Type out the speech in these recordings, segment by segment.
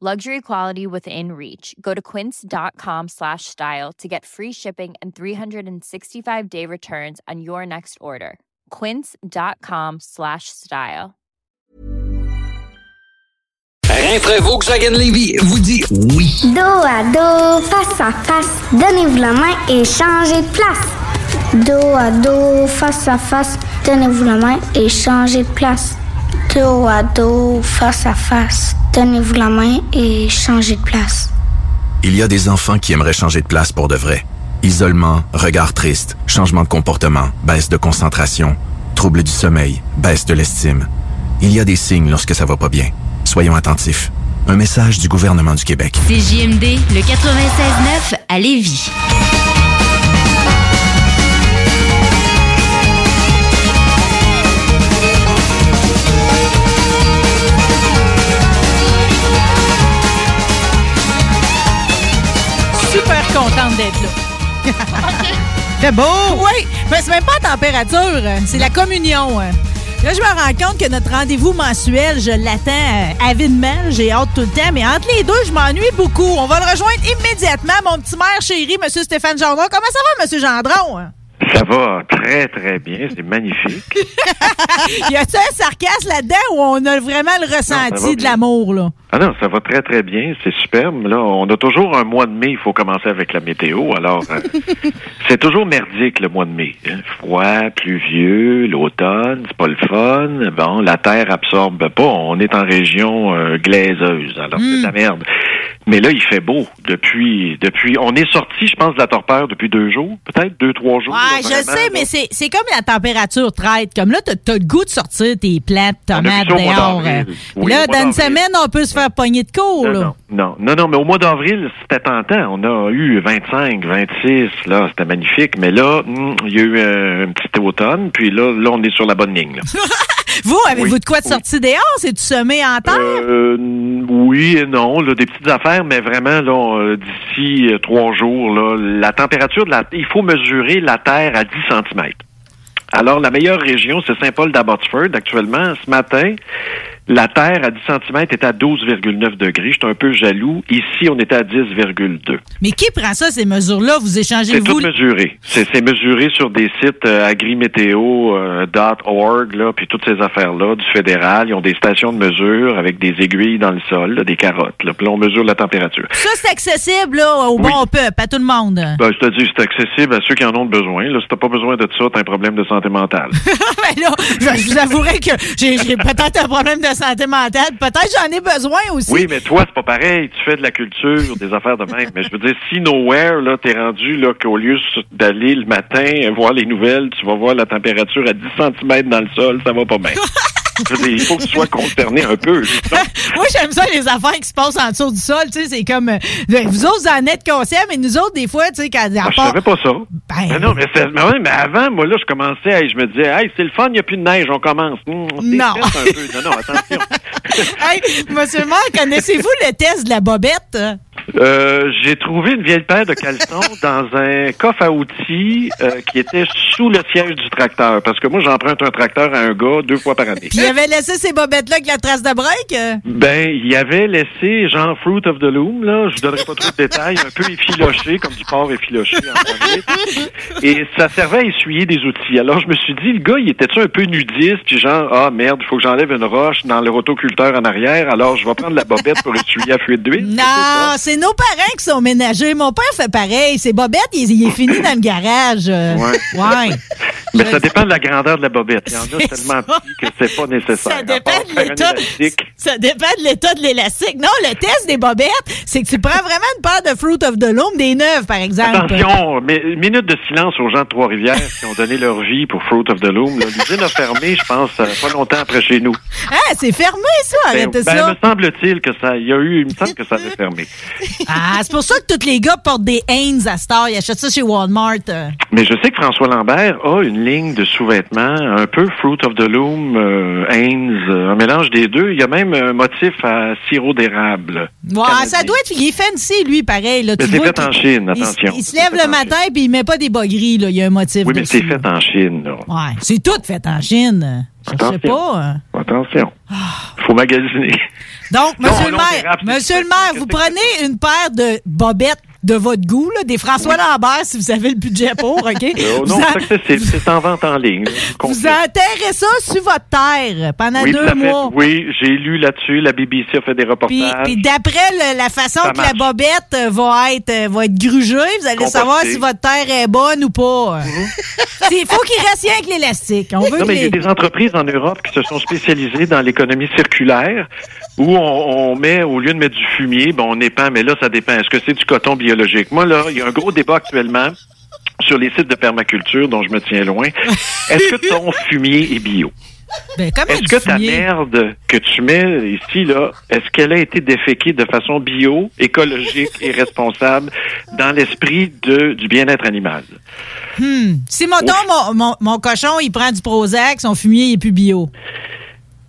Luxury quality within reach. Go to quince.com slash style to get free shipping and 365 day returns on your next order. Quince.com slash style. Rinfraie Volkswagen Levy vous dit oui. Dos à dos, face à face, donnez-vous la main et changez de place. Dos à dos, face à face, donnez-vous la main et changez de place. Dos à dos, face à face, donnez-vous la main et changez de place. Il y a des enfants qui aimeraient changer de place pour de vrai. Isolement, regard triste, changement de comportement, baisse de concentration, trouble du sommeil, baisse de l'estime. Il y a des signes lorsque ça va pas bien. Soyons attentifs. Un message du gouvernement du Québec. CJMD, le 96.9 à Lévis. Là. C'est beau! Oui, mais c'est même pas la température, c'est la communion. Là, je me rends compte que notre rendez-vous mensuel, je l'attends euh, avidement. J'ai hâte tout le temps. Mais entre les deux, je m'ennuie beaucoup. On va le rejoindre immédiatement, mon petit maire chéri, M. Stéphane Gendron. Comment ça va, M. Gendron? Ça va très, très bien. C'est magnifique. y a-t-il un sarcasme là-dedans ou on a vraiment le ressenti de l'amour, là? Ah non, ça va très, très bien. C'est superbe. Là, on a toujours un mois de mai. Il faut commencer avec la météo. Alors, euh, c'est toujours merdique, le mois de mai. hein. Froid, pluvieux, l'automne, c'est pas le fun. Bon, la terre absorbe pas. On est en région euh, glaiseuse. Alors, c'est de la merde. Mais là, il fait beau depuis, depuis, on est sorti, je pense, de la torpeur depuis deux jours, peut-être deux, trois jours. Ouais, là, je sais, là. mais c'est c'est comme la température traite. Comme là, t'as as le goût de sortir tes plantes, tomates dehors. euh. Oui, là, dans une semaine, on peut se faire pogner de cours, Non, là. non, non, non, mais au mois d'avril, c'était tentant. On a eu 25, 26, là, c'était magnifique. Mais là, hum, il y a eu euh, un petit automne, puis là, là, on est sur la bonne ligne. là. Vous, avez-vous de quoi de sortir dehors? C'est-tu semé en terre? Euh, oui et non, là, des petites affaires, mais vraiment, là, euh, d'ici trois jours, là, la température de la, il faut mesurer la terre à 10 cm. Alors, la meilleure région, c'est Saint-Paul d'Abbotsford. Actuellement, ce matin, la terre à 10 cm est à 12,9 degrés. J'étais un peu jaloux. Ici, on était à 10,2. Mais qui prend ça, ces mesures-là? Vous C'est échangez-vous? tout mesuré. C'est c'est mesuré sur des sites euh, agrimétéo.org, là, puis toutes ces affaires-là du fédéral. Ils ont des stations de mesure avec des aiguilles dans le sol, là, des carottes. Là, puis là, on mesure la température. Ça, c'est accessible là, au bon peuple, à tout le monde. Ben, je te dis, c'est accessible à ceux qui en ont besoin. Là, si t'as pas besoin de ça, t'as un problème de santé mentale. Ben là, je, je vous avouerai que j'ai j'ai peut-être un problème de santé mentale. Peut-être j'en ai besoin aussi. Oui, mais toi, c'est pas pareil. Tu fais de la culture, des affaires de même. Mais je veux dire, si nowhere, là, t'es rendu, là, qu'au lieu d'aller le matin voir les nouvelles, tu vas voir la température à 10 cm dans le sol, ça va pas bien. Il faut que tu sois concerné un peu. Moi, j'aime ça, les affaires qui se passent en dessous du sol. Tu sais, c'est comme. euh, vous autres, vous en êtes conscients, mais nous autres, des fois, tu sais, quand. à Ah, je part- savais pas ça. Ben, mais non, mais, mais ouais, mais avant, moi, là, je commençais, hey, je me disais, hey, c'est le fun, il n'y a plus de neige, on commence. Hum, on Non. déstresse un peu. Non, non, attention. hey, monsieur le maire, connaissez-vous le test de la bobette? Euh, j'ai trouvé une vieille paire de caleçons dans un coffre à outils euh, qui était sous le siège du tracteur. Parce que moi, j'emprunte un tracteur à un gars deux fois par année. Puis il avait laissé ces bobettes-là avec la trace de break? Ben, il avait laissé genre Fruit of the Loom, là. Je vous donnerai pas trop de détails, un peu effiloché, comme du porc effiloché en. Et ça servait à essuyer des outils. Alors, je me suis dit, le gars, il était-tu un peu nudiste? Puis genre, ah merde, il faut que j'enlève une roche dans le rotoculteur en arrière. Alors, je vais prendre la bobette pour essuyer la fuite d'huile. Non, c'est nos nos parents qui sont ménagers. Mon père fait pareil. C'est bobette, il, il est fini dans le garage. Ouais. ouais. Mais ça dépend de la grandeur de la bobette. Il y en a tellement petit que c'est pas nécessaire. Ça dépend de l'état. Ça dépend de l'état de l'élastique. Non, le test des bobettes, c'est que tu prends vraiment une paire de Fruit of the Loom, des neuves, par exemple. Attention, mais minute de silence aux gens de Trois-Rivières qui ont donné leur vie pour Fruit of the Loom. L'usine a fermé, je pense, euh, pas longtemps après chez nous. Ah, c'est fermé, ça. Arrêtez ben, ça. me semble-t-il que ça, il y a eu, il me semble que ça avait fermé. Ah, c'est pour ça que tous les gars portent des Hanes à Star. Ils achètent ça chez Walmart. euh. Mais je sais que François Lambert a une ligne de sous-vêtements, un peu Fruit of the Loom, euh, Hanes, euh, un mélange des deux. Il y a même un motif à sirop d'érable. Ouais, ça doit être. Il est fancy, lui, pareil. Là, Mais tu c'est fait en Chine, il- attention. Il, se lève le matin puis il met pas des bas gris. Là. Il y a un motif Oui, mais c'est fait en Chine, là. Ouais, c'est tout fait en Chine. Je sais pas. hein. Attention. Faut magasiner. Donc, Non, monsieur le maire, monsieur le maire, vous prenez une paire de bobettes de votre goût, là, des François Lambert, si vous avez le budget pour, OK? Euh, non, c'est en vente en ligne. vous enterrez ça sur votre terre pendant oui, deux à fait. mois. Oui, j'ai lu là-dessus. La BBC a fait des reportages. puis d'après la façon Ça que la bobette euh, va être, euh, va être grugée, vous allez savoir si votre terre est bonne ou pas. Il faut qu'il reste rien avec l'élastique. Non, mais il y a les- des entreprises en Europe qui se sont spécialisées dans l'économie circulaire où on, on met, au lieu de mettre du fumier, ben, on épand, mais là, ça dépend. Est-ce que c'est du coton biologique? Moi, là, il y a un gros débat actuellement sur les sites de permaculture dont je me tiens loin. Est-ce que ton fumier est bio? Ben, comment Est-ce que ta fumier? merde que tu mets ici, là, est-ce qu'elle a été déféquée de façon bio, écologique et responsable dans l'esprit de, du bien-être animal? Hmm. Si, mettons, mon, mon, mon cochon, il prend du Prozac, son fumier, il est plus bio.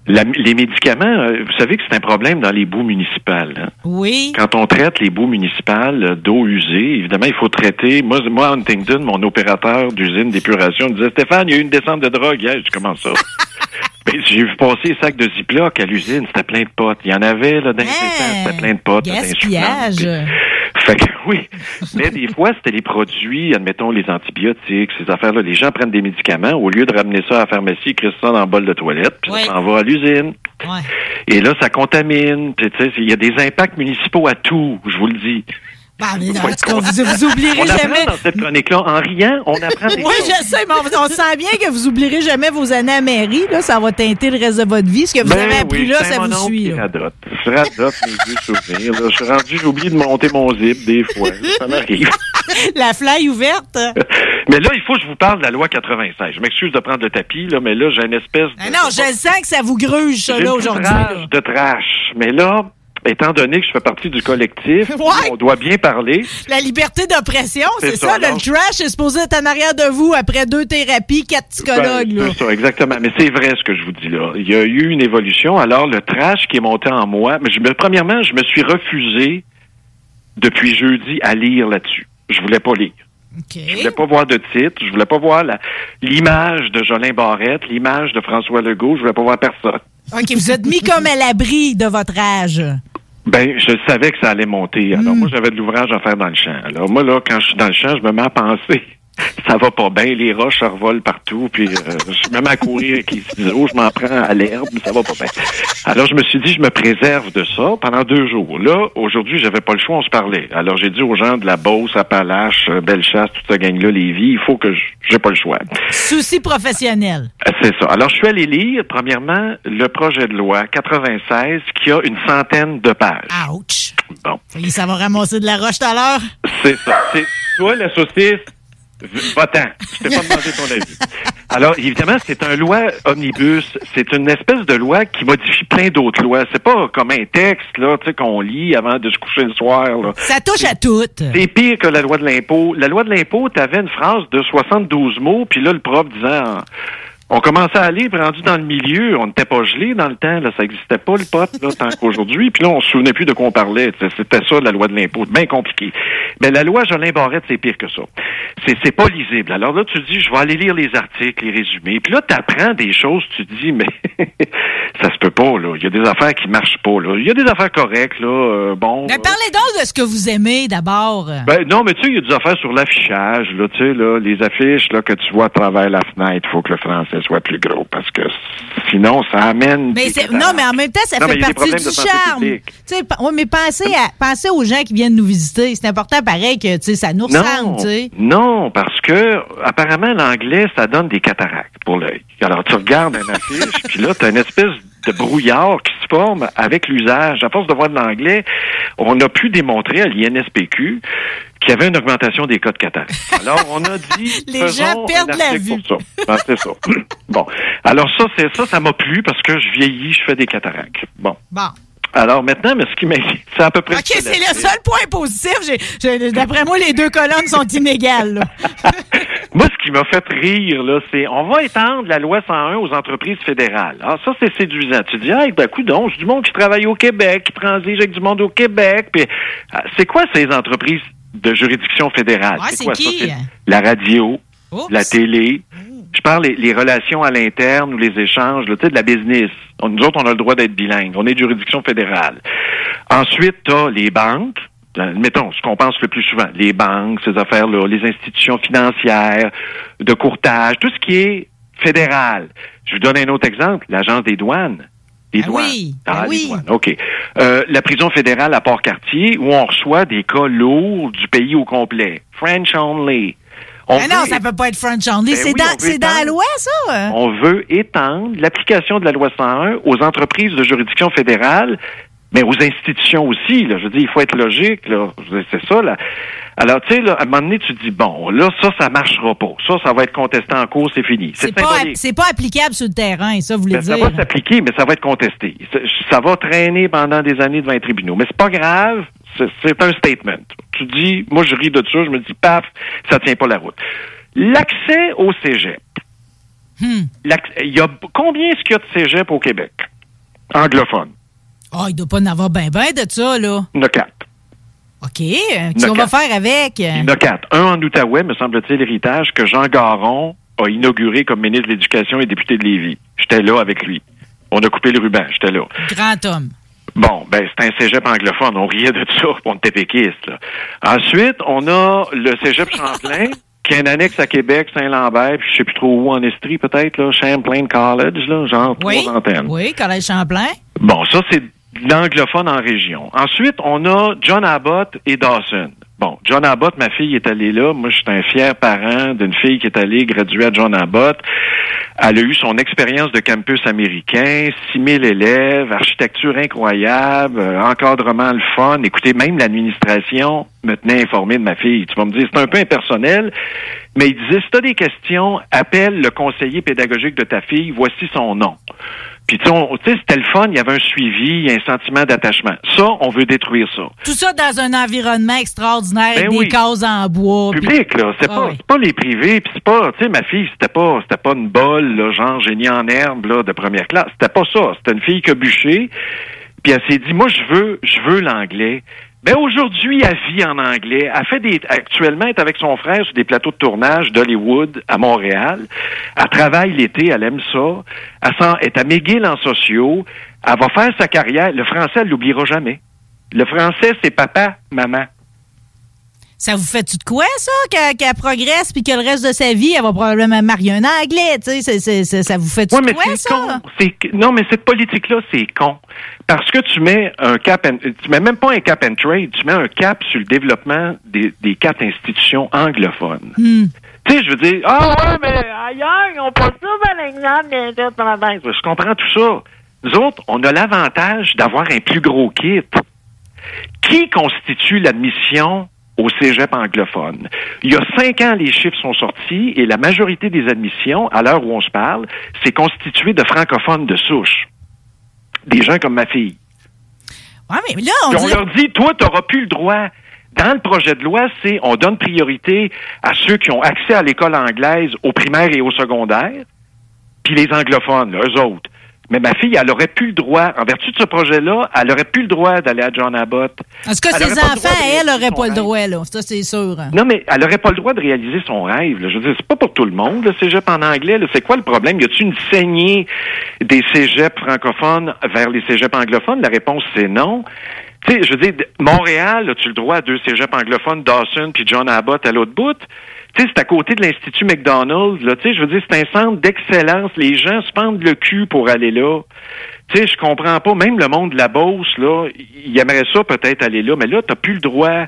La- les médicaments, euh, vous savez que c'est un problème dans les boues municipales. hein? Oui. Quand on traite les boues municipales d'eau usée, évidemment, il faut traiter. Moi, moi, à Huntington, mon opérateur d'usine d'épuration me disait Stéphane, il y a eu une descente de drogue hier. Je dis, comment ça? Ben, J'ai vu passer les sacs de Ziploc à l'usine, c'était plein de potes. Il y en avait là, dans les Hein? c'était plein de potes. les Gaspillage. Soufflantes. Fait que oui. Mais des fois, c'était les produits, admettons les antibiotiques, ces affaires-là. Les gens prennent des médicaments, au lieu de ramener ça à la pharmacie, ils crissent ça dans le bol de toilette, puis ça s'en va à l'usine. Et là, ça contamine. Puis, tu sais, il y a des impacts municipaux à tout, je vous le dis. Bah, mais en Ouais. tout cas, vous, vous oublierez On jamais? dans cette chronique-là, en riant, on apprend des Oui, choses. je sais, mais on, on sent bien que vous oublierez jamais vos années à mairie. Là, ça va teinter le reste de votre vie. Ce que vous Ben avez appris oui, là, ça vous suit. là. radote. Je radote mes vieux souvenirs. là. Je suis rendu, j'ai oublié de monter mon zip des fois. Ça m'arrive. La fly ouverte. Mais là, il faut que je vous parle de la loi 96. Je m'excuse de prendre le tapis, là, mais là, j'ai une espèce de... Ah non, je sens que ça vous gruge, ça, là, aujourd'hui. de trash. Mais là, étant donné que je fais partie du collectif, Ouais. on doit bien parler. La liberté d'oppression, c'est ça, le trash est supposé être en arrière de vous après deux thérapies, quatre psychologues. Ben, c'est ça, exactement. Mais c'est vrai ce que je vous dis là. Il y a eu une évolution. Alors, le trash qui est monté en moi, mais je me, premièrement, je me suis refusé depuis jeudi à lire là-dessus. Je voulais pas lire. Je OK. voulais pas voir de titre. Je voulais pas voir l'image de Jolin Barrette, l'image de François Legault. Je voulais pas voir personne. OK, vous êtes mis comme à l'abri de votre âge. Ben, je savais que ça allait monter. Alors, Hmm. moi, j'avais de l'ouvrage à faire dans le champ. Alors, moi, là, quand je suis dans le champ, je me mets à penser. Ça va pas bien, les roches revolent partout, puis euh, je me mets à courir avec les ciseaux, je m'en prends à l'herbe, ça va pas bien. Alors, je me suis dit, je me préserve de ça pendant deux jours. Là, aujourd'hui, j'avais pas le choix, on se parlait. Alors, j'ai dit aux gens de la Beauce, Appalaches, euh, Bellechasse, toute cette gang-là, Lévis, il faut que je, j'ai pas le choix. Souci professionnel. Euh, C'est ça. Alors, je suis allé lire, premièrement, le projet de loi 96 qui a une centaine de pages. Ouch. Bon. Ça va ramasser de la roche tout à l'heure. C'est ça. C'est toi, la saucisse, va-t'en. Je t'ai pas demandé ton avis. Alors, évidemment, c'est un loi omnibus. C'est une espèce de loi qui modifie plein d'autres lois. C'est pas comme un texte, là, tu sais, qu'on lit avant de se coucher le soir, là. Ça touche à toutes. C'est pire que la loi de l'impôt. La loi de l'impôt, t'avais une phrase de 72 mots, puis là, le prof disant... On commençait à aller, puis rendu dans le milieu, on n'était pas gelé dans le temps, là, ça n'existait pas le pot, là, tant qu'aujourd'hui, puis là, on se souvenait plus de quoi on parlait. C'était ça, la loi de l'impôt, bien compliqué. Mais la loi Jolin Barrette, c'est pire que ça. C'est c'est pas lisible. Alors là, tu dis, je vais aller lire les articles, les résumés, puis là, tu apprends des choses, tu te dis, mais ça se peut pas, là. Il y a des affaires qui marchent pas, là. Il y a des affaires correctes, là, euh, bon... Mais parlez donc de ce que vous aimez d'abord. Ben non, mais tu sais, il y a des affaires sur l'affichage, là, tu sais, là, les affiches là, que tu vois à travers la fenêtre, faut que le français ce soit plus gros parce que sinon, ça amène. Mais non, mais en même temps, ça fait partie du charme. Oui, mais pensez, à, pensez aux gens qui viennent nous visiter. C'est important, pareil, que ça nous ressemble. Non, parce que apparemment, l'anglais, ça donne des cataractes pour l'œil. Alors, tu regardes un affiche, puis là, tu as une espèce de brouillard qui se forme avec l'usage. À force de voir de l'anglais, on a pu démontrer à l'INSPQ qu'il y avait une augmentation des cas de cataracte. Alors, on a dit... Les gens perdent la vue. Ben, c'est ça. bon. Alors, ça, c'est ça, ça m'a plu parce que je vieillis, je fais des cataractes. Bon. Bon. Alors maintenant, mais ce qui m'inquiète, c'est à peu près. OK, c'est le seul point positif. D'après moi, les deux colonnes sont inégales. moi, ce qui m'a fait rire, là, c'est on va étendre la loi 101 aux entreprises fédérales. Alors ça, c'est séduisant. Tu dis, ah, ben, donc, du monde qui travaille au Québec, qui transige avec du monde au Québec. Puis, ah, c'est quoi ces entreprises de juridiction fédérale? c'est quoi ça? la radio, la télé. Je parle les, relations à l'interne ou les échanges, là, de la business. nous autres, on a le droit d'être bilingue. On est de juridiction fédérale. Ensuite, tu as les banques. Euh, mettons, ce qu'on pense le plus souvent, les banques, ces affaires-là, les institutions financières, de courtage, tout ce qui est fédéral. Je vous donne un autre exemple, l'agence des douanes. Les ah douanes. Oui, ah, oui. douanes. OK. Euh, la prison fédérale à Port-Cartier, où on reçoit des cas lourds du pays au complet. French only. Mais non, ça peut pas être French only. Ben c'est dans, la loi, ça? On veut étendre l'application de la loi 101 aux entreprises de juridiction fédérale, mais aux institutions aussi. Là. Je veux dire, il faut être logique. C'est ça. Là. Alors, tu sais, à un moment donné, tu dis, bon, là, ça, ça marchera pas. Ça, ça va être contesté en cours, c'est fini. C'est pas, pas applicable sur le terrain, ça, vous voulez ben, dire? Ça va s'appliquer, mais ça va être contesté. Ça, va traîner pendant des années devant les tribunaux. Mais c'est pas grave. C'est un statement. Tu dis, moi, je ris de ça, je me dis, paf, ça tient pas la route. L'accès au cégep. Hmm. Il y a combien est-ce qu'il y a de cégep au Québec? Anglophone. Ah, oh, il doit pas en avoir ben ben de ça, là. Il y en a quatre. OK. Qu'est-ce qu'on va faire avec? Il y en a quatre. Un en Outaouais, me semble-t-il, l'héritage que Jean Garon a inauguré comme ministre de l'Éducation et député de Lévis. J'étais là avec lui. On a coupé le ruban, j'étais là. Grand homme. Bon, ben c'est un cégep anglophone. On riait de ça, on était péquiste. Là. Ensuite, on a le cégep Champlain, qui est un annexe à Québec, Saint-Lambert, puis je sais plus trop où en Estrie, peut-être, là, Champlain College, là, genre oui, trois antennes. Oui, Collège Champlain. Bon, ça, c'est l'anglophone en région. Ensuite, on a John Abbott et Dawson. Bon, John Abbott, ma fille est allée là. Moi, je suis un fier parent d'une fille qui est allée graduer à John Abbott. Elle a eu son expérience de campus américain, 6000 élèves, architecture incroyable, euh, encadrement le fun. Écoutez, même l'administration me tenait informé de ma fille. Tu vas me dire, c'est un peu impersonnel, mais il disait, si tu des questions, appelle le conseiller pédagogique de ta fille, voici son nom. Puis tu sais, c'était le fun, il y avait un suivi, un sentiment d'attachement. Ça, on veut détruire ça. Tout ça dans un environnement extraordinaire, ben des cases en bois. Public, là. C'est ah pas, pas les privés, puis c'est pas, tu sais, ma fille, c'était pas, c'était pas une bolle, là, genre génie en herbe, là, de première classe. C'était pas ça. C'était une fille qui a bûché. Puis elle s'est dit, moi, je veux, je veux l'anglais. Ben aujourd'hui, elle vit en anglais. Elle fait des actuellement est avec son frère sur des plateaux de tournage d'Hollywood à Montréal. Elle travaille l'été, elle aime ça. Elle est à McGill en sociaux. Elle va faire sa carrière. Le français, elle l'oubliera jamais. Le français, c'est papa, maman. Ça vous fait-tu de quoi, ça, qu'elle progresse puis que le reste de sa vie, elle va probablement marier un anglais, tu sais? Ça vous fait-tu de quoi, ça? non, mais cette politique-là, c'est con. Parce que tu mets un cap, tu mets même pas un cap and trade, tu mets un cap sur le développement des, quatre institutions anglophones. Hmm. Tu sais, je veux dire, ah ouais, mais ailleurs, on passe ça par l'exemple Je comprends tout ça. Nous autres, on a l'avantage d'avoir un plus gros kit. Qui constitue l'admission au cégep anglophone. Il y a cinq ans, les chiffres sont sortis et la majorité des admissions, à l'heure où on se parle, c'est constitué de francophones de souche. Des gens comme ma fille. Ouais, mais là, on, on leur dit, toi, tu n'auras plus le droit. Dans le projet de loi, c'est on donne priorité à ceux qui ont accès à l'école anglaise au primaire et au secondaire, puis les anglophones, eux autres. Mais ma fille, elle aurait plus le droit, en vertu de ce projet-là, elle aurait plus le droit d'aller à John Abbott. Est-ce que ses enfants, elle, n'auraient pas le droit, là. Ça, c'est sûr. Non, mais elle n'aurait pas le droit de réaliser son rêve. Je veux dire, c'est pas pour tout le monde, le cégep en anglais. C'est quoi le problème? Y a-t-il une saignée des cégeps francophones vers les cégeps anglophones? La réponse, c'est non. Tu sais, je veux dire, Montréal, as-tu le droit à deux cégeps anglophones, Dawson puis John Abbott à l'autre bout? Tu sais, c'est à côté de l'Institut McDonald's, là. Tu sais, je veux dire, c'est un centre d'excellence. Les gens se pendent le cul pour aller là. Tu sais, je comprends pas. Même le monde de la Beauce, là, il aimerait ça peut-être aller là, mais là, t'as plus le droit.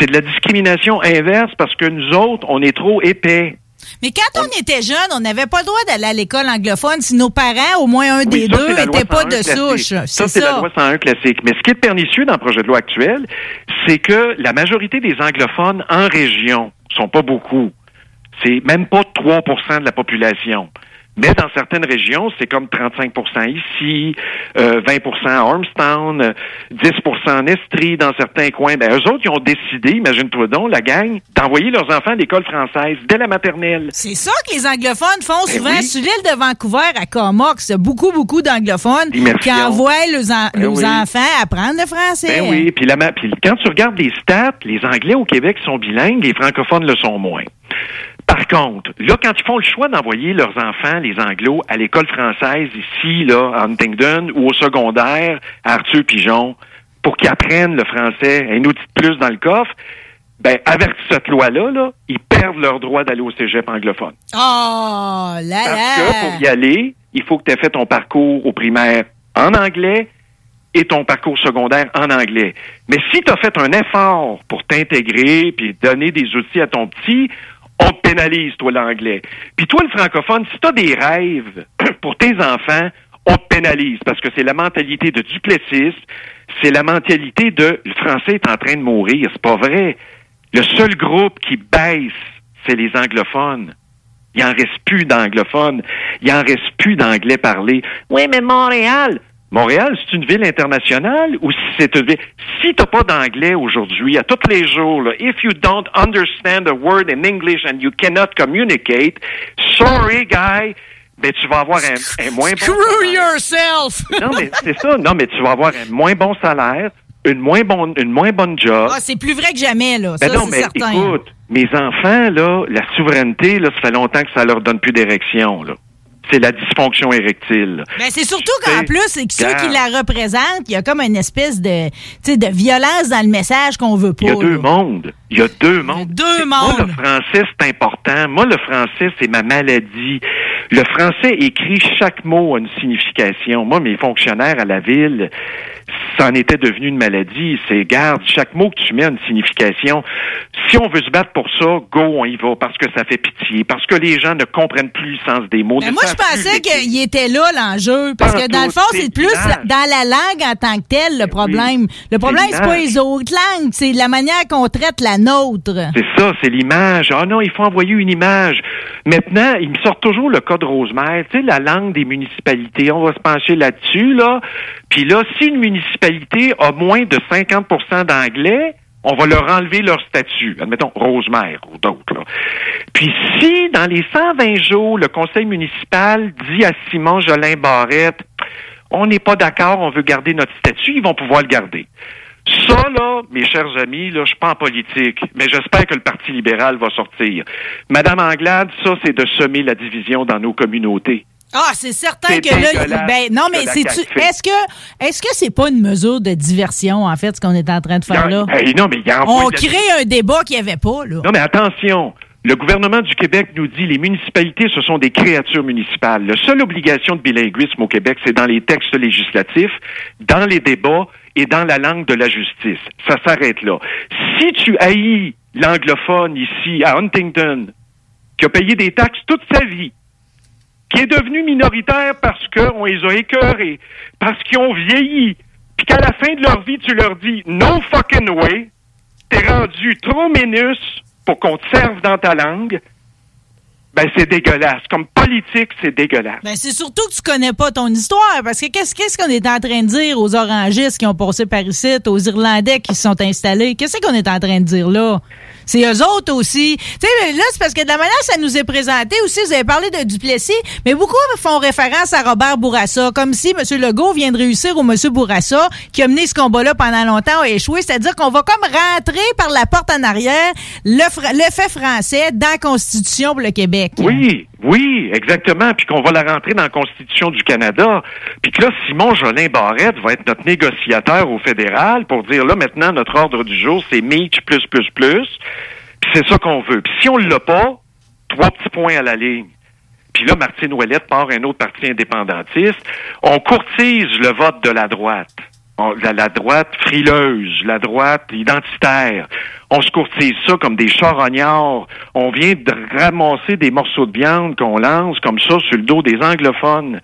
C'est de la discrimination inverse parce que nous autres, on est trop épais. Mais quand on était jeune, on n'avait pas le droit d'aller à l'école anglophone si nos parents, au moins un des deux, n'étaient pas de souche. Ça, c'est la loi 101 classique. Mais ce qui est pernicieux dans le projet de loi actuel, c'est que la majorité des anglophones en région sont pas beaucoup. C'est même pas 3% de la population. Mais dans certaines régions, c'est comme 35% ici, euh, 20% à Ormstown, 10% en Estrie, dans certains coins. Ben, eux autres, ils ont décidé, imagine-toi donc, la gang, d'envoyer leurs enfants à l'école française dès la maternelle. C'est ça que les anglophones font ben souvent. Sur l'île de Vancouver, à Comox, beaucoup, beaucoup d'anglophones qui envoient leurs, ben enfants apprendre le français. Ben oui, puis, la, puis quand tu regardes les stats, les Anglais au Québec sont bilingues, les francophones le sont moins. Par contre, là, quand ils font le choix d'envoyer leurs enfants, les anglos, à l'école française ici, là, à Huntingdon, ou au secondaire, à Arthur Pigeon, pour qu'ils apprennent le français, un outil de plus dans le coffre, ben, avec cette loi-là, là, ils perdent leur droit d'aller au cégep anglophone. Oh, là là! Parce que pour y aller, il faut que tu aies fait ton parcours au primaire en anglais et ton parcours secondaire en anglais. Mais si tu as fait un effort pour t'intégrer puis donner des outils à ton petit, on te pénalise, toi, l'anglais. Puis toi, le francophone, si tu as des rêves pour tes enfants, on te pénalise parce que c'est la mentalité de Duplessis, c'est la mentalité de le français est en train de mourir. C'est pas vrai. Le seul groupe qui baisse, c'est les anglophones. Il en reste plus d'anglophones. Il en reste plus d'anglais parlé. Oui, mais Montréal. Montréal, c'est une ville internationale ou si c'est une ville... Si t'as pas d'anglais aujourd'hui, à tous les jours, là, if you don't understand a word in English and you cannot communicate, sorry, guy, mais tu vas avoir un, un moins bon Screw yourself! non, mais c'est ça. Non, mais tu vas avoir un moins bon salaire, une moins bonne, une moins bonne job. Ah, c'est plus vrai que jamais, là. Ben ça, non, mais certain. écoute, mes enfants, là, la souveraineté, là, ça fait longtemps que ça leur donne plus d'érection, là c'est la dysfonction érectile. Ben, c'est surtout qu'en plus, c'est que ceux qui la représentent, il y a comme une espèce de, de violence dans le message qu'on veut pas. Il y a deux mondes. Il y a deux mondes. deux Moi, mondes. le français, c'est important. Moi, le français, c'est ma maladie. Le français écrit chaque mot a une signification. Moi, mes fonctionnaires à la ville, ça en était devenu une maladie. C'est, garde, chaque mot que tu mets a une signification. Si on veut se battre pour ça, go, on y va, parce que ça fait pitié, parce que les gens ne comprennent plus le sens des mots. Mais moi, je pensais qu'il était là, l'enjeu, parce que dans le fond, c'est plus dans la langue en tant que telle, le problème. Le problème, c'est pas les autres langues, c'est la manière qu'on traite la nôtre. C'est ça, c'est l'image. Ah non, il faut envoyer une image. Maintenant, il me sort toujours le cas de Rosemère. Tu sais, la langue des municipalités. On va se pencher là-dessus, là. Puis là, si une municipalité a moins de 50% d'anglais, on va leur enlever leur statut. Admettons, Rosemère ou d'autres. Puis si, dans les 120 jours, le conseil municipal dit à Simon Jolin Barrette, on n'est pas d'accord, on veut garder notre statut, ils vont pouvoir le garder. Ça, là, mes chers amis, là, je suis pas en politique, mais j'espère que le Parti libéral va sortir. Madame Anglade, ça, c'est de semer la division dans nos communautés. Ah, c'est certain que là, ben non, mais c'est est-ce que est-ce que c'est pas une mesure de diversion en fait ce qu'on est en train de faire là? non, mais il y a On la- crée un débat qu'il n'y avait pas là. Non, mais attention. Le gouvernement du Québec nous dit les municipalités, ce sont des créatures municipales. La seule obligation de bilinguisme au Québec, c'est dans les textes législatifs, dans les débats et dans la langue de la justice. Ça s'arrête là. Si tu haïs l'anglophone ici, à Huntington, qui a payé des taxes toute sa vie, qui est devenu minoritaire parce qu'on les a écœurés, parce qu'ils ont vieilli, puis qu'à la fin de leur vie, tu leur dis no fucking way, t'es rendu trop ménus pour qu'on te serve dans ta langue, ben c'est dégueulasse. Comme politique, c'est dégueulasse. Ben, c'est surtout que tu connais pas ton histoire, parce que qu'est-ce qu'on est en train de dire aux orangistes qui ont passé par ici, aux Irlandais qui se sont installés? Qu'est-ce qu'on est en train de dire là? C'est eux autres aussi. Tu sais, là, c'est parce que de la manière ça nous est présenté aussi, vous avez parlé de Duplessis, mais beaucoup font référence à Robert Bourassa, comme si M. Legault vient de réussir au M. Bourassa, qui a mené ce combat-là pendant longtemps, a échoué. C'est-à-dire qu'on va comme rentrer par la porte en arrière le, le fait français dans la Constitution pour le Québec. Oui, oui, exactement. Puis qu'on va la rentrer dans la Constitution du Canada. Puis que là, Simon Jolin Barrette va être notre négociateur au fédéral pour dire là, maintenant, notre ordre du jour, c'est Meach plus plus plus. C'est ça qu'on veut. Puis si on l'a pas, trois petits points à la ligne. Puis là, Martine Ouellette part un autre parti indépendantiste. On courtise le vote de la droite. La, la, droite frileuse, la droite identitaire. On se courtise ça comme des charognards. On vient de ramasser des morceaux de viande qu'on lance comme ça sur le dos des anglophones.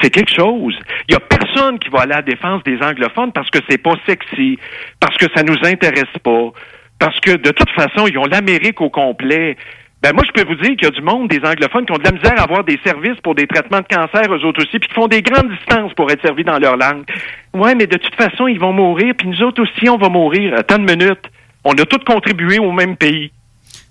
C'est quelque chose. Il y a personne qui va à la défense des anglophones parce que c'est pas sexy, parce que ça nous intéresse pas, parce que de toute façon, ils ont l'Amérique au complet. Ben moi, je peux vous dire qu'il y a du monde, des anglophones, qui ont de la misère à avoir des services pour des traitements de cancer, eux autres aussi, puis qui font des grandes distances pour être servis dans leur langue. Ouais, mais de toute façon, ils vont mourir, puis nous autres aussi, on va mourir. Attends une minute. On a tous contribué au même pays.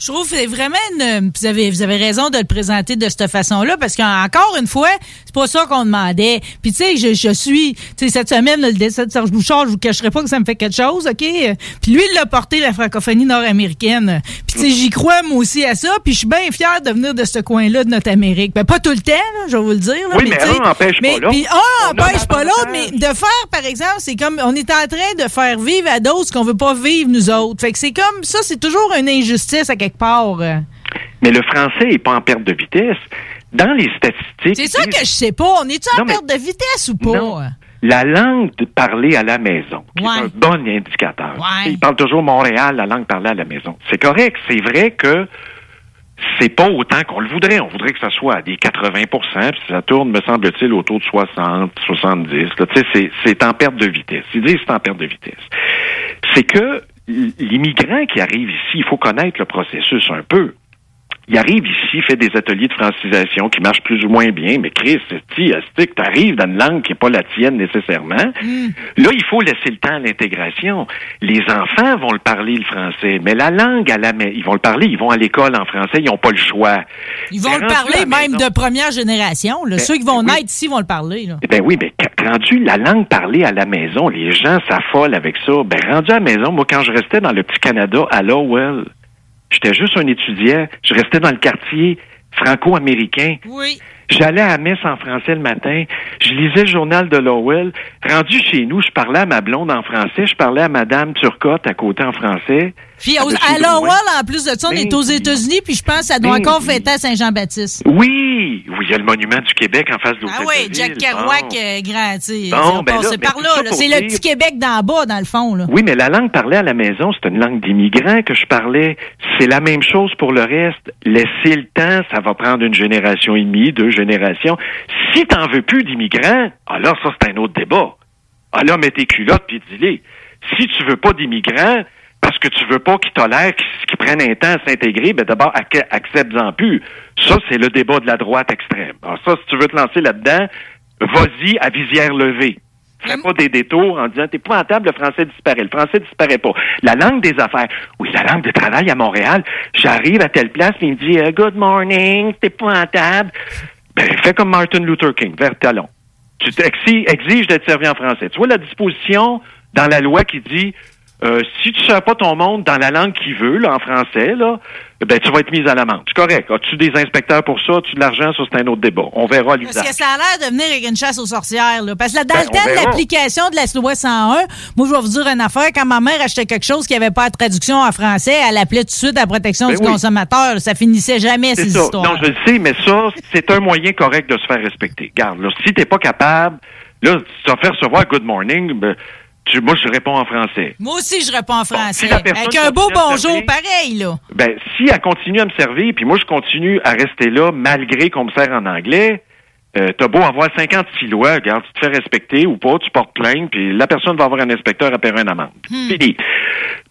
Je trouve vraiment une, vous avez vous avez raison de le présenter de cette façon-là parce qu'encore une fois, c'est pas ça qu'on demandait. Puis tu sais, je, je suis, tu sais cette semaine le décès de Serge Bouchard, je vous cacherai pas que ça me fait quelque chose, OK? Puis lui il l'a porté la francophonie nord-américaine. Puis tu sais, j'y crois moi aussi à ça, puis je suis bien fier de venir de ce coin-là de notre Amérique. Ben pas tout le temps, là, je vais vous le dire là, Oui, mais, un n'empêche pas l'autre. Puis un n'empêche pas l'autre, mais de faire par exemple, c'est comme on est en train de faire vivre à d'autres ce qu'on veut pas vivre nous autres. Fait que c'est comme ça, c'est toujours une injustice à quelque part. euh. Mais le français est pas en perte de vitesse. Dans les statistiques. C'est ça que je sais pas. On est-tu en mais- perte de vitesse ou pas? Non. La langue de parler à la maison, qui Ouais. est un bon indicateur. Ouais. Il parle toujours Montréal, la langue parlée à la maison. C'est correct. C'est vrai que c'est pas autant qu'on le voudrait. On voudrait que ça soit à des 80% puis ça tourne, me semble-t-il, autour de 60, 70. là. Tu sais, c'est, c'est en perte de vitesse. Ils disent que c'est en perte de vitesse. C'est que l'immigrant qui arrive ici, il faut connaître le processus un peu. Il arrive ici, fait des ateliers de francisation qui marchent plus ou moins bien, mais Chris, tu arrives dans une langue qui n'est pas la tienne nécessairement. Là, il faut laisser le temps à l'intégration. Les enfants vont le parler, le français, mais la langue, à la ma- ils vont le parler, ils vont à l'école en français, ils n'ont pas le choix. Ils vont Mais le parler même maison- de première génération. là. Ben, Ceux qui vont oui. naître ici vont le parler. Là. Eh Ben oui, mais rendu la langue parlée à la maison, les gens s'affolent avec ça. Ben rendu à la maison, moi quand je restais dans le petit Canada à Lowell, j'étais juste un étudiant, je restais dans le quartier franco-américain. Oui. J'allais à messe en français le matin, je lisais le journal de Lowell. Rendu chez nous, je parlais à ma blonde en français, je parlais à madame Turcotte à côté en français. Puis À au- Monsieur à Lowell, Drouin. en plus de ça, on Ben est aux oui. États-Unis, puis je pense que ça doit Ben encore fêter à Saint-Jean-Baptiste. Oui, oui, il y a le monument du Québec en face de Ah oui, Jack. Kerouac, Bon. euh, grand. Bon, on ben ben, par là. C'est le petit Québec d'en bas, dans le fond. Là. Oui, mais la langue parlée à la maison, c'est une langue d'immigrants que je parlais. C'est la même chose pour le reste. Laissez le temps, ça va prendre une génération et demie, deux générations. Si t'en veux plus d'immigrants, alors ça, c'est un autre débat. Alors, mets tes culottes puis dis-les. Si tu veux pas d'immigrants, parce que tu veux pas qu'ils tolèrent, qu'ils prennent un temps à s'intégrer, ben d'abord, ac- accepte-en plus. Ça, c'est le débat de la droite extrême. Alors ça, si tu veux te lancer là-dedans, vas-y à visière levée. Fais pas des détours en disant t'es épouvantable, le français disparaît. Le français disparaît pas. La langue des affaires. Oui, la langue de travail à Montréal. J'arrive à telle place, puis il me dit euh, Good morning, c'est épouvantable. Ben, fais comme Martin Luther King, vers talon. Tu t'exi- exiges d'être servi en français. Tu vois la disposition dans la loi qui dit euh, si tu ne sers pas ton monde dans la langue qu'il veut, là, en français, là, ben tu vas être mis à l'amende. C'est correct. As-tu des inspecteurs pour ça? As-tu de l'argent? Ça, c'est un autre débat. On verra Parce l'usage. que ça a l'air de venir avec une chasse aux sorcières. Là. Parce que là, dans Ben, le temps de l'application de la loi 101, moi, je vais vous dire une affaire. Quand ma mère achetait quelque chose qui n'avait pas de traduction en français, elle appelait tout de suite la protection Ben du oui. consommateur. Ça finissait jamais, ces ça. histoires. Non, je le sais, mais ça, c'est un moyen correct de se faire respecter. Garde, là, si t'es pas capable, là, tu vas faire recevoir Good Morning, ben, tu, moi, je réponds en français. Moi aussi, je réponds en français. si la personne avec un beau bonjour servir- pareil, là. Ben, si elle continue à me servir, puis moi, je continue à rester là, malgré qu'on me sert en anglais, euh, t'as beau avoir 56 lois, regarde, tu te fais respecter ou pas, tu portes plainte, puis la personne va avoir un inspecteur à payer une amende. Fini.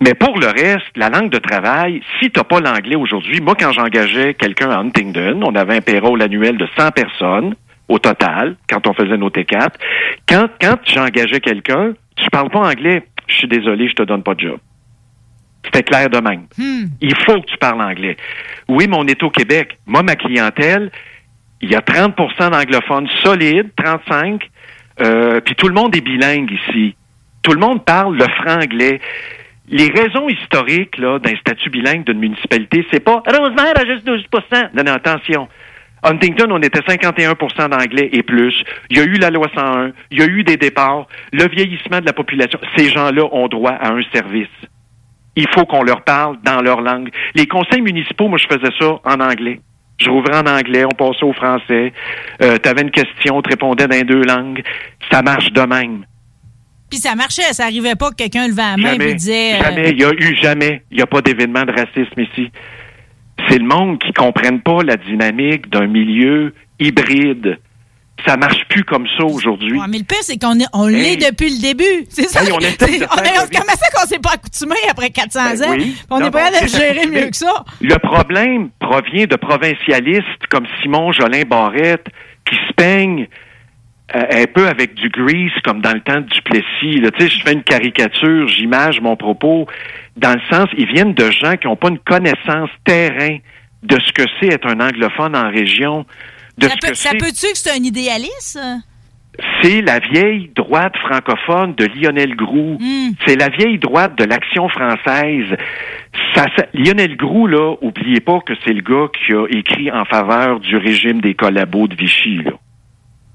Mais pour le reste, la langue de travail, si t'as pas l'anglais aujourd'hui, moi, quand j'engageais quelqu'un à Huntingdon, on avait un payroll annuel de 100 personnes au total, quand on faisait nos T4. Quand, quand j'engageais quelqu'un, tu parles pas anglais, je suis désolé, je te donne pas de job. C'était clair de même. Il faut que tu parles anglais. Oui, mais on est au Québec. Moi, ma clientèle, il y a 30% d'anglophones solides, 35%, euh, puis tout le monde est bilingue ici. Tout le monde parle le franc-anglais. Les raisons historiques d'un statut bilingue d'une municipalité, c'est pas Rosemère a juste 12 Non, non, attention. Huntington, on était 51% d'anglais et plus. Il y a eu la loi 101, il y a eu des départs, le vieillissement de la population. Ces gens-là ont droit à un service. il faut qu'on leur parle dans leur langue. Les conseils municipaux, moi, je faisais ça en anglais. Je rouvrais en anglais, on passait au français. Euh, tu avais une question, tu répondais dans deux langues. Ça marche de même. Puis ça marchait, ça arrivait pas que quelqu'un levait la main et disait... Euh, jamais, il y a eu jamais, il n'y a pas d'événement de racisme ici. C'est le monde qui ne comprenne pas la dynamique d'un milieu hybride ça marche plus comme ça aujourd'hui. mais le pire, c'est qu'on on l'est depuis le début. C'est ça. on est, on ça qu'on s'est pas accoutumé après 400 ben ans? On n'est pas capable de gérer mieux que ça. Le problème provient de provincialistes comme Simon Jolin Barrette qui se peignent euh, un peu avec du grease comme dans le temps du Duplessis. Tu sais, je fais une caricature, j'image mon propos dans le sens, ils viennent de gens qui n'ont pas une connaissance terrain de ce que c'est être un anglophone en région ça peut-tu que c'est un idéaliste? c'est la vieille droite francophone de Lionel Groux. Hmm. C'est la vieille droite de l'action française. Lionel Groux, là, oubliez pas que c'est le gars qui a écrit en faveur du régime des collabos de Vichy.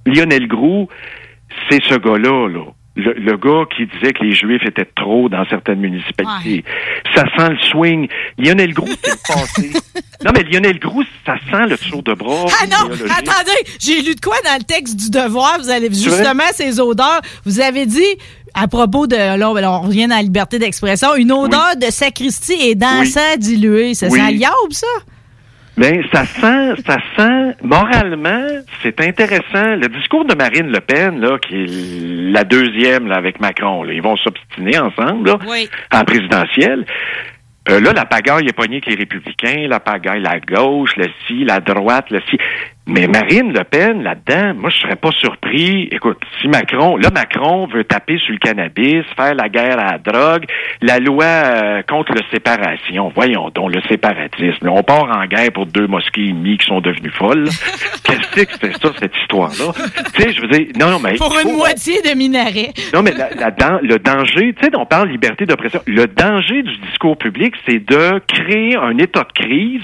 Lionel Groux, c'est ce gars-là. Là le, gars qui disait que les Juifs étaient trop dans certaines municipalités. Ça sent le swing. Lionel Groux, c'est le passé. Non, mais Lionel Groux, ça sent le tour de bras. Ah non, attendez, j'ai lu de quoi dans le texte du devoir? Vous allez justement ces odeurs. Vous avez dit à propos de, là, on revient à la liberté d'expression, une odeur de sacristie et d'encens dilué. Ça sent liable, ça? Ben, ça sent, ça sent, moralement, c'est intéressant. Le discours de Marine Le Pen, là, qui est la deuxième, là, avec Macron, là, ils vont s'obstiner ensemble, là, en présidentielle. Euh, là, la pagaille est pognée avec les républicains, la pagaille, la gauche, le ci, la droite, le ci. Mais Marine Le Pen, là-dedans, moi, je serais pas surpris. Écoute, si Macron, là, Macron veut taper sur le cannabis, faire la guerre à la drogue, la loi euh, contre la séparation. Voyons donc, le séparatisme. On part en guerre pour deux mosquées ennemies qui sont devenues folles. Qu'est-ce que c'est ça, cette histoire-là? tu sais, je veux dire, non, non, mais. Pour une moitié de minaret. Non, mais la, le danger, tu sais, on parle liberté d'oppression. Le danger du discours public, c'est de créer un état de crise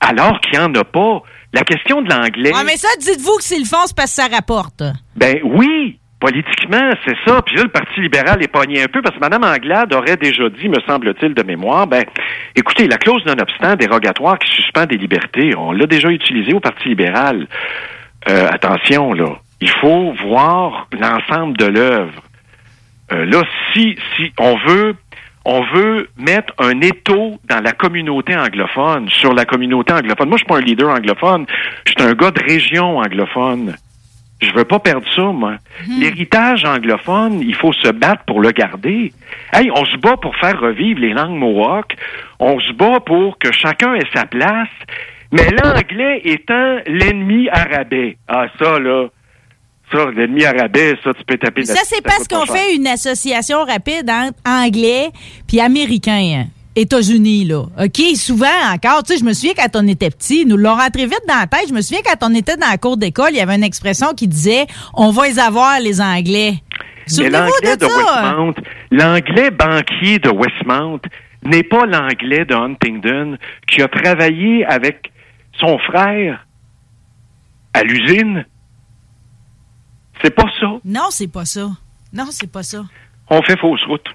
alors qu'il n'y en a pas. La question de l'anglais. Ah, mais ça, dites-vous que c'est le fond, c'est parce que ça rapporte. Ben oui, politiquement, c'est ça. Puis là, le Parti libéral est pogné un peu parce que Mme Anglade aurait déjà dit, me semble-t-il, de mémoire, ben, écoutez, la clause non-obstant dérogatoire qui suspend des libertés, on l'a déjà utilisée au Parti libéral. Euh, attention, là. Il faut voir l'ensemble de l'œuvre. Euh, là, si, si on veut on veut mettre un étau dans la communauté anglophone, sur la communauté anglophone. Moi, je suis pas un leader anglophone, je suis un gars de région anglophone. Je veux pas perdre ça, moi. Hmm. L'héritage anglophone, il faut se battre pour le garder. Hey, on se bat pour faire revivre les langues mohawk. On se bat pour que chacun ait sa place. Mais l'anglais étant l'ennemi arabais. Ah, ça, là, ça, l'ennemi arabais, ça, tu peux taper Ça, c'est parce qu'on fait une association rapide entre anglais puis américain. États-Unis, là. OK? Souvent encore, tu sais, je me souviens quand on était petit, nous l'ont rentré vite dans la tête. Je me souviens quand on était dans la cour d'école, il y avait une expression qui disait on va les avoir, les Anglais. Mais l'anglais de, de Westmount, l'anglais banquier de Westmount n'est pas l'anglais de Huntingdon qui a travaillé avec son frère à l'usine c'est pas ça. Non, c'est pas ça. Non, c'est pas ça. On fait fausse route.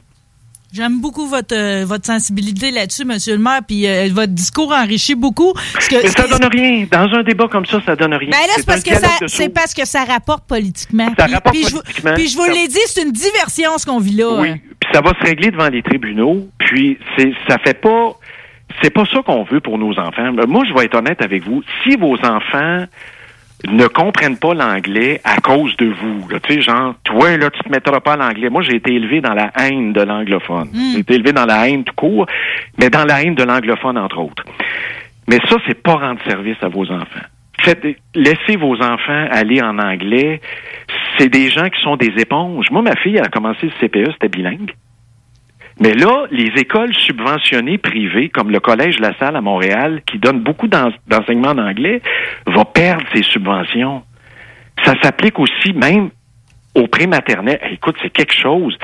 J'aime beaucoup votre euh, votre sensibilité là-dessus, Monsieur le maire, puis euh, votre discours enrichit beaucoup. Que, Mais ça donne rien. Dans un débat comme ça, ça donne rien. Ben là, c'est parce que ça, c'est parce que ça rapporte politiquement. Ça rapporte politiquement. puis je vous l'ai dit, c'est une diversion ce qu'on vit là. Oui. Hein. Puis ça va se régler devant les tribunaux. Puis c'est ça fait pas. C'est pas ça qu'on veut pour nos enfants. Moi, je vais être honnête avec vous. Si vos enfants ne comprennent pas l'anglais à cause de vous. Tu sais, genre, toi, là, tu te mettras pas l'anglais. Moi, j'ai été élevé dans la haine de l'anglophone. Hmm. J'ai été élevé dans la haine tout court, mais dans la haine de l'anglophone, entre autres. Mais ça, c'est pas rendre service à vos enfants. Faites, laissez vos enfants aller en anglais. C'est des gens qui sont des éponges. Moi, ma fille, elle a commencé le CPE, c'était bilingue. Mais là, les écoles subventionnées privées, comme le Collège La Salle à Montréal, qui donne beaucoup d'enseignements en anglais, vont perdre ces subventions. Ça s'applique aussi même au prématernel. écoute, c'est quelque chose.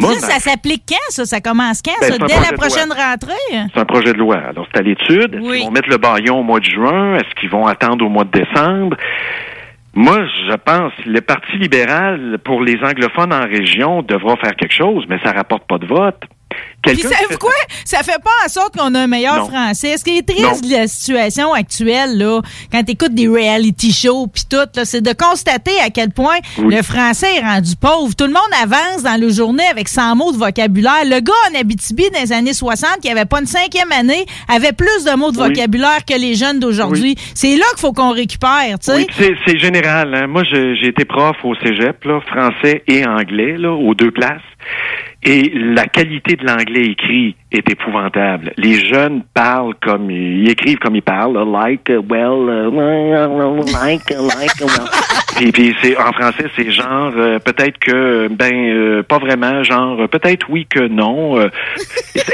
ça, ça s'applique quand, ça? Ça commence quand, ben, ça? Dès la prochaine rentrée? C'est un projet de loi. Alors, c'est à l'étude. Est-ce qu'ils vont mettre le baillon au mois de juin? Est-ce qu'ils vont attendre au mois de décembre? Moi, je pense le Parti libéral, pour les anglophones en région, devra faire quelque chose, mais ça rapporte pas de vote. Puis savez quoi? Ça fait pas en sorte qu'on a un meilleur français. Ce qui est triste de la situation actuelle, là, quand tu écoutes des reality shows puis tout, c'est de constater à quel point le français est rendu pauvre. Tout le monde avance dans le journée avec 100 mots de vocabulaire. Le gars en Abitibi dans les années 60 qui avait pas une cinquième année avait plus de mots de vocabulaire que les jeunes d'aujourd'hui. C'est là qu'il faut qu'on récupère, tu sais. Oui, c'est général. Hein. Moi, j'ai été prof au cégep, là, français et anglais, là, aux deux places. Et la qualité de l'anglais écrit est épouvantable. Les jeunes parlent comme ils écrivent comme ils parlent, like, well, uh, like, like, well. puis, puis c'est en français, c'est genre euh, peut-être que ben euh, pas vraiment, genre peut-être oui que non. Euh,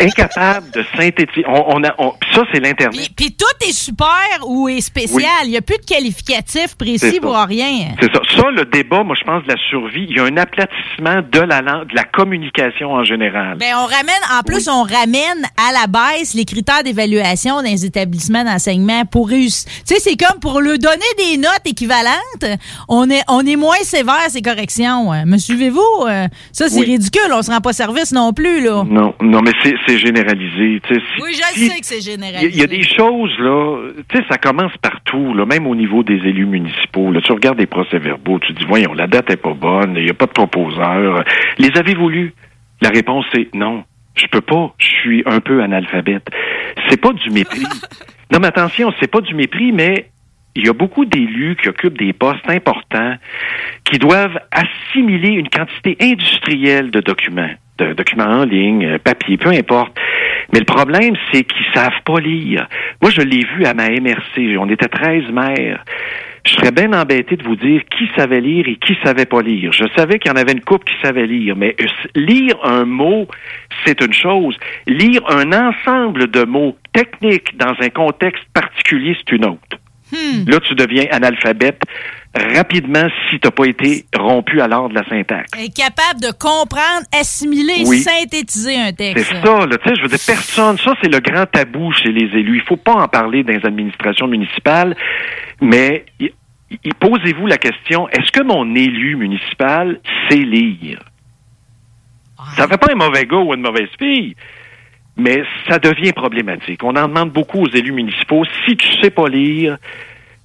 incapable de synthétiser. On, a, ça c'est l'internet. Puis, tout est super ou est spécial. Il n'y a plus de qualificatif précis pour rien. C'est ça. Ça le débat, moi je pense de la survie. Il y a un aplatissement de la langue, de la communication en général. Ben on ramène en plus on ramène à la baisse les critères d'évaluation dans les établissements d'enseignement pour réussir. Tu sais, c'est comme pour lui donner des notes équivalentes, on est, on est moins sévère à ces corrections. Hein. Me suivez-vous? Euh, ça, c'est ridicule. On se rend pas service non plus, là. Non, non, mais c'est généralisé. oui, je sais que c'est généralisé. Il y, a des choses, là, tu sais, ça commence partout, là, même au niveau des élus municipaux. Là, tu regardes des procès-verbaux, tu dis, voyons, la date est pas bonne, il n'y a pas de proposeur. Les avez-vous lus? La réponse est non. Je peux pas. Je suis un peu analphabète. C'est pas du mépris. Non, mais attention, c'est pas du mépris, mais il y a beaucoup d'élus qui occupent des postes importants qui doivent assimiler une quantité industrielle de documents, de documents en ligne, euh, papier, peu importe. Mais le problème, c'est qu'ils savent pas lire. Moi, je l'ai vu à ma MRC. On était 13 maires je serais bien embêté de vous dire qui savait lire et qui savait pas lire. Je savais qu'il y en avait une couple qui savait lire, mais lire un mot, c'est une chose. Lire un ensemble de mots techniques dans un contexte particulier, c'est une autre. Hmm. Là, tu deviens analphabète rapidement si tu n'as pas été rompu à l'ordre de la syntaxe. capable de comprendre, assimiler, synthétiser un texte. C'est ça, là, tu sais, je veux dire, personne, ça c'est le grand tabou chez les élus. Il faut pas en parler dans les administrations municipales, mais posez-vous la question, est-ce que mon élu municipal sait lire? Ça ah. Ça fait pas un mauvais gars ou une mauvaise fille, mais ça devient problématique. On en demande beaucoup aux élus municipaux. Si tu sais pas lire,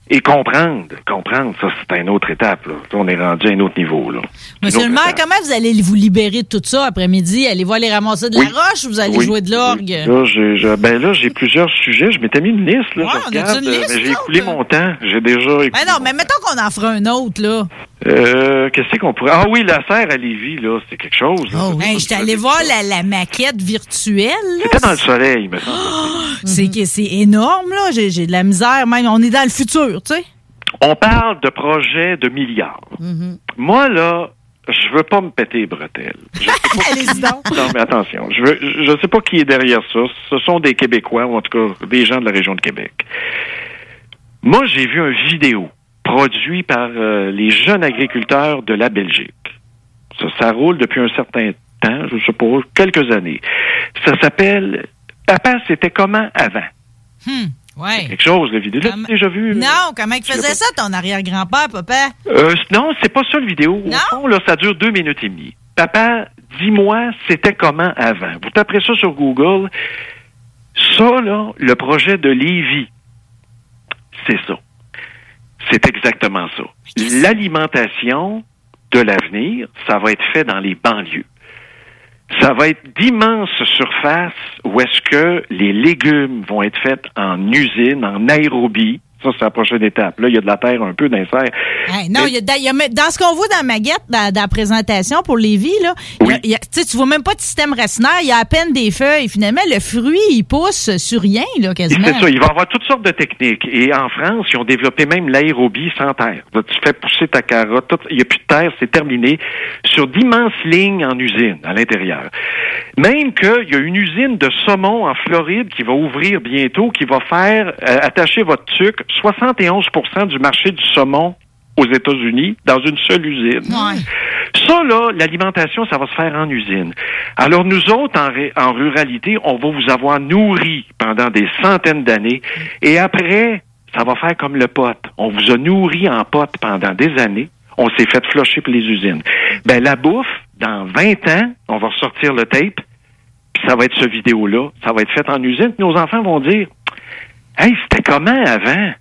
et comprendre, comprendre, ça, c'est une autre étape. Là. On est rendu à un autre niveau. Là. Monsieur le maire, comment vous allez vous libérer de tout ça après-midi? Allez voir les ramasser de la roche ou vous allez jouer de l'orgue? Là, j'ai, ben là, j'ai plusieurs sujets. Je m'étais mis une liste. Là, je une liste, j'ai écoulé mon temps. J'ai déjà écoulé Ben non, mais mettons qu'on en fera un autre, là. Euh, qu'est-ce qu'on pourrait. Ah oui, la serre à Lévis, là, c'est quelque chose. Oh, oui. J'étais allé voir la, maquette virtuelle. C'était dans le soleil, me semble. c'est que c'est énorme, là. J'ai de la misère. Même, on est dans le futur, tu sais. On parle de projets de milliards. Mm-hmm. Moi, là, je veux pas me péter les bretelles. Allez-y donc. Non, mais attention. Je veux, je sais pas qui est derrière ça. Ce sont des Québécois, ou en tout cas des gens de la région de Québec. Moi, j'ai vu un vidéo produit par euh, les jeunes agriculteurs de la Belgique. Ça, ça roule depuis un certain temps, je sais pas, quelques années. Ça s'appelle Papa, c'était comment avant? Hmm, ouais. Quelque chose, la vidéo. Comme... déjà vu? Non, comment il faisait ça, ton arrière-grand-père, papa? Euh, non, c'est pas ça le vidéo. Non? Au fond, là, ça dure deux minutes et demie. Papa, dis-moi, c'était comment avant? Vous taperez ça sur Google. Ça, là, le projet de Lévis, c'est ça. C'est exactement ça. L'alimentation de l'avenir, ça va être fait dans les banlieues. Ça va être d'immenses surfaces où est-ce que les légumes vont être faits en usine, en aérobie, ça, c'est la prochaine étape. Là, il y a de la terre un peu dans les non, il y a, dans ce qu'on voit dans ma guette, dans, la présentation pour les vies, là, y a, tu vois même pas de système racinaire, il y a à peine des feuilles. Finalement, le fruit, il pousse sur rien, là, quasiment. C'est ça, il va y avoir toutes sortes de techniques. Et en France, ils ont développé même l'aérobie sans terre. tu fais pousser ta carotte, il n'y a plus de terre, c'est terminé, sur d'immenses lignes en usine à l'intérieur. Même qu'il y a une usine de saumon en Floride qui va ouvrir bientôt, qui va faire euh, attacher votre sucre 71% du marché du saumon aux États-Unis dans une seule usine. Ça, là, l'alimentation, ça va se faire en usine. Alors, nous autres, en, en ruralité, on va vous avoir nourri pendant des centaines d'années et après, ça va faire comme le pote. On vous a nourri en pote pendant des années. On s'est fait flusher pour les usines. Ben, la bouffe, dans 20 ans, on va ressortir le tape, puis ça va être ce vidéo-là, ça va être fait en usine, puis nos enfants vont dire Hey, c'était comment avant?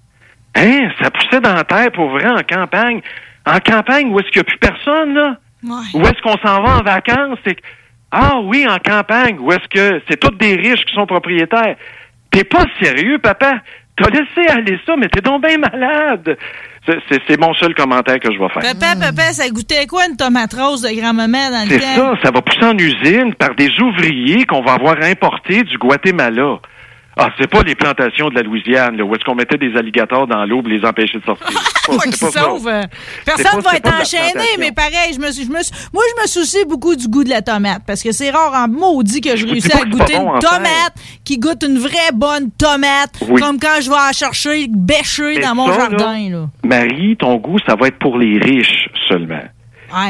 Hein? Ça poussait dans la terre pour vrai en campagne. En campagne, où est-ce qu'il n'y a plus personne, là? Où est-ce qu'on s'en va en vacances? Ah oui, en campagne. Où est-ce que c'est tous des riches qui sont propriétaires? T'es pas sérieux, papa? T'as laissé aller ça, mais t'es donc bien malade. C'est mon seul commentaire que je vais faire. Papa, papa, ça goûtait quoi une tomate rose de grand-maman dans le C'est ça, ça va pousser en usine par des ouvriers qu'on va avoir importés du Guatemala. Ah, c'est pas les plantations de la Louisiane, là, où est-ce qu'on mettait des alligators dans l'eau pour les empêcher de sortir. Moi qui sauve. Personne va être enchaîné, mais pareil, je me, je me, moi, je me soucie beaucoup du goût de la tomate, parce que c'est rare en maudit que je réussis à goûter une tomate qui goûte une vraie bonne tomate, comme quand je vais en chercher bêcher dans mon jardin. Là. Marie, ton goût, ça va être pour les riches seulement.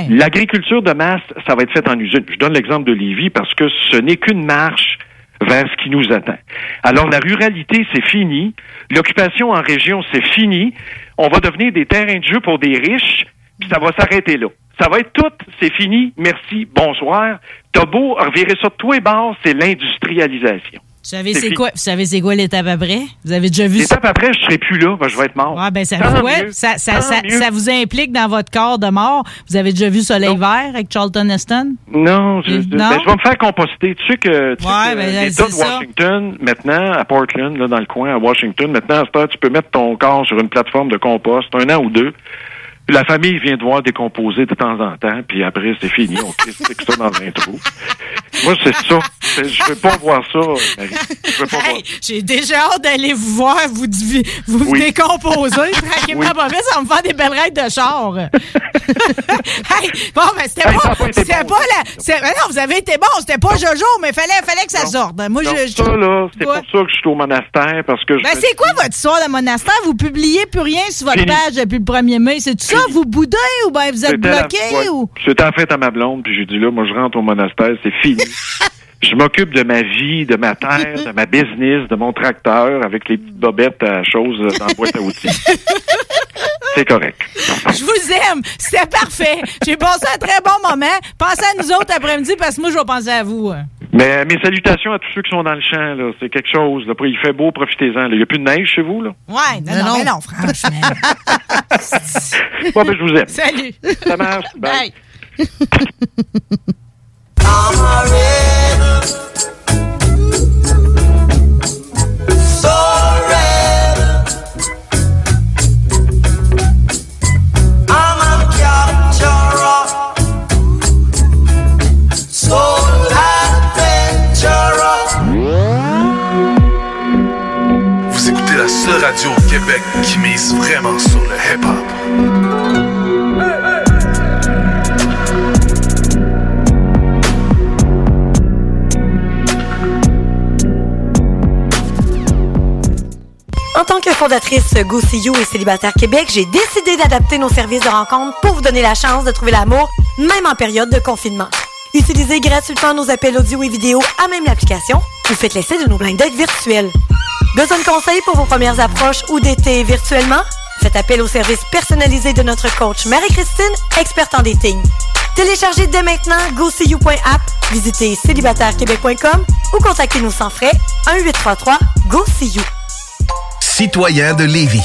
L'agriculture de masse, ça va être fait en usine. Je donne l'exemple de Lévis parce que ce n'est qu'une marche vers ce qui nous attend. Alors la ruralité, c'est fini. L'occupation en région, c'est fini. On va devenir des terrains de jeu pour des riches, puis ça va s'arrêter là. Ça va être tout, c'est fini, merci, bonsoir. T'as beau revirer ça de tous les c'est l'industrialisation. Vous savez, c'est quoi, vous savez, c'est quoi l'étape après? Vous avez déjà vu L'étape après, je serai plus là, ben, je vais être mort. Ah, ben, ça, vous, ça, ça, ça, vous implique dans votre corps de mort? Vous avez déjà vu Soleil Vert avec Charlton Heston? Non, je, Ben, je vais me faire composter. Tu sais que, tu ouais, ben, l'État de Washington, maintenant, à Portland, là, dans le coin, à Washington, maintenant, à ce tu peux mettre ton corps sur une plateforme de compost, un an ou deux. La famille vient devoir décomposer de temps en temps, puis après, c'est fini. On critique ça dans un trou. Moi, c'est ça. Je veux pas voir ça, Marie. Je veux pas voir. J'ai déjà hâte d'aller vous voir, vous, vous décomposer. Tranquillement, oui. ça me fait des belles règles de char. hey, bon, ben, c'était pas, c'était pas, la, ben non, vous avez été bon, c'était pas Jojo, mais fallait, fallait que ça sorte. Moi, je, ça, là, c'est pour ça que je suis au monastère, parce que Ben, c'est quoi votre histoire de monastère? Vous publiez plus rien sur votre page depuis le 1er mai. C'est ça? Vous boudez ou bien vous êtes bloqué? ou... C'était en fait à ma blonde, puis j'ai dit là, moi, je rentre au monastère, c'est fini. je m'occupe de ma vie, de ma terre, de ma business, de mon tracteur avec les petites bobettes à choses dans la boîte à outils. C'est correct. Je vous aime. C'était parfait. J'ai passé un très bon moment. Pensez à nous autres après-midi parce que moi, je vais penser à vous. Mais mes salutations à tous ceux qui sont dans le champ. Là. C'est quelque chose. Là. Il fait beau, profitez-en. Il n'y a plus de neige chez vous? Là? Ouais, non, non, non, non franchement. bon, ben, je vous aime. Salut. Ça marche. Bye. Qui mise vraiment sur le hip-hop. En tant que fondatrice Go See You et Célibataire Québec, j'ai décidé d'adapter nos services de rencontre pour vous donner la chance de trouver l'amour, même en période de confinement. Utilisez gratuitement nos appels audio et vidéo à même l'application ou faites l'essai de nos blind dates virtuels. Besoin de conseils pour vos premières approches ou d'été virtuellement? Faites appel au service personnalisé de notre coach Marie-Christine, experte en dating. Téléchargez dès maintenant GoSeeYou.app, visitez célibatairequebec.com ou contactez-nous sans frais 1-833-GO-SEE-YOU. Citoyens de Lévis,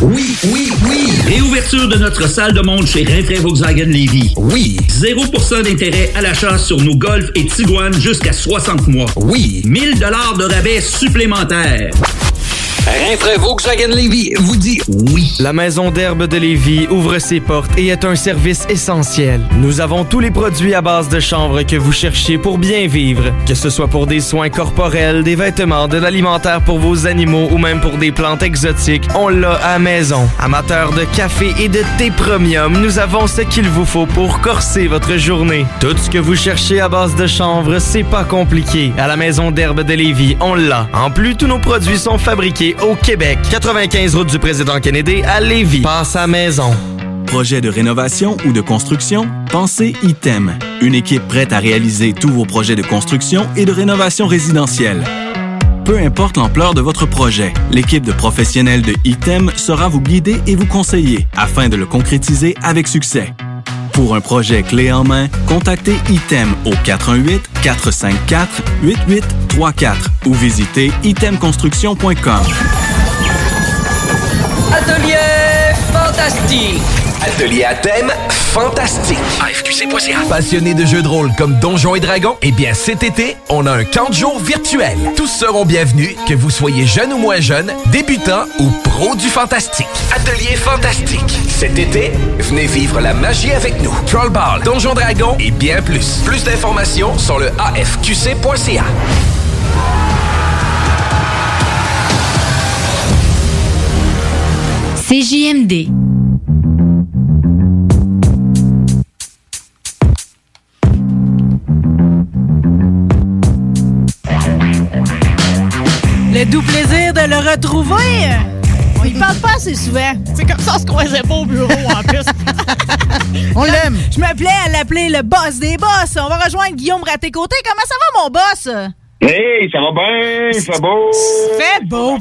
Oui, oui, oui! Réouverture de notre salle de monde chez Rinfrae Volkswagen Lévy. Oui! 0% d'intérêt à l'achat sur nos Golf et Tiguan jusqu'à 60 mois. Oui! 1000 dollars de rabais supplémentaires. Rinfrae Volkswagen Lévy vous dit oui. La maison d'herbe de Lévy ouvre ses portes et est un service essentiel. Nous avons tous les produits à base de chanvre que vous cherchez pour bien vivre. Que ce soit pour des soins corporels, des vêtements, de l'alimentaire pour vos animaux ou même pour des plantes exotiques, on l'a à maison. Amateurs de café et de thé premium, nous avons ce qu'il vous faut pour corser votre journée. Tout ce que vous cherchez à base de chanvre, c'est pas compliqué. À la maison d'herbe de Lévy, on l'a. En plus, tous nos produits sont fabriqués au Québec. 95 route du président Kennedy à Lévis. Passe à maison. Projet de rénovation ou de construction? Pensez ITEM. Une équipe prête à réaliser tous vos projets de construction et de rénovation résidentielle. Peu importe l'ampleur de votre projet, l'équipe de professionnels de ITEM sera vous guider et vous conseiller afin de le concrétiser avec succès. Pour un projet clé en main, contactez ITEM au 418-454-8834 ou visitez itemconstruction.com. Atelier fantastique! Atelier à thème fantastique. AFQC.ca. Passionné de jeux de rôle comme Donjons et Dragons? Eh bien, cet été, on a un camp de jour virtuel. Tous seront bienvenus, que vous soyez jeune ou moins jeune, débutant ou pro du fantastique. Atelier fantastique. Cet été, venez vivre la magie avec nous. Trollball, Donjons Dragons et bien plus. Plus d'informations sur le AFQC.ca. CJMD. Doux plaisir de le retrouver. On y parle pas assez souvent. C'est comme ça, on se croisait pas au bureau, en plus. On l'aime. Je m'appelais à l'appeler le boss des boss. On va rejoindre Guillaume Raté-Côté. Comment ça va, mon boss? Hey, ça va bien, fait beau. Fait beau.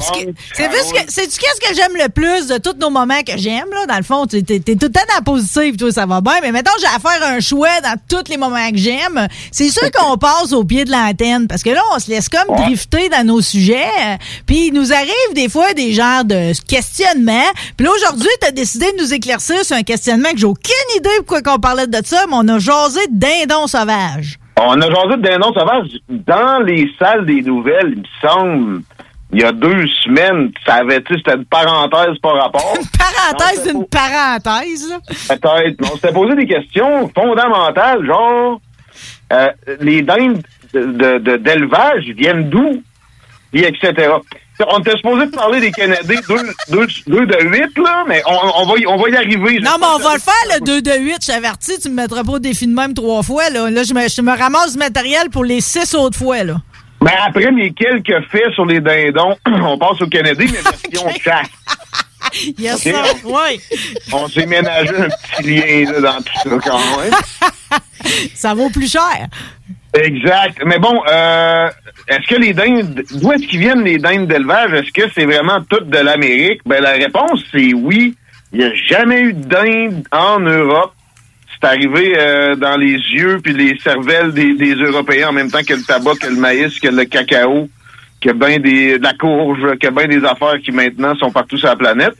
C'est ce que, c'est-tu qu'est-ce que j'aime le plus de tous nos moments que j'aime, là? Dans le fond, t'es, t'es, tout le temps dans la positive, toi, ça va bien. Mais mettons, j'ai à faire un choix dans tous les moments que j'aime. C'est sûr qu'on passe au pied de l'antenne. Parce que là, on se laisse comme drifter dans nos sujets. Puis il nous arrive des fois des genres de questionnements. Puis là, aujourd'hui, t'as décidé de nous éclaircir sur un questionnement que j'ai aucune idée pourquoi qu'on parlait de ça, mais on a jasé de dindon sauvage. On a jasé de dindon sauvage dans les salles des nouvelles, il me semble. Il y a deux semaines, ça avait, c'était une parenthèse par rapport. parenthèse d'une parenthèse, là. Peut-être. On s'était posé des questions fondamentales, genre, euh, les dindes de- de- d'élevage viennent d'où? Etc. On était supposé parler des Canadiens 2 de 8, là, mais on, on va, y, on va y arriver. Non, mais on va le faire, le 2 de 8, je t'avertis, tu me mettras pas au défi de même trois fois, là. Là, je me, je me ramasse du matériel pour les six autres fois, là. Ben après mes quelques faits sur les dindons, on passe au Canadien, mais version chasse. Yes, Ok, sir. on- Oui. On s'est ménagé un petit lien là, dans tout ça quand même. Ça vaut plus cher. Exact. Mais bon, euh, est-ce que les dindes, d'où est-ce qu'ils viennent les dindes d'élevage? Est-ce que c'est vraiment toutes de l'Amérique? Ben la réponse c'est oui. Il n'y a jamais eu de dinde en Europe. C'est arrivé euh, dans les yeux puis les cervelles des, des Européens en même temps que le tabac, que le maïs, que le cacao, que ben des de la courge, que ben des affaires qui maintenant sont partout sur la planète.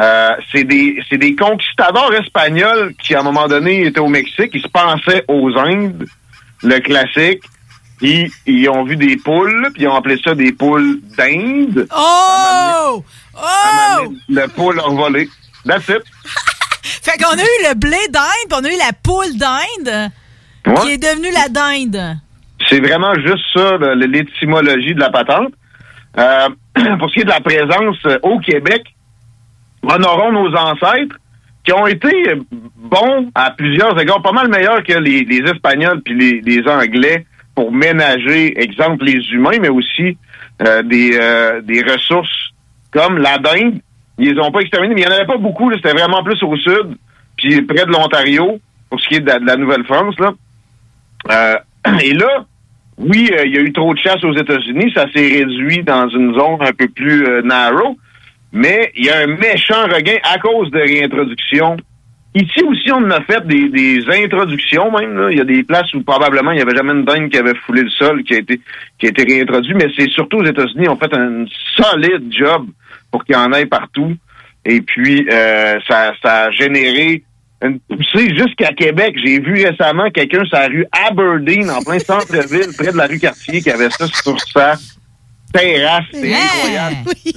Euh, c'est des c'est des conquistadors espagnols qui à un moment donné étaient au Mexique, ils se pensaient aux Indes, le classique. Puis ils ont vu des poules, puis ils ont appelé ça des poules d'Inde. Oh! Oh! Le poule leur volé. That's it. Fait qu'on a eu le blé d'Inde, puis on a eu la poule d'Inde, Ouais. qui est devenue la dinde. C'est vraiment juste ça, l'étymologie de la patente. Euh, pour ce qui est de la présence euh, au Québec, honorons nos ancêtres qui ont été bons à plusieurs égards, pas mal meilleurs que les, les Espagnols puis les, les Anglais pour ménager, exemple, les humains, mais aussi euh, des, euh, des ressources comme la dinde. Ils les ont pas exterminés, mais il n'y en avait pas beaucoup. C'était vraiment plus au sud, puis près de l'Ontario, pour ce qui est de la, la Nouvelle-France. Là. Euh, et là, oui, euh, il y a eu trop de chasse aux États-Unis. Ça s'est réduit dans une zone un peu plus euh, narrow. Mais il y a un méchant regain à cause de réintroduction. Ici aussi, on a fait des, des introductions même. Il y a des places où probablement il n'y avait jamais une dingue qui avait foulé le sol, qui a été qui a été réintroduit. Mais c'est surtout aux États-Unis, on fait un solide job pour qu'il y en ait partout. Et puis, euh, ça, ça a généré une poussée jusqu'à Québec. J'ai vu récemment quelqu'un sur la rue Aberdeen, en plein centre-ville, près de la rue Cartier, qui avait ça sur sa terrasse. C'est incroyable.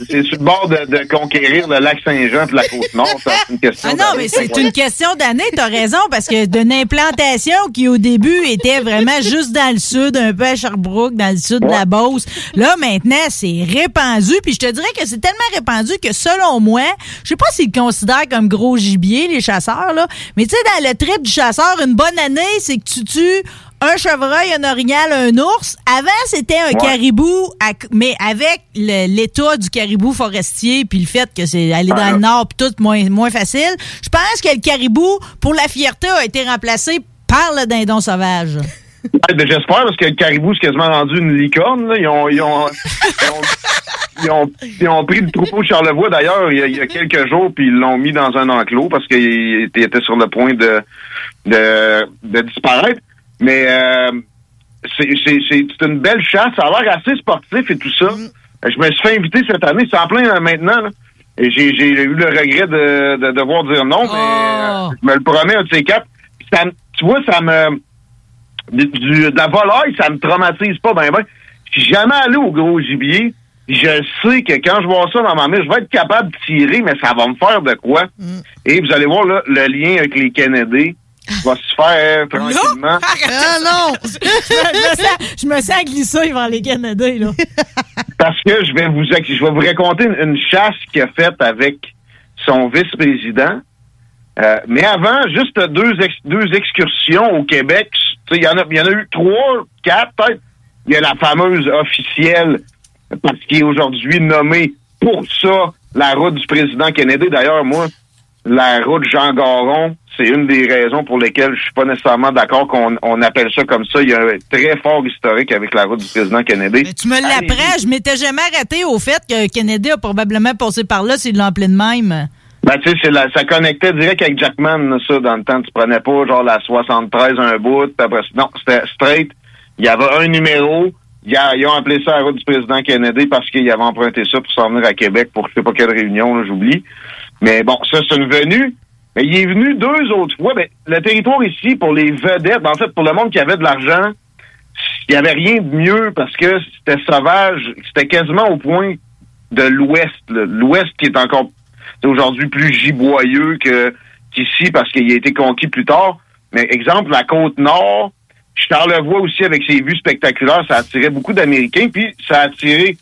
C'est sur le bord de, de conquérir le lac Saint-Jean et la Côte-Nord. C'est une question Ah non, mais c'est une question d'année, t'as raison, parce que d'une implantation qui au début était vraiment juste dans le sud, un peu à Sherbrooke, dans le sud de la Beauce, là maintenant c'est répandu, puis je te dirais que c'est tellement répandu que selon moi, je sais pas s'ils le considèrent comme gros gibier les chasseurs là, mais tu sais dans le trip du chasseur, une bonne année, c'est que tu tues un chevreuil, un orignal, un ours. Avant, c'était un Ouais. caribou, à- mais avec l'état du caribou forestier, puis le fait que c'est aller dans Ah, le nord, puis tout moins, moins facile, je pense que le caribou, pour la fierté, a été remplacé par le dindon sauvage. Ouais, ben, J'espère, parce que le caribou, c'est quasiment rendu une licorne. là. Ils, ont, ils, ont, ils, ont, ils, ont, ils ont pris le troupeau de Charlevoix, d'ailleurs, il, y a- il y a quelques jours, puis ils l'ont mis dans un enclos parce qu'il était sur le point de, de, de disparaître. Mais euh, c'est c'est- c'est- c'est une belle chasse. Ça a l'air assez sportif et tout ça. Je me suis fait inviter cette année. C'est en plein euh, maintenant. là. Et j'ai j'ai eu le regret de, de devoir dire non, mais euh, je me le promets, un de ces quatre. Ça tu vois, ça me du, de la volaille, ça me traumatise pas ben ben. Je suis jamais allé au gros gibier. Je sais que quand je vois ça dans ma main, je vais être capable de tirer, mais ça va me faire de quoi? Et vous allez voir là, le lien avec les Kennedy va se faire tranquillement. Ah non! je, me sens, glisser vers les Canadiens, là. Parce que je vais vous je vais vous raconter une, une chasse qu'il a faite avec son vice-président. Euh, mais avant, juste deux, ex- deux excursions au Québec. Tu sais, Il y, en a- il y en a eu trois, quatre peut-être. Il y a la fameuse officielle, parce qu'il est aujourd'hui nommé pour ça la route du président Kennedy. D'ailleurs, moi, la route Jean Garon, c'est une des raisons pour lesquelles je suis pas nécessairement d'accord qu'on on appelle ça comme ça. Il y a un très fort historique avec la route du président Kennedy. Tu me l'apprends, je m'étais jamais arrêté au fait que Kennedy a probablement passé par là s'il l'appelait de même. Ben, tu sais, la- ça connectait direct avec Jackman, ça, dans le temps. Tu prenais pas, genre, la 73, un bout, puis après, non, c'était straight. Il y avait un numéro. Ils a- ils ont appelé ça la route du président Kennedy parce qu'il avait emprunté ça pour s'en venir à Québec pour je sais pas quelle réunion, là, j'oublie. Mais bon, ça, c'est une venue. Mais il est venu deux autres fois. Ben, le territoire ici, pour les vedettes, en fait, pour le monde qui avait de l'argent, il n'y avait rien de mieux parce que c'était sauvage. C'était quasiment au point de l'Ouest. L'Ouest qui est encore aujourd'hui plus giboyeux que qu'ici parce qu'il a été conquis plus tard. Mais exemple, la côte nord, Charlevoix aussi avec ses vues spectaculaires, ça attirait beaucoup d'Américains, puis ça a attiré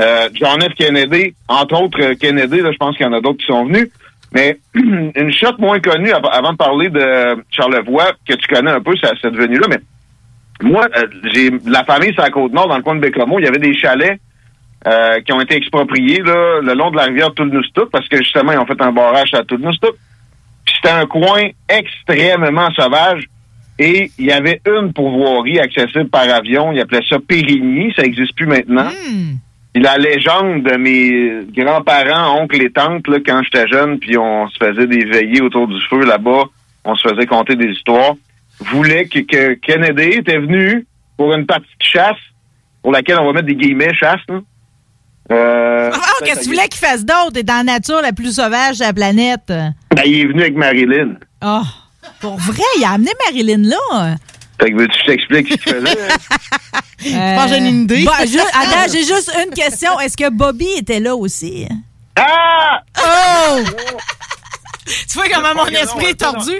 euh, John F. Kennedy, entre autres euh, Kennedy, je pense qu'il y en a d'autres qui sont venus. Mais une shot moins connue av- avant de parler de Charlevoix, que tu connais un peu, ça- cette venue-là, mais moi, euh, j'ai la famille sur la côte nord, dans le coin de Bécomo, il y avait des chalets qui ont été expropriés le long de la rivière Toulnoustouk parce que justement, ils ont fait un barrage à Toulnoustouk. Puis c'était un coin extrêmement sauvage et il y avait une pourvoirie accessible par avion. Ils appelaient ça Périgny, ça n'existe plus maintenant. Puis la légende de mes grands-parents, oncles et tantes, là, quand j'étais jeune, puis on se faisait des veillées autour du feu là-bas, on se faisait conter des histoires, voulait que, que Kennedy était venu pour une partie de chasse, pour laquelle on va mettre des guillemets chasse. Là. Euh, Ah, qu'est-ce que tu voulais qu'il fasse d'autre? T'es dans la nature la plus sauvage de la planète. ben, il est venu avec Marilyn. Ah, pour vrai, il a amené Marilyn là. Fait que veux-tu que je t'explique ce qu'il faisait? Je pense que j'ai une idée? Bah, attends, j'ai juste une question. Est-ce que Bobby était là aussi? Ah! Oh! tu vois comment mon esprit est tordu?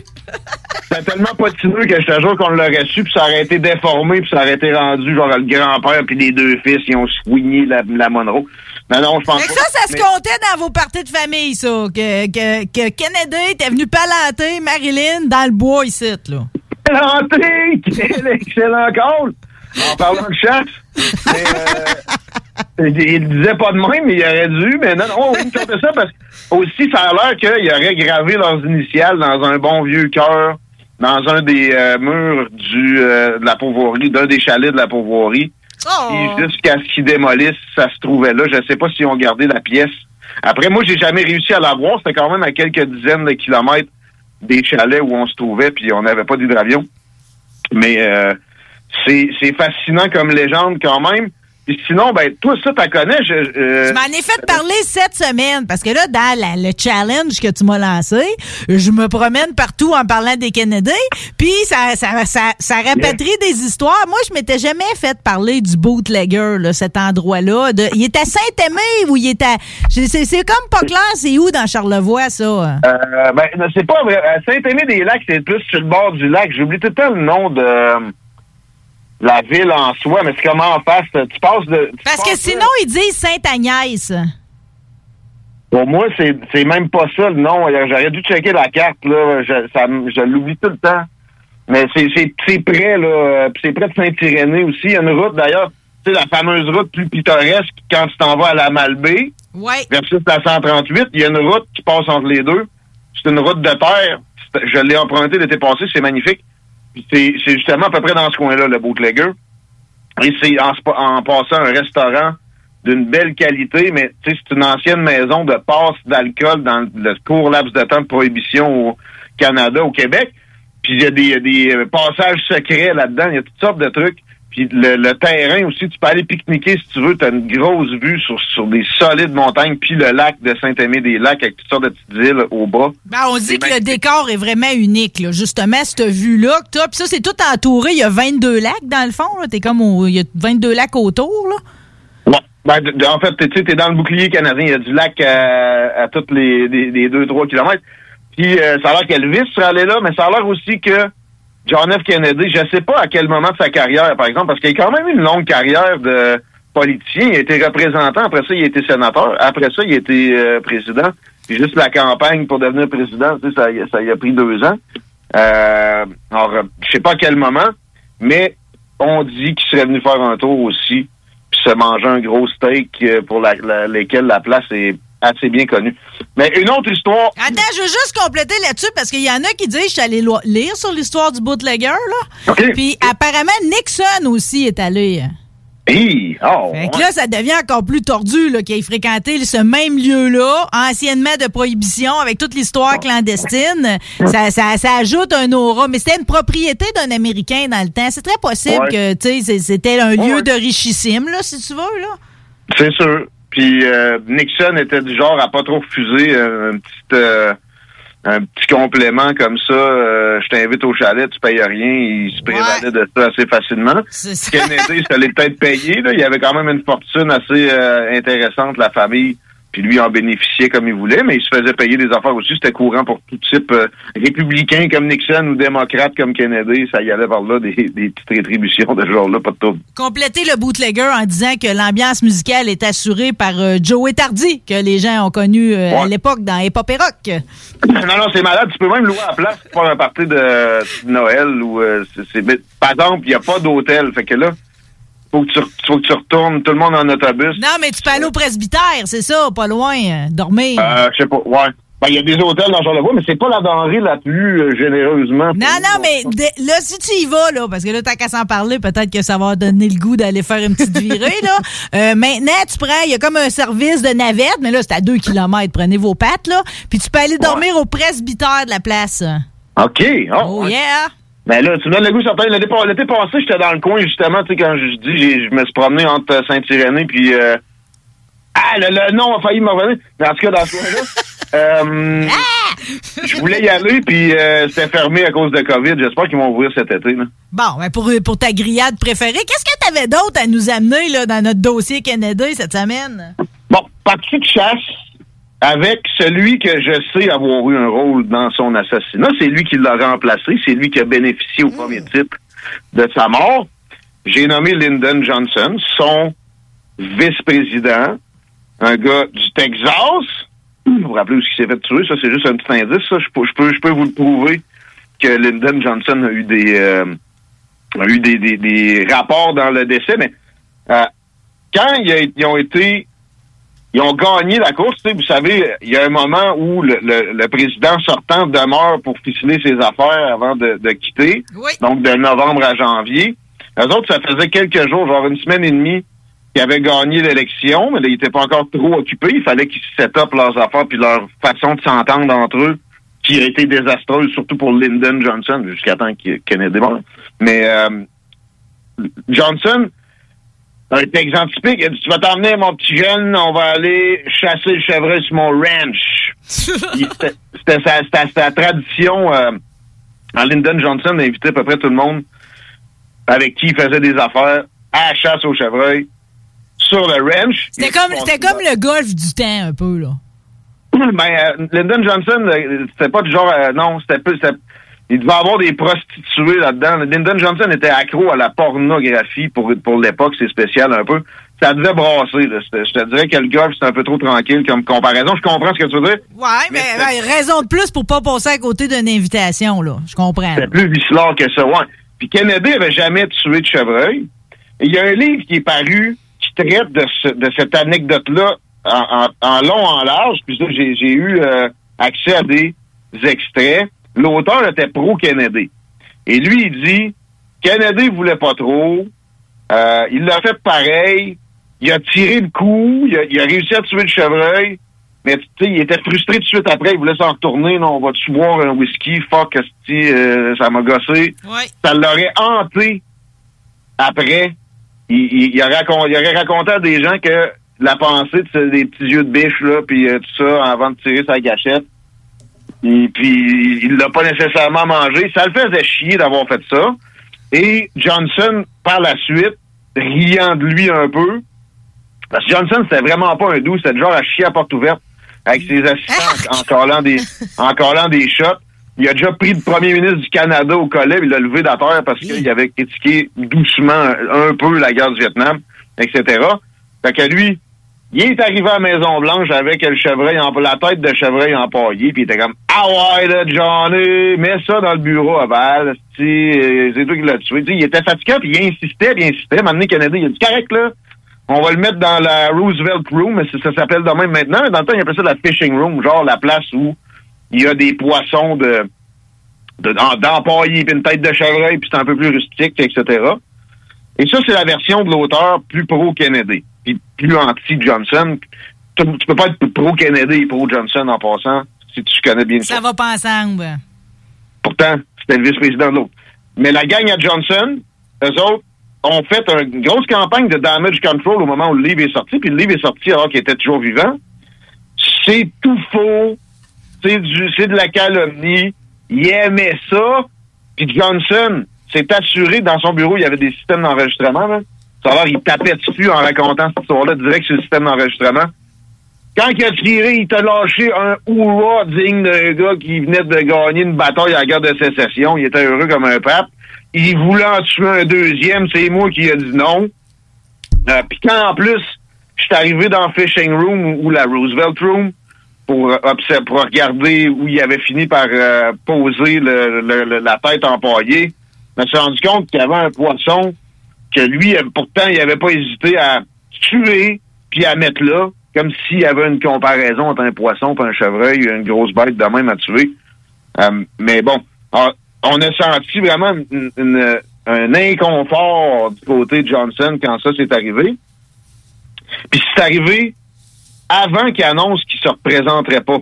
C'était tellement patineux que je te jure qu'on l'aurait su, puis ça aurait été déformé, puis ça aurait été rendu genre le grand-père, puis les deux fils, ils ont soigné la, la Monroe. Non, non, je pense Fait que pas. ça, ça se Mais- comptait dans vos parties de famille, ça. Que, que, que Kennedy était venu palanter Marilyn dans le bois ici, là. Palanté! Quel excellent call! En parlant de chasse, mais, euh, il, disait pas de même, mais il aurait dû, mais non, non, on me contait ça parce que aussi, ça a l'air qu'ils auraient gravé leurs initiales dans un bon vieux cœur, dans un des euh, murs du euh, de la pauvrerie, d'un des chalets de la pauvrerie. Puis jusqu'à ce qu'ils démolissent, ça se trouvait là. Je sais pas s'ils ont gardé la pièce. Après, moi, j'ai jamais réussi à la voir. C'était quand même à quelques dizaines de kilomètres des chalets où on se trouvait, puis on n'avait pas d'hydravion. Mais euh, c'est c'est fascinant comme légende quand même. Puis sinon, ben, toi, ça, t'as connais. Je, euh, Je m'en ai fait parler cette semaine parce que là, dans la- le challenge que tu m'as lancé, je me promène partout en parlant des Kennedy, puis ça, ça, ça, ça rapatrie des histoires. Moi, je m'étais jamais fait parler du bootlegger, là, cet endroit-là. De, il est à Saint-Aimé ou il est à... je- C'est c'est comme pas clair, c'est où dans Charlevoix, ça? Euh, ben, c'est pas vrai. Saint-Aimé-des-Lacs, c'est plus sur le bord du lac. J'oublie tout le temps le nom de la ville en soi, mais c'est comment en face. Tu passes de. tu Parce que sinon, ils disent Sainte-Agnès. Pour moi, c'est même pas ça le nom. J'aurais dû checker la carte, là. Je, je l'oublie tout le temps. Mais c'est près, là. C'est près de Saint-Irénée aussi. Il y a une route, d'ailleurs, tu sais, la fameuse route plus pittoresque quand tu t'en vas à la Malbaie Ouais. versus la 138. Il y a une route qui passe entre les deux. C'est une route de terre. Je l'ai emprunté l'été passé. C'est magnifique. C'est justement à peu près dans ce coin-là, le bootlegger. Et c'est en, passant un restaurant d'une belle qualité, mais c'est une ancienne maison de passe d'alcool dans le court laps de temps de prohibition au Canada, au Québec. Puis il y a des, des euh, passages secrets là-dedans, il y a toutes sortes de trucs. Puis le, le terrain aussi, tu peux aller pique-niquer si tu veux. Tu as une grosse vue sur, sur des solides montagnes, puis le lac de Saint-Aimé-des-Lacs avec toutes sortes de petites îles au bas. Ben, on dit que le décor est vraiment unique, là. justement, cette vue-là que t'as. Puis ça, c'est tout entouré. Il y a 22 lacs, dans le fond. là. T'es comme au- Il y a 22 lacs autour, là. Ben, de- de- en fait, tu sais, t'es dans le bouclier canadien. Il y a du lac à, à tous les, les, les 2-3 kilomètres. Puis euh, ça a l'air qu'Elvis serait allé là, mais ça a l'air aussi que John F. Kennedy, je sais pas à quel moment de sa carrière, par exemple, parce qu'il a quand même eu une longue carrière de politicien. Il a été représentant, après ça, il a été sénateur. Après ça, il a été euh, président. Puis juste la campagne pour devenir président, tu sais, ça, a- pris deux ans. Euh, alors, je sais pas à quel moment, mais on dit qu'il serait venu faire un tour aussi, puis se manger un gros steak euh, pour la, la place est assez bien connue. Mais une autre histoire. Attends, je veux juste compléter là-dessus parce qu'il y en a qui disent je suis allé lire sur l'histoire du bootlegger, là. Puis apparemment, Nixon aussi est allé. Hi! Oh! Fait que là, ça devient encore plus tordu qu'il ait fréquenté ce même lieu-là, anciennement de prohibition, avec toute l'histoire clandestine. Ça, ça, ça ajoute un aura. Mais c'était une propriété d'un Américain dans le temps. C'est très possible Ouais. que tu sais, c'est- c'était un lieu Ouais. de richissime, là, si tu veux. Là. C'est sûr. Puis euh, Nixon était du genre à pas trop refuser euh, un petit euh, un petit complément comme ça. euh, je t'invite au chalet, tu payes rien. Il se prévalait de ça assez facilement. Kennedy, ça l'est peut-être payé. Là. Il y avait quand même une fortune assez euh, intéressante, la famille. Puis lui en bénéficiait comme il voulait, mais il se faisait payer des affaires aussi. C'était courant pour tout type euh, républicain comme Nixon ou démocrate comme Kennedy. Ça y allait par là des, des petites rétributions de ce genre-là, pas de trouble. Compléter le bootlegger en disant que l'ambiance musicale est assurée par euh, Joey Tardy, que les gens ont connu euh, à l'époque dans Hip Hop et Rock. Non, non, c'est malade. Tu peux même louer à la place pour faire un party de, Noël ou euh, c'est, par exemple, il n'y a pas d'hôtel. Fait que là, faut que tu faut que tu retournes tout le monde en autobus. Non, mais tu peux aller au presbytère, c'est ça, pas loin, euh, dormir. Euh, je sais pas. Ouais. Ben, il y a des hôtels dans Charlevoix, mais c'est pas la denrée la plus euh, généreusement. Non, non, mais de- là, si tu y vas, là, parce que là, t'as qu'à s'en parler, peut-être que ça va donner le goût d'aller faire une petite virée, là. Euh, maintenant, tu prends, il y a comme un service de navette, mais là, c'est à 2 km. Prenez vos pattes, là. Puis tu peux aller dormir au presbytère de la place. OK. Oh, Oh, yeah! Ben là, tu me donnes le goût certain. L'été, pas- l'été passé, j'étais dans le coin, justement, tu sais, quand je dis, je me suis promené entre Saint-Irénée puis... euh, Ah, le, le nom a failli me revenir. Mais en tout cas, dans ce coin-là, euh, je voulais y aller, puis euh, c'était fermé à cause de COVID. J'espère qu'ils vont ouvrir cet été. Là. Bon, ben pour, pour ta grillade préférée, qu'est-ce que t'avais d'autre à nous amener, là, dans notre dossier Kennedy cette semaine? Bon, partie de chasse avec celui que je sais avoir eu un rôle dans son assassinat. C'est lui qui l'a remplacé. C'est lui qui a bénéficié au premier titre de sa mort. J'ai nommé Lyndon Johnson, son vice-président, un gars du Texas. Vous vous rappelez où il s'est fait tuer? Ça, c'est juste un petit indice. Ça. Je, peux, je, peux, je peux vous le prouver que Lyndon Johnson a eu des, euh, a eu des, des, des rapports dans le décès, mais euh, quand ils ont été ils ont gagné la course. Tu sais, vous savez, il y a un moment où le, le- le président sortant demeure pour ficeler ses affaires avant de, de quitter. Donc, de novembre à janvier. Les autres, ça faisait quelques jours, genre une semaine et demie, qu'ils avaient gagné l'élection, mais là, ils n'étaient pas encore trop occupés. Il fallait qu'ils set up leurs affaires puis leur façon de s'entendre entre eux, qui a été désastreuse, surtout pour Lyndon Johnson, jusqu'à temps qu'il Kennedy bon. Mais euh, Johnson, un exemple typique, il a dit, tu vas t'emmener, mon petit jeune, on va aller chasser le chevreuil sur mon ranch. C'était sa, tradition. Euh, Lyndon Johnson invitait à peu près tout le monde avec qui il faisait des affaires à la chasse au chevreuil sur le ranch. C'était comme, c'était comme le golf du temps, un peu, là. Ben, euh, Lyndon Johnson, euh, c'était pas du genre, euh, non, c'était plus, c'était- il devait avoir des prostituées là-dedans. Lyndon Johnson était accro à la pornographie pour, pour l'époque, c'est spécial un peu. Ça devait brasser, là. Je te dirais que le golf, c'était un peu trop tranquille comme comparaison. Je comprends ce que tu veux dire. Ouais, mais, ben, raison de plus pour pas passer à côté d'une invitation, là. Je comprends. C'était plus vicelard que ça, ouais. Puis Kennedy avait jamais tué de chevreuil. Il y a un livre qui est paru qui traite de, ce- de cette anecdote-là en, en- en long, en large. Puis j'ai eu euh, accès à des extraits. L'auteur était pro-Kennedy. Et lui, il dit, Kennedy voulait pas trop. Euh, il l'a fait pareil. Il a tiré le coup. Il a, il a réussi à tuer le chevreuil. Mais tu sais, il était frustré tout de suite après. Il voulait s'en retourner. Non, on va-tu boire un whisky? Fuck, euh, ça m'a gossé. Ça l'aurait hanté après. Il, il, il aurait racon- il aurait raconté à des gens que la pensée de des petits yeux de biche, là, puis euh, tout ça, avant de tirer sa gâchette. Et puis, il l'a pas nécessairement mangé. Ça le faisait chier d'avoir fait ça. Et Johnson, par la suite, riant de lui un peu, parce que Johnson, c'était vraiment pas un doux, c'était genre à chier à porte ouverte avec ses assistants en collant des, en collant des shots. Il a déjà pris le premier ministre du Canada au collet, puis il l'a levé de la terre parce qu'il avait critiqué doucement un peu la guerre du Vietnam, etc. Fait que lui, il est arrivé à la Maison-Blanche avec le chevreuil en, la tête de chevreuil empaillée, puis il était comme Ah ouais, là, Johnny, mets ça dans le bureau aval, si, euh, c'est toi qui l'as tué. Tu sais, il était fatigué, puis il insistait, puis il insistait. Maintenant, Canada, il a dit correct, là. On va le mettre dans la Roosevelt Room, ça, s'appelle de même maintenant. Dans le temps, il appelait ça la Fishing Room, genre la place où il y a des poissons de de- d'empaillés, puis une tête de chevreuil, puis c'est un peu plus rustique, etc. Et ça, c'est la version de l'auteur plus pro-Kennedy, puis plus anti-Johnson. Tu, tu peux pas être pro-Kennedy et pro-Johnson en passant, si tu connais bien ça. Ça va pas ensemble. Pourtant, c'était le vice-président de l'autre. Mais la gang à Johnson, eux autres, ont fait une grosse campagne de damage control au moment où le livre est sorti, puis le livre est sorti alors qu'il était toujours vivant. C'est tout faux. C'est du, c'est de la calomnie. Il aimait ça. Puis Johnson s'est assuré dans son bureau, il y avait des systèmes d'enregistrement. Là. L'air, il tapait dessus en racontant cette histoire-là direct sur le système d'enregistrement. Quand il a tiré, il t'a lâché un hurrah digne d'un gars qui venait de gagner une bataille à la guerre de sécession. Il était heureux comme un pape. Il voulait en tuer un deuxième. C'est moi qui ai dit non. Euh, Puis quand en plus, je suis arrivé dans Fishing Room ou, la Roosevelt Room pour, euh, pour regarder où il avait fini par euh, poser le- le- le- la tête empaillée, je me suis rendu compte qu'il y avait un poisson que lui, pourtant, il n'avait pas hésité à tuer puis à mettre là, comme s'il y avait une comparaison entre un poisson et un chevreuil, une grosse bête de même à tuer. Euh, mais bon, on, on a senti vraiment une- une- un inconfort du côté de Johnson quand ça s'est arrivé. Puis c'est arrivé avant qu'il annonce qu'il se représenterait pas.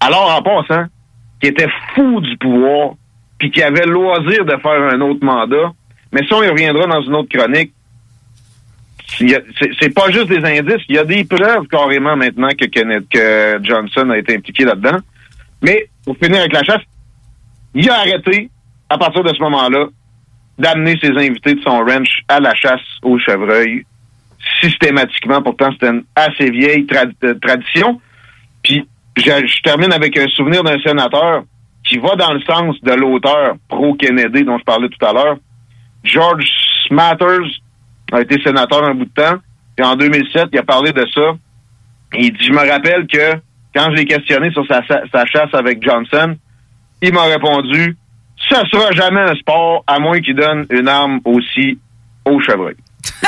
Alors, en passant, qu'il était fou du pouvoir, puis qu'il avait le loisir de faire un autre mandat, mais ça, on y reviendra dans une autre chronique. C'est pas juste des indices, il y a des preuves carrément maintenant que, Johnson a été impliqué là-dedans. Mais, pour finir avec la chasse, il a arrêté, à partir de ce moment-là, d'amener ses invités de son ranch à la chasse au chevreuil systématiquement. Pourtant, c'était une assez vieille euh, tradition. Puis, je, je termine avec un souvenir d'un sénateur qui va dans le sens de l'auteur pro-Kennedy dont je parlais tout à l'heure. George Smathers a été sénateur un bout de temps. Puis en 2007, il a parlé de ça. Il dit, je me rappelle que quand je l'ai questionné sur sa, chasse avec Johnson, il m'a répondu, ça sera jamais un sport à moins qu'il donne une arme aussi au chevreuil.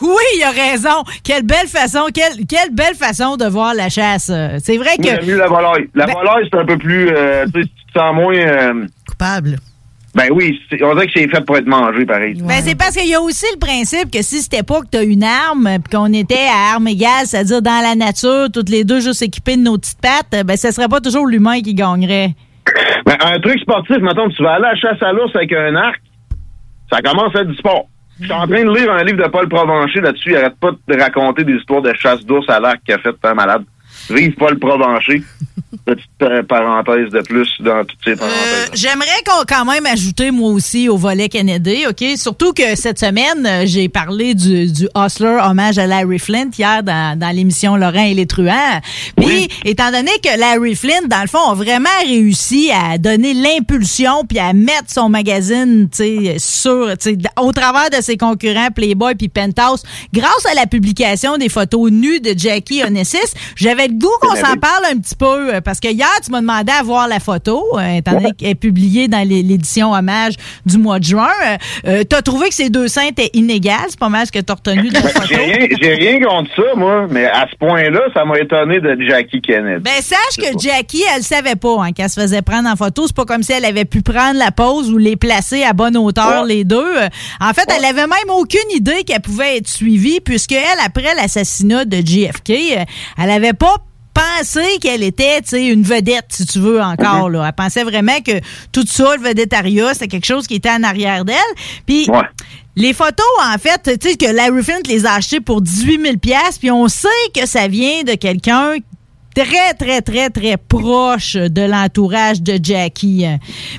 Oui, il a raison. Quelle belle façon, quelle, quelle belle façon de voir la chasse. C'est vrai que. mieux la volaille. La Ben- volaille, c'est un peu plus... euh, tu te sens moins... euh, Coupable. Ben oui, on dirait que c'est fait pour être mangé, pareil. Ben, c'est parce qu'il y a aussi le principe que si c'était pas que t'as une arme, puis qu'on était à armes égales, c'est-à-dire dans la nature, toutes les deux juste équipées de nos petites pattes, ben, ce serait pas toujours l'humain qui gagnerait. Ben, un truc sportif, mettons, tu vas aller à la chasse à l'ours avec un arc, ça commence à être du sport. Je suis en train de lire un livre de Paul Provencher là-dessus. Il arrête pas de raconter des histoires de chasse d'ours à l'arc qu'il a fait un malade. Vive Paul Provencher. Petite euh, parenthèse de plus dans toutes ces parenthèses. J'aimerais qu'on quand même ajouter moi aussi au volet Kennedy, OK? Surtout que cette semaine, euh, j'ai parlé du, du Hustler hommage à Larry Flint hier dans, dans l'émission Laurent et les truands. Puis, étant donné que Larry Flint, dans le fond, a vraiment réussi à donner l'impulsion puis à mettre son magazine, tu sais, sur, tu sais, au travers de ses concurrents Playboy puis Penthouse, grâce à la publication des photos nues de Jackie Onassis, j'avais le goût qu'on s'en parle un petit peu euh, parce que hier, tu m'as demandé à voir la photo, euh, étant donné qu'elle est publiée dans l'édition hommage du mois de juin. Euh, euh, t'as trouvé que ces deux seins étaient inégales, c'est pas mal ce que t'as retenu de la photo. J'ai rien, j'ai rien contre ça, moi, mais à ce point-là, ça m'a étonné de Jackie Kennedy. Ben, sache que Jackie, elle savait pas hein, qu'elle se faisait prendre en photo. C'est pas comme si elle avait pu prendre la pose ou les placer à bonne hauteur, les deux. Euh, En fait, elle avait même aucune idée qu'elle pouvait être suivie, puisque elle, après l'assassinat de JFK, elle avait pas pensé qu'elle était, tu sais, une vedette, si tu veux, encore, là. Elle pensait vraiment que tout ça, le vedettariat, c'était quelque chose qui était en arrière d'elle. Puis, les photos, en fait, tu sais, que Larry Flint les a achetées pour 18 000 puis on sait que ça vient de quelqu'un très, très, très, très proche de l'entourage de Jackie.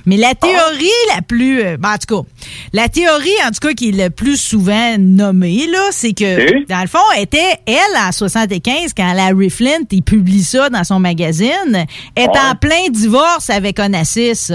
Mais la théorie la plus... euh, ben, en tout cas, la théorie, en tout cas, qui est le plus souvent nommée, là, c'est que, dans le fond, elle était, elle, en 75, quand Larry Flint, il publie ça dans son magazine, est en plein divorce avec Onassis.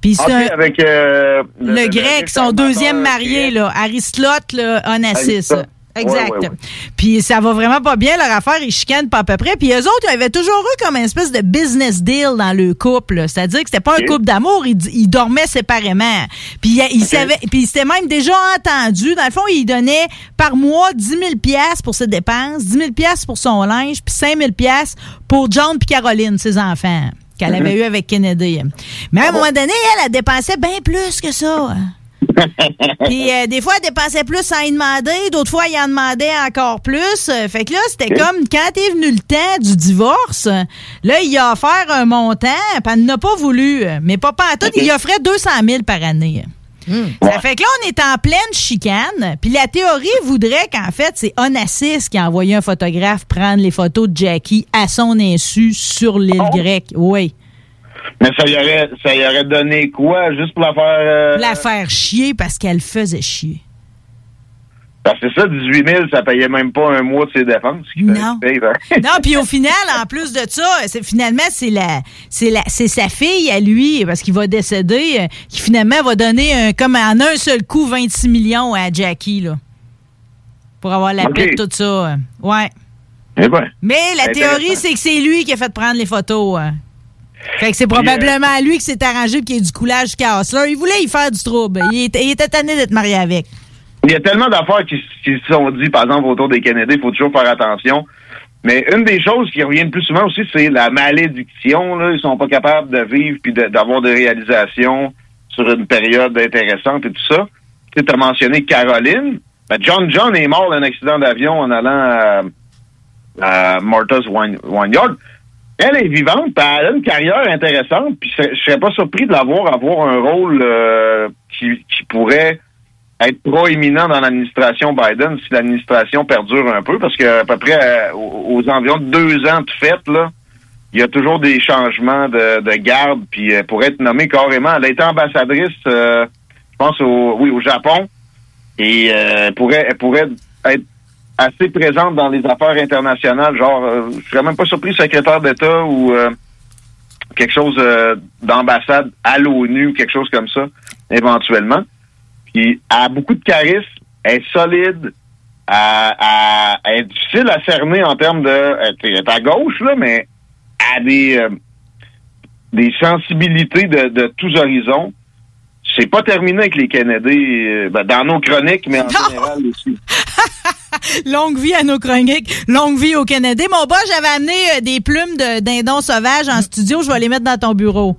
Puis c'est Ok, un- avec euh, le, grec, son deuxième marié, là, Aristote là, Onassis. Aristote. Exact. Ouais, ouais, ouais. Puis ça va vraiment pas bien leur affaire, ils chicanent pas à peu près. Puis eux autres, ils avaient toujours eu comme une espèce de business deal dans le couple. C'est-à-dire que c'était pas un couple d'amour, ils, ils dormaient séparément. Puis ils, savaient, puis ils s'étaient même déjà entendus. Dans le fond, ils donnaient par mois 10 000 piastres pour ses dépenses, 10 000 piastres pour son linge, puis 5 000 piastres pour John puis Caroline, ses enfants qu'elle avait Mhm. eu avec Kennedy. Mais à un moment donné, elle, elle dépensait bien plus que ça. Puis euh, des fois, elle dépensait plus sans y demander, d'autres fois, elle en demandait encore plus. Euh, fait que là, c'était comme quand est venu le temps du divorce, là, il a offert un montant, puis elle n'a pas voulu. Mais pas tout, il offrait 200 000 par année. Ça fait que là, on est en pleine chicane. Puis la théorie voudrait qu'en fait, c'est Onassis qui a envoyé un photographe prendre les photos de Jackie à son insu sur l'île grecque. Oui. Mais ça y aurait, ça y aurait donné quoi, juste pour la faire... euh, La faire chier parce qu'elle faisait chier. Parce que ça, 18 000, ça payait même pas un mois de ses fait- Non. paye, hein. Non, puis au final, en plus de ça, finalement c'est la c'est la c'est sa fille à lui parce qu'il va décéder euh, qui finalement va donner un, comme en un seul coup 26 millions à Jackie là. Pour avoir la paix de tout ça. euh. Ouais. Eh ben. Mais la théorie c'est que c'est lui qui a fait prendre les photos. hein. Fait que c'est euh, probablement lui qui s'est arrangé pour qu'il y ait du coulage jusqu'à Hustler. Il voulait y faire du trouble. Il était, il était tanné d'être marié avec. Il y a tellement d'affaires qui, qui se sont dites, par exemple, autour des Kennedy, il faut toujours faire attention. Mais une des choses qui revient le plus souvent aussi, c'est la malédiction. Là. Ils sont pas capables de vivre puis de- d'avoir des réalisations sur une période intéressante et tout ça. Tu as mentionné Caroline. Ben, John John est mort d'un accident d'avion en allant à, à Martha's Wine-. Elle est vivante, puis elle a une carrière intéressante, puis je serais pas surpris de la voir avoir un rôle euh, qui, qui pourrait être proéminent dans l'administration Biden si l'administration perdure un peu, parce que à peu près euh, aux, environs de deux ans de fête, là, il y a toujours des changements de, de garde, puis euh, pour être nommée carrément, elle a été ambassadrice, euh, je pense au oui au Japon, et euh, elle pourrait elle pourrait être assez présente dans les affaires internationales, genre euh, je serais même pas surpris secrétaire d'État ou euh, quelque chose euh, d'ambassade à l'ONU ou quelque chose comme ça, éventuellement. Puis elle a beaucoup de charisme, elle est solide, elle, elle- elle est difficile à cerner en termes de. Elle est- à gauche, là, mais elle a des, euh, des sensibilités de, de tous horizons. c'est pas terminé avec les Canadiens, euh, ben, dans nos chroniques, mais en général aussi. Longue vie à nos chroniques, longue vie au Canada. Mon boss, j'avais amené euh, des plumes de dindon sauvage en studio. Je vais les mettre dans ton bureau.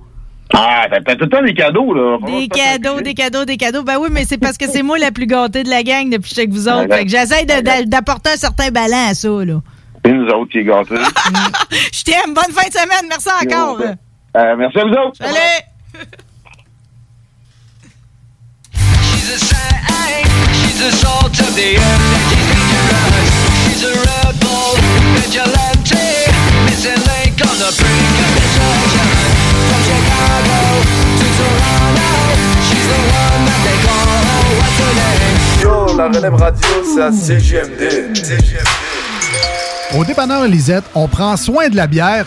Ah, t'as tout le temps des cadeaux, là. Des cadeaux, des cadeaux, des cadeaux. Ben oui, mais c'est parce que c'est moi la plus gâtée de la gang depuis que je vous autres. Fait que j'essaie d'apporter un certain ballon à ça, là. C'est nous autres qui est gâtés. Je t'aime. Bonne fin de semaine. Merci encore. Euh, merci à vous autres. Salut. She's the salt of the earth Au dépanneur Lisette, on prend soin de la bière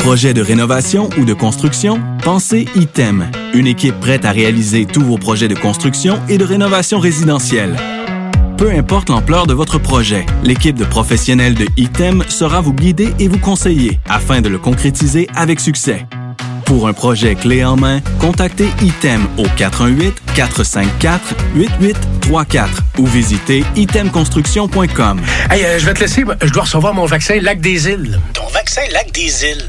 Projet de rénovation ou de construction? Pensez ITEM, une équipe prête à réaliser tous vos projets de construction et de rénovation résidentielle. Peu importe l'ampleur de votre projet, l'équipe de professionnels de ITEM sera vous guider et vous conseiller afin de le concrétiser avec succès. Pour un projet clé en main, contactez ITEM au 418-454-8834 ou visitez itemconstruction.com. Hey, euh, je vais te laisser. Je dois recevoir mon vaccin Lac des Îles. Ton vaccin Lac des Îles.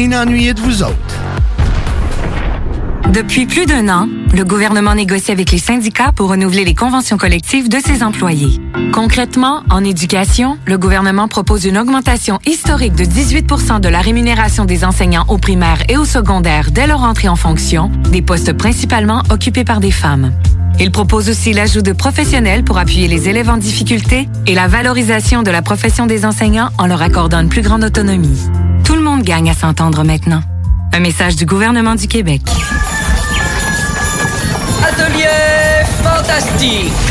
de vous autres. Depuis plus d'un an, le gouvernement négocie avec les syndicats pour renouveler les conventions collectives de ses employés. Concrètement, en éducation, le gouvernement propose une augmentation historique de 18% de la rémunération des enseignants au primaire et au secondaire dès leur entrée en fonction, des postes principalement occupés par des femmes. Il propose aussi l'ajout de professionnels pour appuyer les élèves en difficulté et la valorisation de la profession des enseignants en leur accordant une plus grande autonomie. Tout le monde gagne à s'entendre maintenant. Un message du gouvernement du Québec. Atelier fantastique.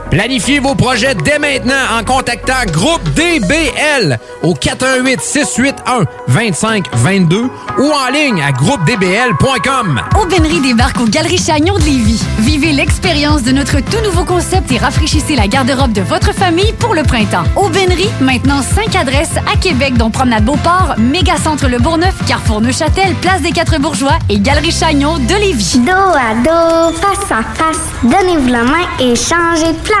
Planifiez vos projets dès maintenant en contactant Groupe DBL au 418 681 2522 ou en ligne à groupedbl.com. Aubainerie débarque aux Galeries Chagnon de Lévis. Vivez l'expérience de notre tout nouveau concept et rafraîchissez la garde-robe de votre famille pour le printemps. Aubainerie, maintenant 5 adresses à Québec, dont Promenade Beauport, Mégacentre Le Bourgneuf, Carrefour Neuchâtel, Place des Quatre Bourgeois et Galerie Chagnon de Lévis. Dos à dos, face à face, donnez-vous la main et changez de place.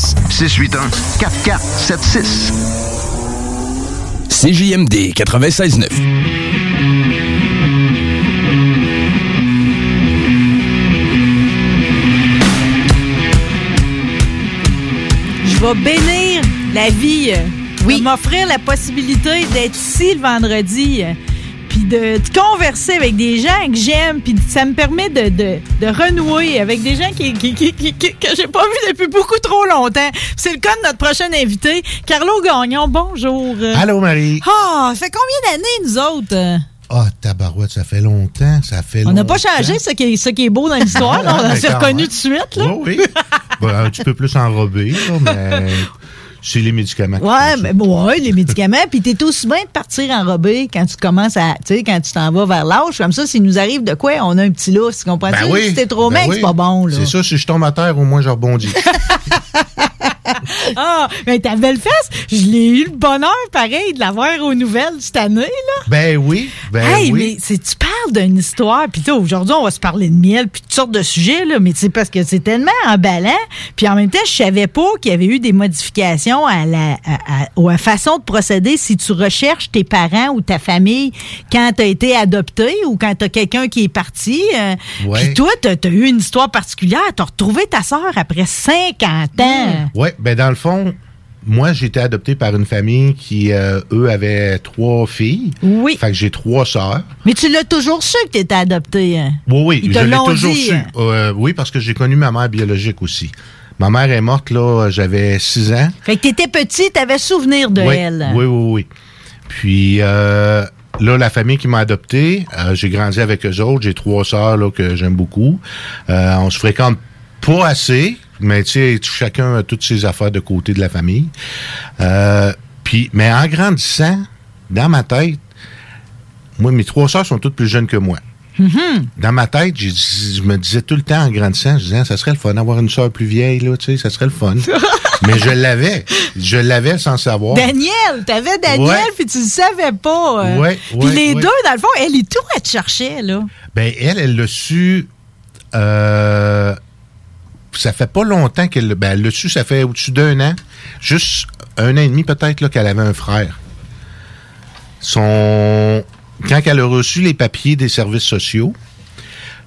681 4476. 681-4476. CJMD 96.9. Je vais bénir la vie. Oui. m'offrir la possibilité d'être ici le vendredi. De, de converser avec des gens que j'aime. Puis ça me permet de, de, de renouer avec des gens qui, qui, qui- que j'ai pas vu depuis beaucoup trop longtemps. C'est le cas de notre prochain invité, Carlo Gagnon. Bonjour. Allô, Marie. Ah, ça fait combien d'années, nous autres? Ah, tabarouette, ça fait longtemps, ça fait On n'a pas changé ce qui est, ce qui est beau dans l'histoire. On Mais s'est reconnu tout de suite. Là. Oui, oui. Un petit peu plus enrobé, là, mais c'est les médicaments. Ouais, mais bon, ouais, les médicaments. Puis t'es aussi bien de partir enrobé quand tu commences à, tu sais, quand tu t'en vas vers l'âge. Comme ça, s'il nous arrive de quoi, on a un petit lousse. Comprends-tu? Ben oui. Si t'es trop Ben mec, oui. c'est pas bon, là. C'est ça, si je tombe à terre, au moins je rebondis. Ah, mais ta belle fesse, je l'ai eu le bonheur, pareil, de l'avoir aux nouvelles cette année, là. ben oui, ben hey, oui. mais tu parles d'une histoire, puis aujourd'hui, on va se parler de miel, puis toutes sortes de sujets, là, mais c'est parce que c'est tellement emballant, puis en même temps, je savais pas qu'il y avait eu des modifications à la, à, à- à la façon de procéder si tu recherches tes parents ou ta famille quand tu as été adopté ou quand tu as quelqu'un qui est parti. euh, Ouais. Puis toi, tu as, eu une histoire particulière, tu as retrouvé ta sœur après 50 ans. Oui, ben dans le fond, moi, j'ai été adopté par une famille qui, euh, eux, avaient trois filles. Oui. Fait que j'ai trois sœurs. Mais tu l'as toujours su que tu étais adopté. hein? Oui, oui, Ils je l'ai toujours dit, su. hein? Euh, oui, parce que j'ai connu ma mère biologique aussi. Ma mère est morte, là, j'avais six ans. Fait que tu étais petit, tu avais souvenir de oui, elle. Oui, oui, oui. Puis euh, là, la famille qui m'a adopté, j'ai grandi avec eux autres. J'ai trois sœurs là, que j'aime beaucoup. On se fréquente pas assez, mais tu sais, chacun a toutes ses affaires de côté de la famille. Euh, puis, mais en grandissant, dans ma tête, moi, mes trois sœurs sont toutes plus jeunes que moi. Mhm. Dans ma tête, je me disais tout le temps en grandissant, je disais, ça serait le fun d'avoir une sœur plus vieille, là, tu sais, ça serait le fun. Mais je l'avais. Je l'avais sans savoir. Daniel, t'avais Daniel, Ouais. puis tu le savais pas. euh. Ouais, Puis les deux, dans le fond, elle est tout, elle te cherchait, là. Ben, elle, elle l'a su. Euh, ça fait pas longtemps qu'elle ben, l'a su, ça fait au-dessus d'un an. Juste un an et demi, peut-être, là, qu'elle avait un frère. Son. Quand elle a reçu les papiers des services sociaux,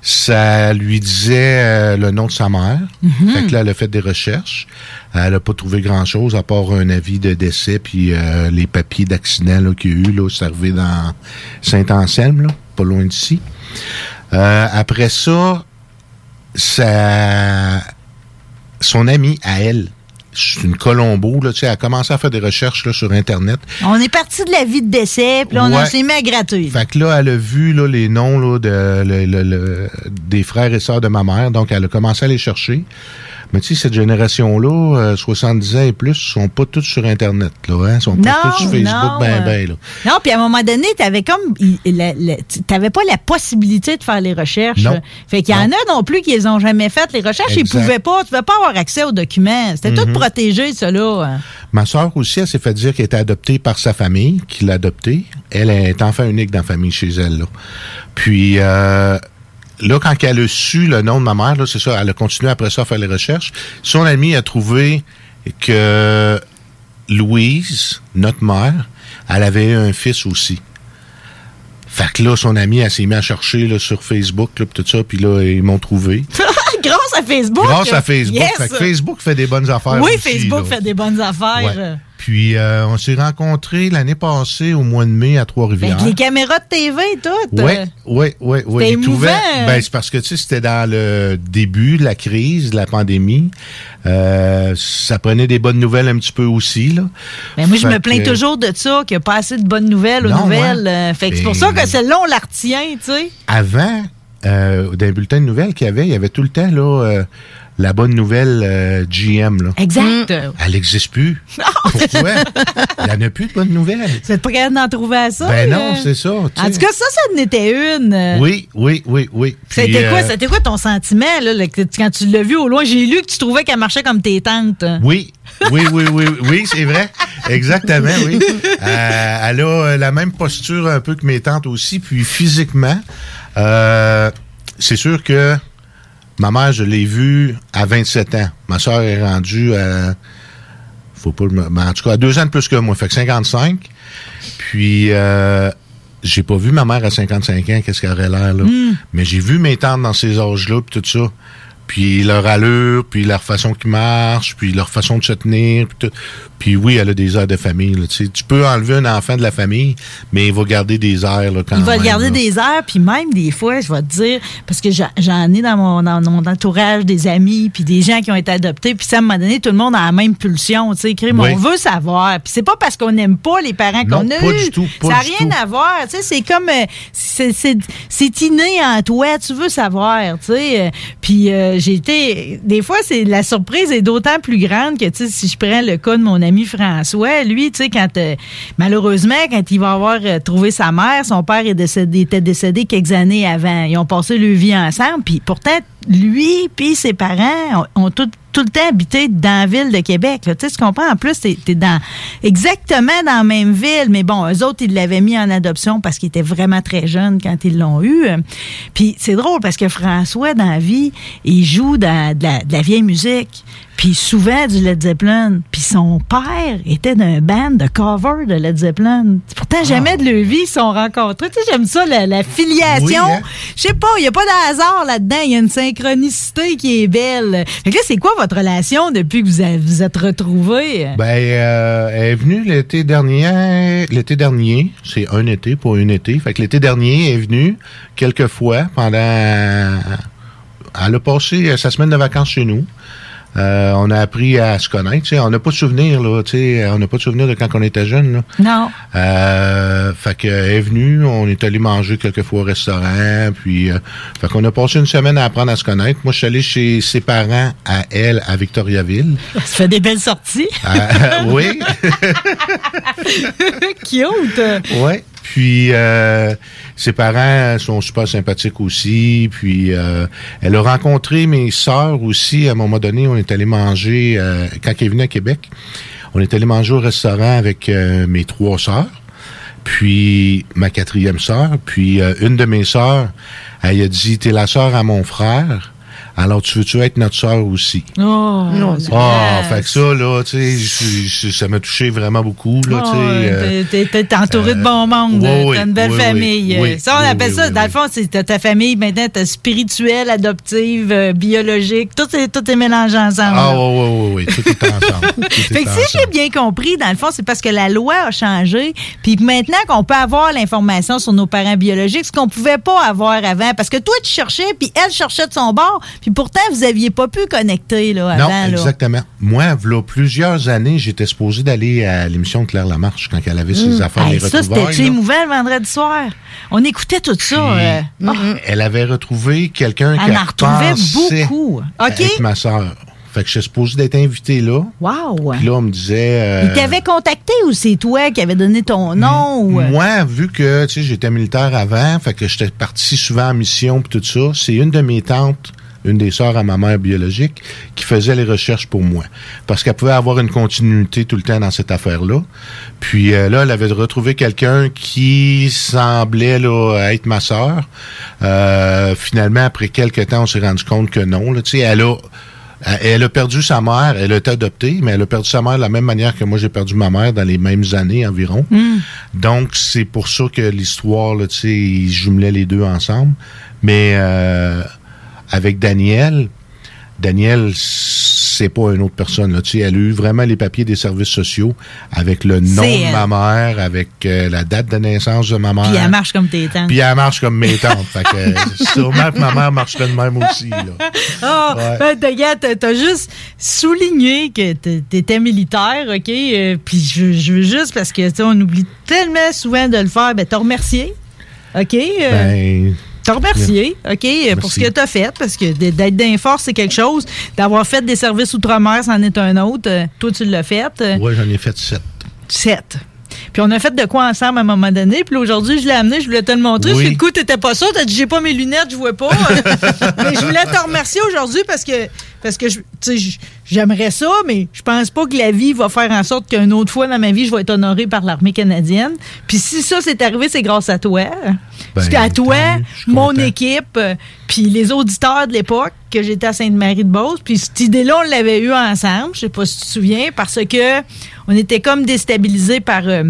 ça lui disait euh, le nom de sa mère. Mhm. Fait que là, elle a fait des recherches. Elle n'a pas trouvé grand-chose à part un avis de décès puis euh, les papiers d'accident là, qu'il y a eu, là, servi dans Saint-Anselme, là, pas loin d'ici. Euh, après ça, ça, son ami à elle, c'est une Colombo, là, tu sais, elle a commencé à faire des recherches là, sur Internet. On est parti de la vie de décès, puis là, on s'est mis à gratter. Fait que là, elle a vu là, les noms là, de, le- le- le- des frères et sœurs de ma mère, donc elle a commencé à les chercher. Mais tu sais, cette génération-là, euh, 70 ans et plus, sont pas tous sur Internet, là, hein? sont pas tous sur Facebook, non, ben, euh, ben, là. Non, puis à un moment donné, t'avais comme. T'avais pas la possibilité de faire les recherches. Non. Fait qu'il y en a non plus qui les ont jamais faites. Les recherches, ils Exact. pouvaient pas. Tu pouvais pas avoir accès aux documents. C'était tout Mhm. protégé, ça, là. Ma sœur aussi, elle s'est fait dire qu'elle était adoptée par sa famille, qui l'a adoptée. Elle est enfant unique dans la famille chez elle. Là. Puis euh, là, quand elle a su le nom de ma mère, c'est ça, elle a continué après ça à faire les recherches. Son ami a trouvé que Louise, notre mère, elle avait eu un fils aussi. Fait que là, son ami, elle s'est mis à chercher sur Facebook, là, tout ça, puis là, ils m'ont trouvé. Grâce à Facebook. Grâce à Facebook. Yes. Fait Facebook fait des bonnes affaires Oui, aussi, Facebook là. fait des bonnes affaires. Ouais. Puis euh, on s'est rencontrés l'année passée au mois de mai à Trois-Rivières. Avec les caméras de TV et tout. Oui, euh, oui, oui, oui. C'était. Ben, c'est parce que, tu sais, c'était dans le début de la crise, de la pandémie. Euh, ça prenait des bonnes nouvelles un petit peu aussi, là. Ben moi, je me plains que- toujours de ça, qu'il n'y a pas assez de bonnes nouvelles aux Non, nouvelles. ouais. euh, fait que c'est pour Ben- ça que celle-là, on la retient, tu sais. Avant, euh, dans les bulletins de nouvelles qu'il y avait, il y avait tout le temps, là, euh, la bonne nouvelle euh, GM, là. Exact. Elle n'existe plus. Pourquoi? Il n'y en a plus de bonnes nouvelles. Vous êtes pas capable d'en trouver à ça? Ben non, c'est ça. tu En sais. tout cas, ça, ça en était une. euh, Oui, oui, oui, oui. C'était quoi, euh, c'était quoi ton sentiment là, quand tu l'as vu au loin? J'ai lu que tu trouvais qu'elle marchait comme tes tantes. Oui, oui, oui, oui, oui, c'est vrai. Exactement, oui. Euh, elle a euh, la même posture un peu que mes tantes aussi, puis physiquement, euh, c'est sûr que ma mère, je l'ai vue à 27 ans. Ma soeur est rendue à, faut pas, en tout cas, à deux ans de plus que moi, fait que 55. Puis, euh, j'ai pas vu ma mère à 55 ans, qu'est-ce qu'elle aurait l'air, là. Hmm. Mais j'ai vu mes tantes dans ces âges-là, puis tout ça. Puis leur allure, puis leur façon qu'ils marchent, puis leur façon de se tenir, puis tout. Puis oui, elle a des airs de famille, là, tu peux enlever un enfant de la famille, mais il va garder des airs, là, quand Il va même, garder là. des heures, puis même des fois, je vais te dire, parce que j'en- ai dans mon, dans mon entourage des amis, puis des gens qui ont été adoptés, puis ça, à un moment donné, tout le monde a la même pulsion, tu sais, crime, Oui. on veut savoir. Puis c'est pas parce qu'on n'aime pas les parents qu'on a pas eu. du tout, pas ça n'a rien tout. à voir, tu sais, c'est comme, euh, c'est inné en toi, tu veux savoir, tu sais. euh, Puis euh, j'ai été, des fois, c'est la surprise est d'autant plus grande que, tu si je prends le cas de mon ami François, lui, tu sais, quand, euh, malheureusement, quand il va avoir euh, trouvé sa mère, son père est décédé, était décédé quelques années avant. Ils ont passé leur vie ensemble, puis pourtant, lui puis ses parents ont, ont tout le temps habité dans ville de Québec. Tu? En plus, t'es es dans exactement dans la même ville, mais bon, eux autres, ils l'avaient mis en adoption parce qu'ils étaient vraiment très jeunes quand ils l'ont eu. Puis c'est drôle parce que François, dans la vie, il joue dans de la, de la vieille musique. Puis souvent du Led Zeppelin. Puis son père était d'un band de cover de Led Zeppelin. Pourtant, jamais de leur vie ils se sont rencontrés. Tu sais, j'aime ça, la, la filiation. Oui, hein? Je sais pas, il n'y a pas de hasard là-dedans. Il y a une synchronicité qui est belle. Fait que là, c'est quoi votre relation depuis que vous a- vous êtes retrouvés? Ben, euh, elle est venue l'été dernier. L'été dernier, c'est un été pour une été. Fait que l'été dernier, elle est venue quelques fois pendant. Elle a passé sa semaine de vacances chez nous. Euh, on a appris à se connaître. On n'a pas de souvenirs, là. sais. On n'a pas de souvenirs de quand on était jeune. Là. Non. Euh, fait qu'elle est venue, on est allé manger quelques fois au restaurant, puis euh, fait qu'on a passé une semaine à apprendre à se connaître. Moi, je suis allé chez ses parents à elle, à Victoriaville. Ça fait des belles sorties. Euh, oui. Cute. Ouais. Puis euh, ses parents sont super sympathiques aussi. Puis euh, elle a rencontré mes sœurs aussi. À un moment donné, on est allé manger euh, quand elle est venue à Québec. On est allé manger au restaurant avec euh, mes trois sœurs. Puis ma quatrième sœur. Puis euh, une de mes sœurs, elle a dit T'es la sœur à mon frère. Alors tu veux-tu être notre sœur aussi? Oh, Ah, fait que ça, là, tu sais, ça m'a touché vraiment beaucoup, là, tu sais. euh, T'es- entouré de bon monde. oui, oui, T'as une belle oui, famille. oui, ça, on oui, appelle oui, ça, oui, dans le fond, c'est t'as ta famille maintenant, t'as spirituelle, adoptive, euh, biologique. Tout est, tout est mélangé ensemble. Ah, oui, oui, oui, oui, tout est ensemble. Tout est Fait que si j'ai bien compris, dans le fond, c'est parce que la loi a changé, puis maintenant qu'on peut avoir l'information sur nos parents biologiques, ce qu'on pouvait pas avoir avant, parce que toi tu cherchais, puis elle cherchait de son bord, puis pourtant vous aviez pas pu connecter là Non, avant. là. exactement. Moi, il plusieurs années, j'étais supposé d'aller à l'émission de Claire Lamarche quand elle avait ses Hum. affaires, Hey, les ça, c'était là. émouvant le vendredi soir. On écoutait tout ça. euh, ah, Elle avait retrouvé quelqu'un qui Elle en retrouvait beaucoup. OK. ma sœur. Fait que je suis supposé d'être invité là. Wow. Puis là, on me disait... euh, Il t'avait contacté ou c'est toi qui avais donné ton nom? ou... euh? Moi, vu que tu sais, j'étais militaire avant, fait que j'étais parti souvent en mission puis tout ça, c'est une de mes tantes, une des sœurs à ma mère biologique, qui faisait les recherches pour moi. Parce qu'elle pouvait avoir une continuité tout le temps dans cette affaire-là. Puis euh, là, elle avait retrouvé quelqu'un qui semblait là, être ma sœur. Euh, finalement, après quelques temps, on s'est rendu compte que non. Là, elle a elle- a perdu sa mère, elle a été adoptée, mais elle a perdu sa mère de la même manière que moi j'ai perdu ma mère dans les mêmes années environ. Hmm. Donc c'est pour ça que l'histoire, tu sais, ils jumelaient les deux ensemble. Mais euh, avec Daniel, Daniel, c'est pas une autre personne. Là. Tu sais, elle a eu vraiment les papiers des services sociaux avec le nom de ma mère, avec euh, la date de naissance de ma mère. Puis elle marche comme tes tantes. Puis elle marche comme mes tantes. fait que euh, sûrement que ma mère marcherait de même aussi. Là. Ah, Ouais. ben, t'as- juste souligné que t'é- t'étais militaire, OK? Euh, Puis je, je veux juste, parce que on oublie tellement souvent de le faire, ben t'as remercié, OK? Euh, Ben, T'as remercié, OK, pour ce que t'as fait, parce que d'être d'un force, c'est quelque chose. D'avoir fait des services outre-mer, c'en est un autre. Euh, toi, tu l'as fait. Euh, ouais, j'en ai fait sept. Sept. Puis on a fait de quoi ensemble à un moment donné. Puis aujourd'hui, je l'ai amené, je voulais te le montrer. Oui. Sur le coup, t'étais pas sûr. T'as dit, j'ai pas mes lunettes, je vois pas. mais je voulais te remercier aujourd'hui parce que, parce que j'aimerais ça, mais je pense pas que la vie va faire en sorte qu'une autre fois dans ma vie, je vais être honoré par l'armée canadienne. Puis si ça, c'est arrivé, c'est grâce à toi. Parce qu'à toi, mon équipe, euh, puis les auditeurs de l'époque, que j'étais à Sainte-Marie-de-Beauce, puis cette idée-là, on l'avait eu ensemble, je sais pas si tu te souviens, parce que on était comme déstabilisés par euh,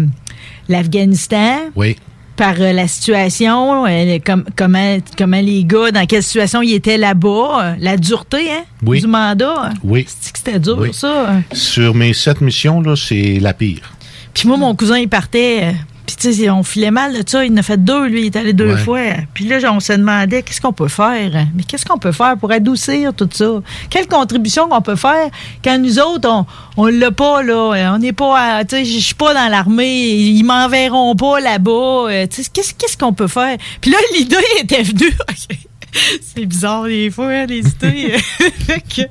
l'Afghanistan, Oui. par euh, la situation, euh, comme- comment, comment les gars, dans quelle situation ils étaient là-bas, la dureté hein, Oui. du mandat. Oui. C'est que c'était dur, Oui. ça? Sur mes sept missions, là, c'est la pire. Puis moi, mon cousin, il partait. Sais, on filait mal de ça. Il en a fait deux, lui. Il est allé deux Ouais. fois. Puis là, on se demandait, qu'est-ce qu'on peut faire? Mais qu'est-ce qu'on peut faire pour adoucir tout ça? Quelle contribution qu'on peut faire quand nous autres, on, on l'a pas, là? On n'est pas, à- tu sais, je suis pas dans l'armée. Ils m'enverront pas là-bas. Euh, tu sais, qu'est-ce, qu'est-ce qu'on peut faire? Puis là, l'idée était venue. C'est bizarre des fois, hein, les idées.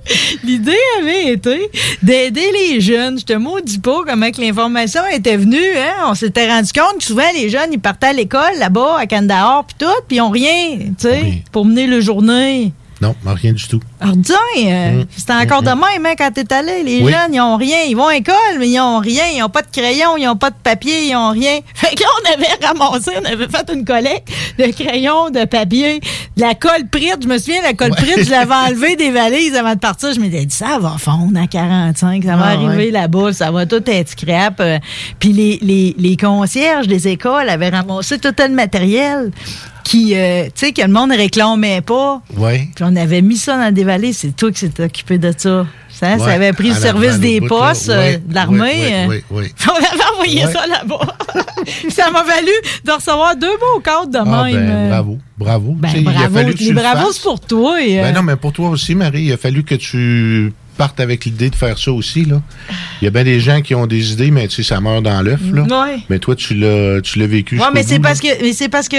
L'idée avait été d'aider les jeunes. Je te maudis pas comment que l'information était venue. Hein? On s'était rendu compte que souvent, les jeunes, ils partaient à l'école là-bas, à Kandahar, puis tout, puis ils ont rien, tu sais, pour mener le journée. Non, rien du tout. Alors, dis, euh, Mm. c'était encore de même hein, quand t'es allé. Les Oui. jeunes, ils ont rien. Ils vont à l'école, mais ils ont rien. Ils ont pas de crayon, ils ont pas de papier, ils ont rien. Fait que là, on avait ramassé, on avait fait une collecte de crayons, de papier, de la colle prite. Je me souviens, la colle prite, je l'avais enlevée des valises avant de partir. Je m'étais dit, ça va fondre à 45, ça va Ah, arriver ouais. là-bas, ça va tout être scrap. Euh, Puis les, les, les concierges des écoles avaient ramassé tout le matériel qui, euh, tu sais, que le monde ne réclamait pas. Oui. Puis on avait mis ça dans des valises. C'est toi qui s'est occupé de ça. Ça, ça avait pris le à service des bout, postes euh, de l'armée. ouais, ouais. Puis On avait envoyé ça là-bas. Ça m'a valu de recevoir deux beaux cadres de Ah, même. ben, euh. bravo, bravo. Ben, Tu sais, il a bravo. fallu que tu fasses. c'est pour toi. et, Ben non, mais pour toi aussi, Marie, il a fallu que tu partes avec l'idée de faire ça aussi. Là. Il y a bien des gens qui ont des idées, mais tu sais, ça meurt dans l'œuf. là. Ouais. Mais toi, tu l'as, tu l'as vécu. Jusqu'au mais c'est parce que mais c'est parce que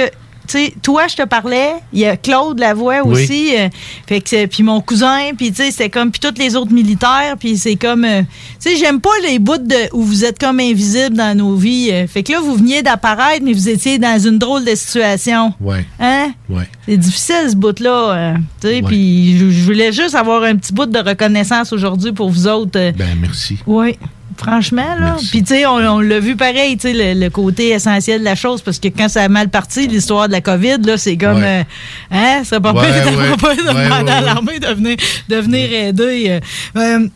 sais, toi, je te parlais, il y a Claude Lavoie Oui. aussi, euh, fait que puis mon cousin, puis tu sais, c'est comme puis tous les autres militaires, puis c'est comme euh, tu sais, j'aime pas les bouts de où vous êtes comme invisibles dans nos vies. euh, fait que là vous veniez d'apparaître mais vous étiez dans une drôle de situation. Ouais. Hein? Ouais. C'est difficile ce bout là, euh, tu sais, puis je, voulais juste avoir un petit bout de reconnaissance aujourd'hui pour vous autres. Ben, merci. oui. Franchement, là. Puis, tu sais, on, on l'a vu pareil, tu sais, le, le côté essentiel de la chose, parce que quand ça a mal parti, l'histoire de la COVID, là, c'est comme, Ouais. euh, hein, ça va pas Ouais, ouais. pas de demander à l'armée de venir, de venir aider. euh.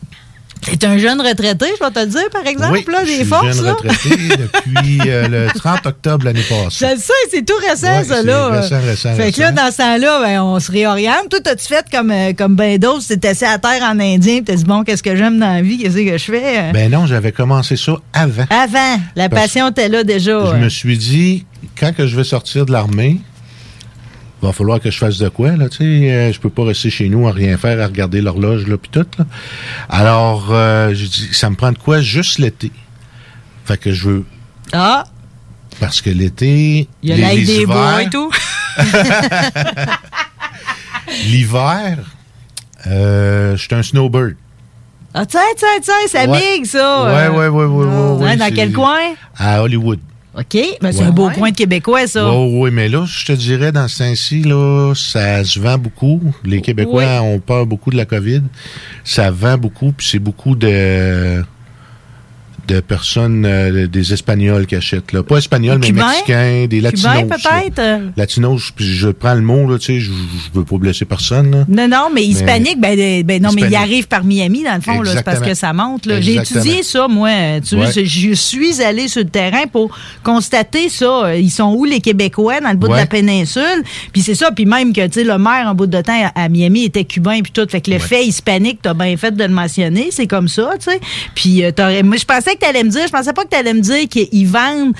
T'es un jeune retraité, je vais te le dire, par exemple, oui, là, je des suis forces, jeune là. retraité depuis euh, le 30 octobre l'année passée. Je le sais, c'est tout récent, Ouais, ça, c'est là. récent, récent, Fait que là, dans ce temps-là, ben, on se réoriente. Toi, t'as-tu fait comme, euh, comme ben d'autres, t'es assis à terre en indien, t'as dit, bon, qu'est-ce que j'aime dans la vie, qu'est-ce que je fais? euh? Ben non, j'avais commencé ça avant. Avant, la Parce- passion était là déjà. Je me suis dit, quand que je vais sortir de l'armée, va falloir que je fasse de quoi, là, tu sais. euh, je peux pas rester chez nous à rien faire, à regarder l'horloge, là, puis tout, là. Alors, euh, ça me prend de quoi juste l'été. Fait que je veux... Ah, Parce que l'été... il y a l'ail des bois et tout. L'hiver, euh, je suis un snowbird. Ah, tiens, tiens, tiens, c'est Ouais. big, ça. Ouais, euh. ouais, ouais, ouais, ouais, ouais, dans c'est- quel coin? À Hollywood. OK, ben, c'est Ouais. un beau coin de Québécois, ça. Oui, oui, mais là, je te dirais, dans ce temps-ci, là, ça se vend beaucoup. Les Québécois Oui. ont peur beaucoup de la COVID. Ça vend beaucoup, puis c'est beaucoup de de personnes, euh, des Espagnols qui achètent. Là. Pas Espagnols, mais? Mexicains, des Latinos. Peut-être? Latinos, puis je prends le mot, là, tu sais, je, je veux pas blesser personne. là. Non, non, mais hispanique, ben, euh, ben non, mais il arrive par Miami, dans le fond, là, c'est parce que ça monte. là. J'ai étudié ça, moi. Tu Ouais. vois, je suis allé sur le terrain pour constater ça. Ils sont où, les Québécois, dans le bout de la péninsule? Puis c'est ça, puis même que, tu sais, le maire, en bout de temps, à à Miami, était cubain, puis tout. Fait que le fait hispanique, t'as bien fait de le mentionner, c'est comme ça, tu sais. Puis euh, t'aurais- moi, je pensais que t'allais me dire, je pensais pas que t'allais me dire qu'ils vendent...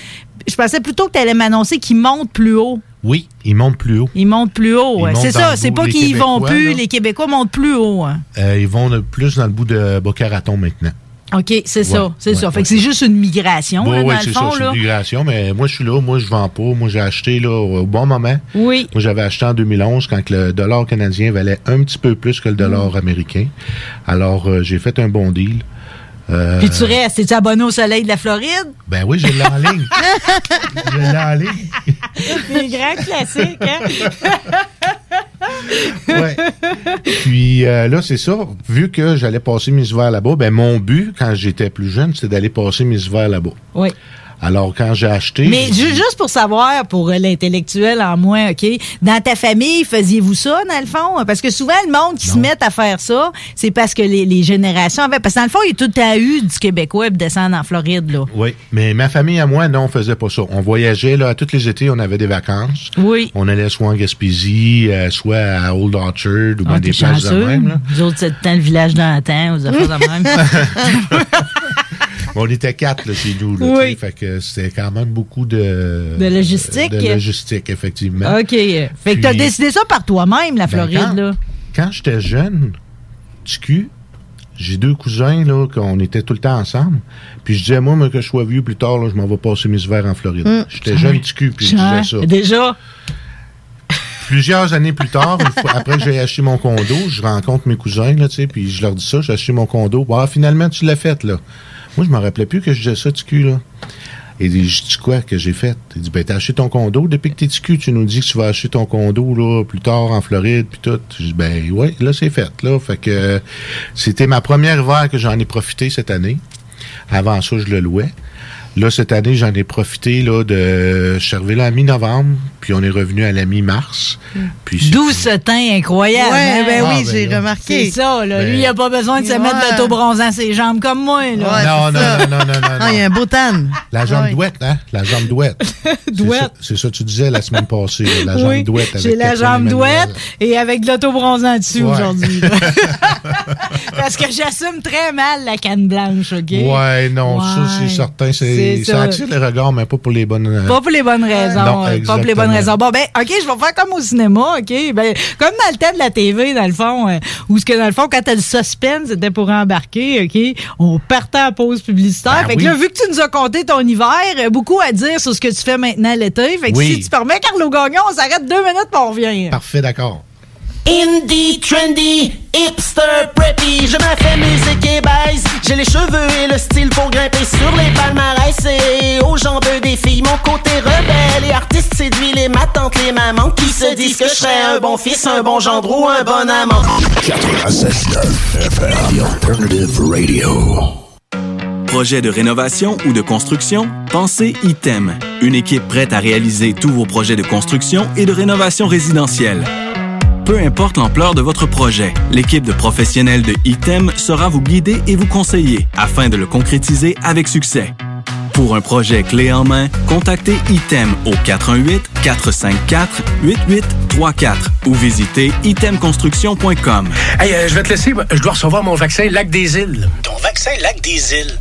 Je pensais plutôt que t'allais m'annoncer qu'ils montent plus haut. Oui, ils montent plus haut. Ils montent plus haut. Ils C'est ça, c'est pas qu'ils vont plus, là. les Québécois montent plus haut. hein. Euh, ils vont plus dans le bout de Boca Raton maintenant. OK, c'est ça, c'est ouais, ça. Fait que c'est juste une migration, Oui, là, oui, dans le c'est fond, ça, c'est une migration, mais moi, je suis là, moi, je vends pas. Moi, j'ai acheté là, au bon moment. Oui. Moi, j'avais acheté en 2011 quand le dollar canadien valait un petit peu plus que le dollar américain. Alors, euh, j'ai fait un bon deal. Euh, Puis tu restes, es-tu abonné au soleil de la Floride? Ben oui, je l'ai en ligne. je l'ai en ligne. Les grands classiques, hein? Ouais. Puis euh, là, c'est ça. Vu que j'allais passer mes hivers là-bas, ben mon but, quand j'étais plus jeune, c'était d'aller passer mes hivers là-bas. Oui. Alors, quand j'ai acheté... Mais juste pour savoir, pour euh, l'intellectuel en moi, OK, dans ta famille, faisiez-vous ça, dans le fond? Parce que souvent, le monde qui se met à faire ça, c'est parce que les, les générations avaient... Parce que dans le fond, il y a tout temps eu du Québécois pour descendre en Floride, là. Oui, mais ma famille à moi, non, on faisait pas ça. On voyageait, là, tous les étés, on avait des vacances. Oui. On allait soit en Gaspésie, euh, soit à Old Orchard ou dans Ah, des places de même. Là. Nous autres, dans le village d'antan, aux affaires de même. On était quatre là, chez nous. Là, Oui. tu Fait que c'était quand même beaucoup de... De logistique. De logistique, effectivement. OK. Fait que t'as Puis- décidé ça par toi-même, la Ben, Floride, quand- là. Quand j'étais jeune, petit cul, j'ai deux cousins, là, qu'on était tout le temps ensemble. Puis je disais, moi, moi, que je sois vieux plus tard, là, je m'en vais passer mes hivers en Floride. Mm. J'étais jeune petit cul, puis je disais ça. Déjà? Plusieurs années plus tard, fois- après que j'ai acheté mon condo, je rencontre mes cousins, là, tu sais, puis je leur dis ça, j'ai acheté mon condo. Ah, finalement, tu l'as fait, là. Moi, je me rappelais plus que je disais ça, petit cul, là. Et je dis quoi que j'ai fait? Il dit, ben, t'as acheté ton condo? Depuis que t'es cul, tu nous dis que tu vas acheter ton condo, là, plus tard en Floride, puis tout. Je dis, ben, ouais, là, c'est fait, là. Fait que c'était ma première hiver que j'en ai profité cette année. Avant ça, je le louais. Là, cette année, j'en ai profité, là, de. Je suis arrivé là à mi-novembre, puis on est revenu à la mi-mars. Puis c'est- D'où ce teint incroyable. Ouais, hein? ben oui, Ah, ben j'ai là. remarqué. C'est ça, là. Ben- Lui, il a pas besoin de se Ouais. mettre de l'auto-bronzant ses jambes comme moi, là. Ouais, non, non, non, non, non, non, Ah, il y a un beau tan. La jambe Ouais. douette, hein? La jambe douette. C'est Douette. ça- C'est ça que tu disais la semaine passée, là, la jambe oui, douette. avec j'ai la jambe douette et avec de l'auto-bronzant dessus Ouais. aujourd'hui. Parce que j'assume très mal la canne blanche, OK? Ouais, non, ça, c'est certain. C'est C'est ça. ça attire les regards, mais pas pour les bonnes. euh, Pas pour les bonnes raisons. Non, euh, pas pour les bonnes raisons. Bon, ben, OK, je vais faire comme au cinéma, OK? Ben, comme dans le temps de la TV, dans le fond, euh, où ce que dans le fond, quand t'as le suspense, c'était pour embarquer, OK? On partait en pause publicitaire. Ben fait que là, vu que tu nous as compté ton hiver, euh, beaucoup à dire sur ce que tu fais maintenant l'été. Fait que Oui. si tu permets, Carlo Gagnon, on s'arrête deux minutes puis on revient. Parfait, d'accord. Indie, trendy, hipster, preppy, je me fais musique et baise. J'ai les cheveux et le style pour grimper sur les palmarès. Et aux jambes des filles, mon côté rebelle et artiste séduit les ma tante, les mamans qui se disent que je serais un bon fils, un bon gendre ou un bon amant. 96.9 FM, The Alternative Radio. Projet de rénovation ou de construction? Pensez ITEM. Une équipe prête à réaliser tous vos projets de construction et de rénovation résidentielle. Peu importe l'ampleur de votre projet, l'équipe de professionnels de ITEM sera vous guider et vous conseiller afin de le concrétiser avec succès. Pour un projet clé en main, contactez ITEM au 418-454-8834 ou visitez itemconstruction.com. Hey, euh, je vais te laisser. Je dois recevoir mon vaccin Lac des Îles. Ton vaccin Lac des Îles.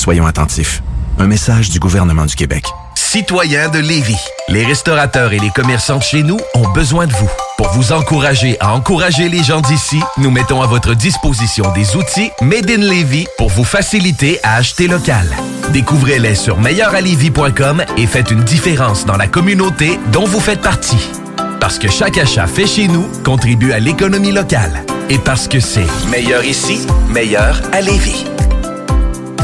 Soyons attentifs. Un message du gouvernement du Québec. Citoyens de Lévis, les restaurateurs et les commerçants de chez nous ont besoin de vous. Pour vous encourager à encourager les gens d'ici, nous mettons à votre disposition des outils Made in Lévis pour vous faciliter à acheter local. Découvrez-les sur meilleuralevis.com et faites une différence dans la communauté dont vous faites partie. Parce que chaque achat fait chez nous contribue à l'économie locale. Et parce que c'est meilleur ici, meilleur à Lévis.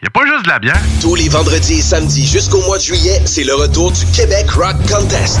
Y a pas juste de la bière. Tous les vendredis et samedis jusqu'au mois de juillet, c'est le retour du Québec Rock Contest.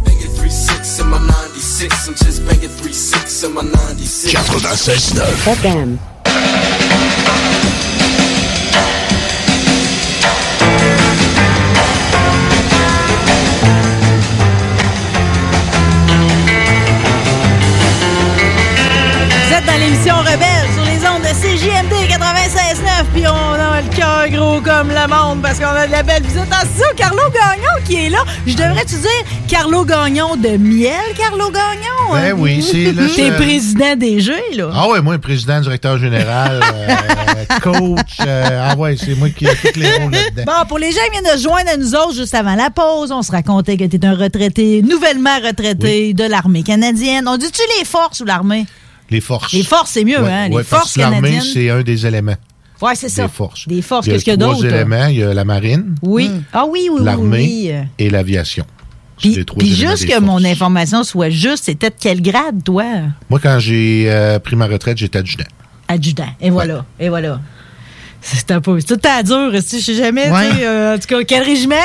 96.9. Vous êtes dans l'émission Rebelle sur les ondes de CJMD 96.9 puis on cœur gros comme le monde parce qu'on a de la belle visite en studio. Carlo Gagnon qui est là. Je devrais-tu dire Carlo Gagnon de miel, Carlo Gagnon? Ben oui, c'est le T'es président des jeux, là. Ah ouais, moi, président, directeur général, euh, coach. euh, ah ouais, c'est moi qui ai tous les rôles là-dedans. Bon, pour les gens qui viennent de se joindre à nous autres juste avant la pause, on se racontait que tu es un retraité, nouvellement retraité de l'armée canadienne. On dit-tu les forces ou l'armée? Les forces. Les forces, c'est mieux, Ouais, hein? Les ouais, parce forces que l'armée, canadiennes. c'est un des éléments. Ouais, c'est ça. Des forces. Des forces, Il y a qu'est-ce qu'il y a trois d'autre? éléments. Il y a la marine, Oui. Ah oui, oui, oui, l'armée oui. et l'aviation. Puis juste que forces. mon information soit juste, c'était de quel grade, toi? Moi, quand j'ai euh, pris ma retraite, j'étais adjudant. Adjudant. Et voilà. Et voilà. C'est un peu. C'est tout à dur, si je sais jamais. Ouais. tu sais, euh, en tout cas, quel régiment?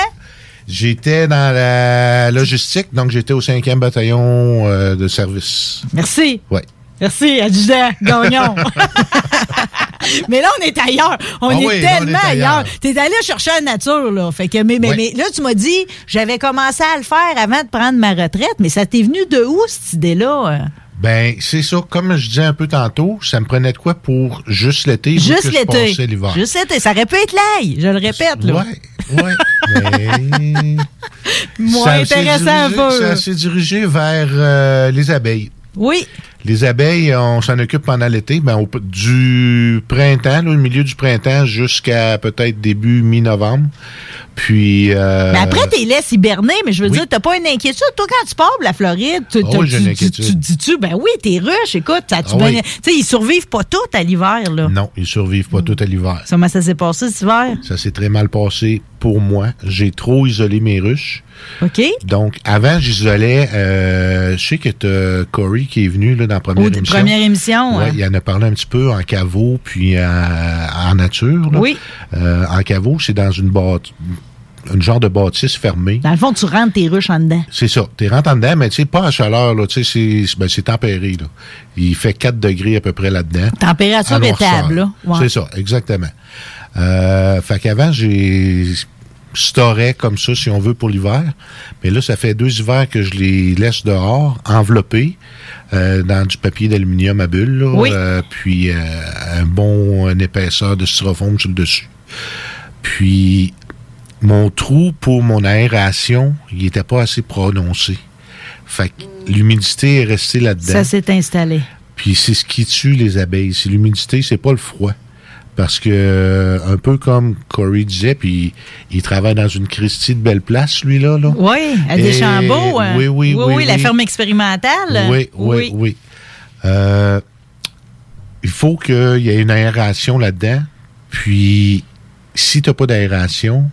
J'étais dans la logistique, donc j'étais au 5e bataillon euh, de service. Merci. Ouais. Merci, adjudant Gagnon. mais là, on est ailleurs. On Ah est oui, on tellement est ailleurs. ailleurs. T'es allé chercher la nature, là. Fait que, mais, mais, là, tu m'as dit, j'avais commencé à le faire avant de prendre ma retraite, mais ça t'est venu de où, cette idée-là? Ben, c'est ça. Comme je disais un peu tantôt, ça me prenait de quoi pour juste l'été, Juste l'été. Juste l'été. Ça aurait pu être l'ail, je le répète, là. Ouais, ouais. mais... Moins Ça intéressant un peu. Ça s'est dirigé vers euh, les abeilles. Oui. Les abeilles, on s'en occupe pendant l'été, ben, au- du printemps, là, le milieu du printemps jusqu'à peut-être début mi-novembre. Puis. euh, Mais après, t'es laisse hiberner, mais je veux oui. dire, t'as pas une inquiétude. Toi, quand tu pars pour la Floride, tu, Oh, tu- une tu- tu- inquiétude. tu dis-tu, ben oui, t'es ruche, écoute, ça, tu Ah oui. tu sais, ils survivent pas tous à l'hiver, là. Non, ils survivent pas tout à l'hiver. Comment ça s'est passé cet hiver? Ça s'est très mal passé pour moi. J'ai trop isolé mes ruches. OK? Donc, avant, j'isolais. Euh, je sais que t'as Corey qui est venu là, dans la première Au- émission. première émission, Ouais, hein. il en a parlé un petit peu en caveau, puis en, en nature. là. Oui. Euh, en caveau, c'est dans une bâtisse, une genre de bâtisse fermée. Dans le fond, tu rentres tes ruches en dedans. C'est ça. Tu rentres en dedans, mais tu sais, pas à chaleur, là. Tu sais, c'est, ben, tempéré, là. Il fait 4 degrés à peu près là-dedans. Température étable, là. Ouais. C'est ça, exactement. Euh, fait qu'avant, j'ai storé comme ça, si on veut, pour l'hiver. Mais là, ça fait deux hivers que je les laisse dehors, enveloppés, euh, dans du papier d'aluminium à bulles, là. Oui. Euh, puis euh, un bon une épaisseur de styrofoam sur le dessus. Puis, mon trou pour mon aération, il n'était pas assez prononcé. Fait que l'humidité est restée là-dedans. Ça s'est installé. Puis c'est ce qui tue les abeilles. C'est l'humidité, c'est pas le froid. Parce que, euh, un peu comme Corey disait, puis il travaille dans une Christie de belle place, lui-là. Là. Oui, à Deschambault. hein. Oui, oui, oui. oui, la oui. ferme expérimentale. Oui, oui, oui. Euh, il faut qu'il y ait une aération là-dedans. Puis, si tu n'as pas d'aération,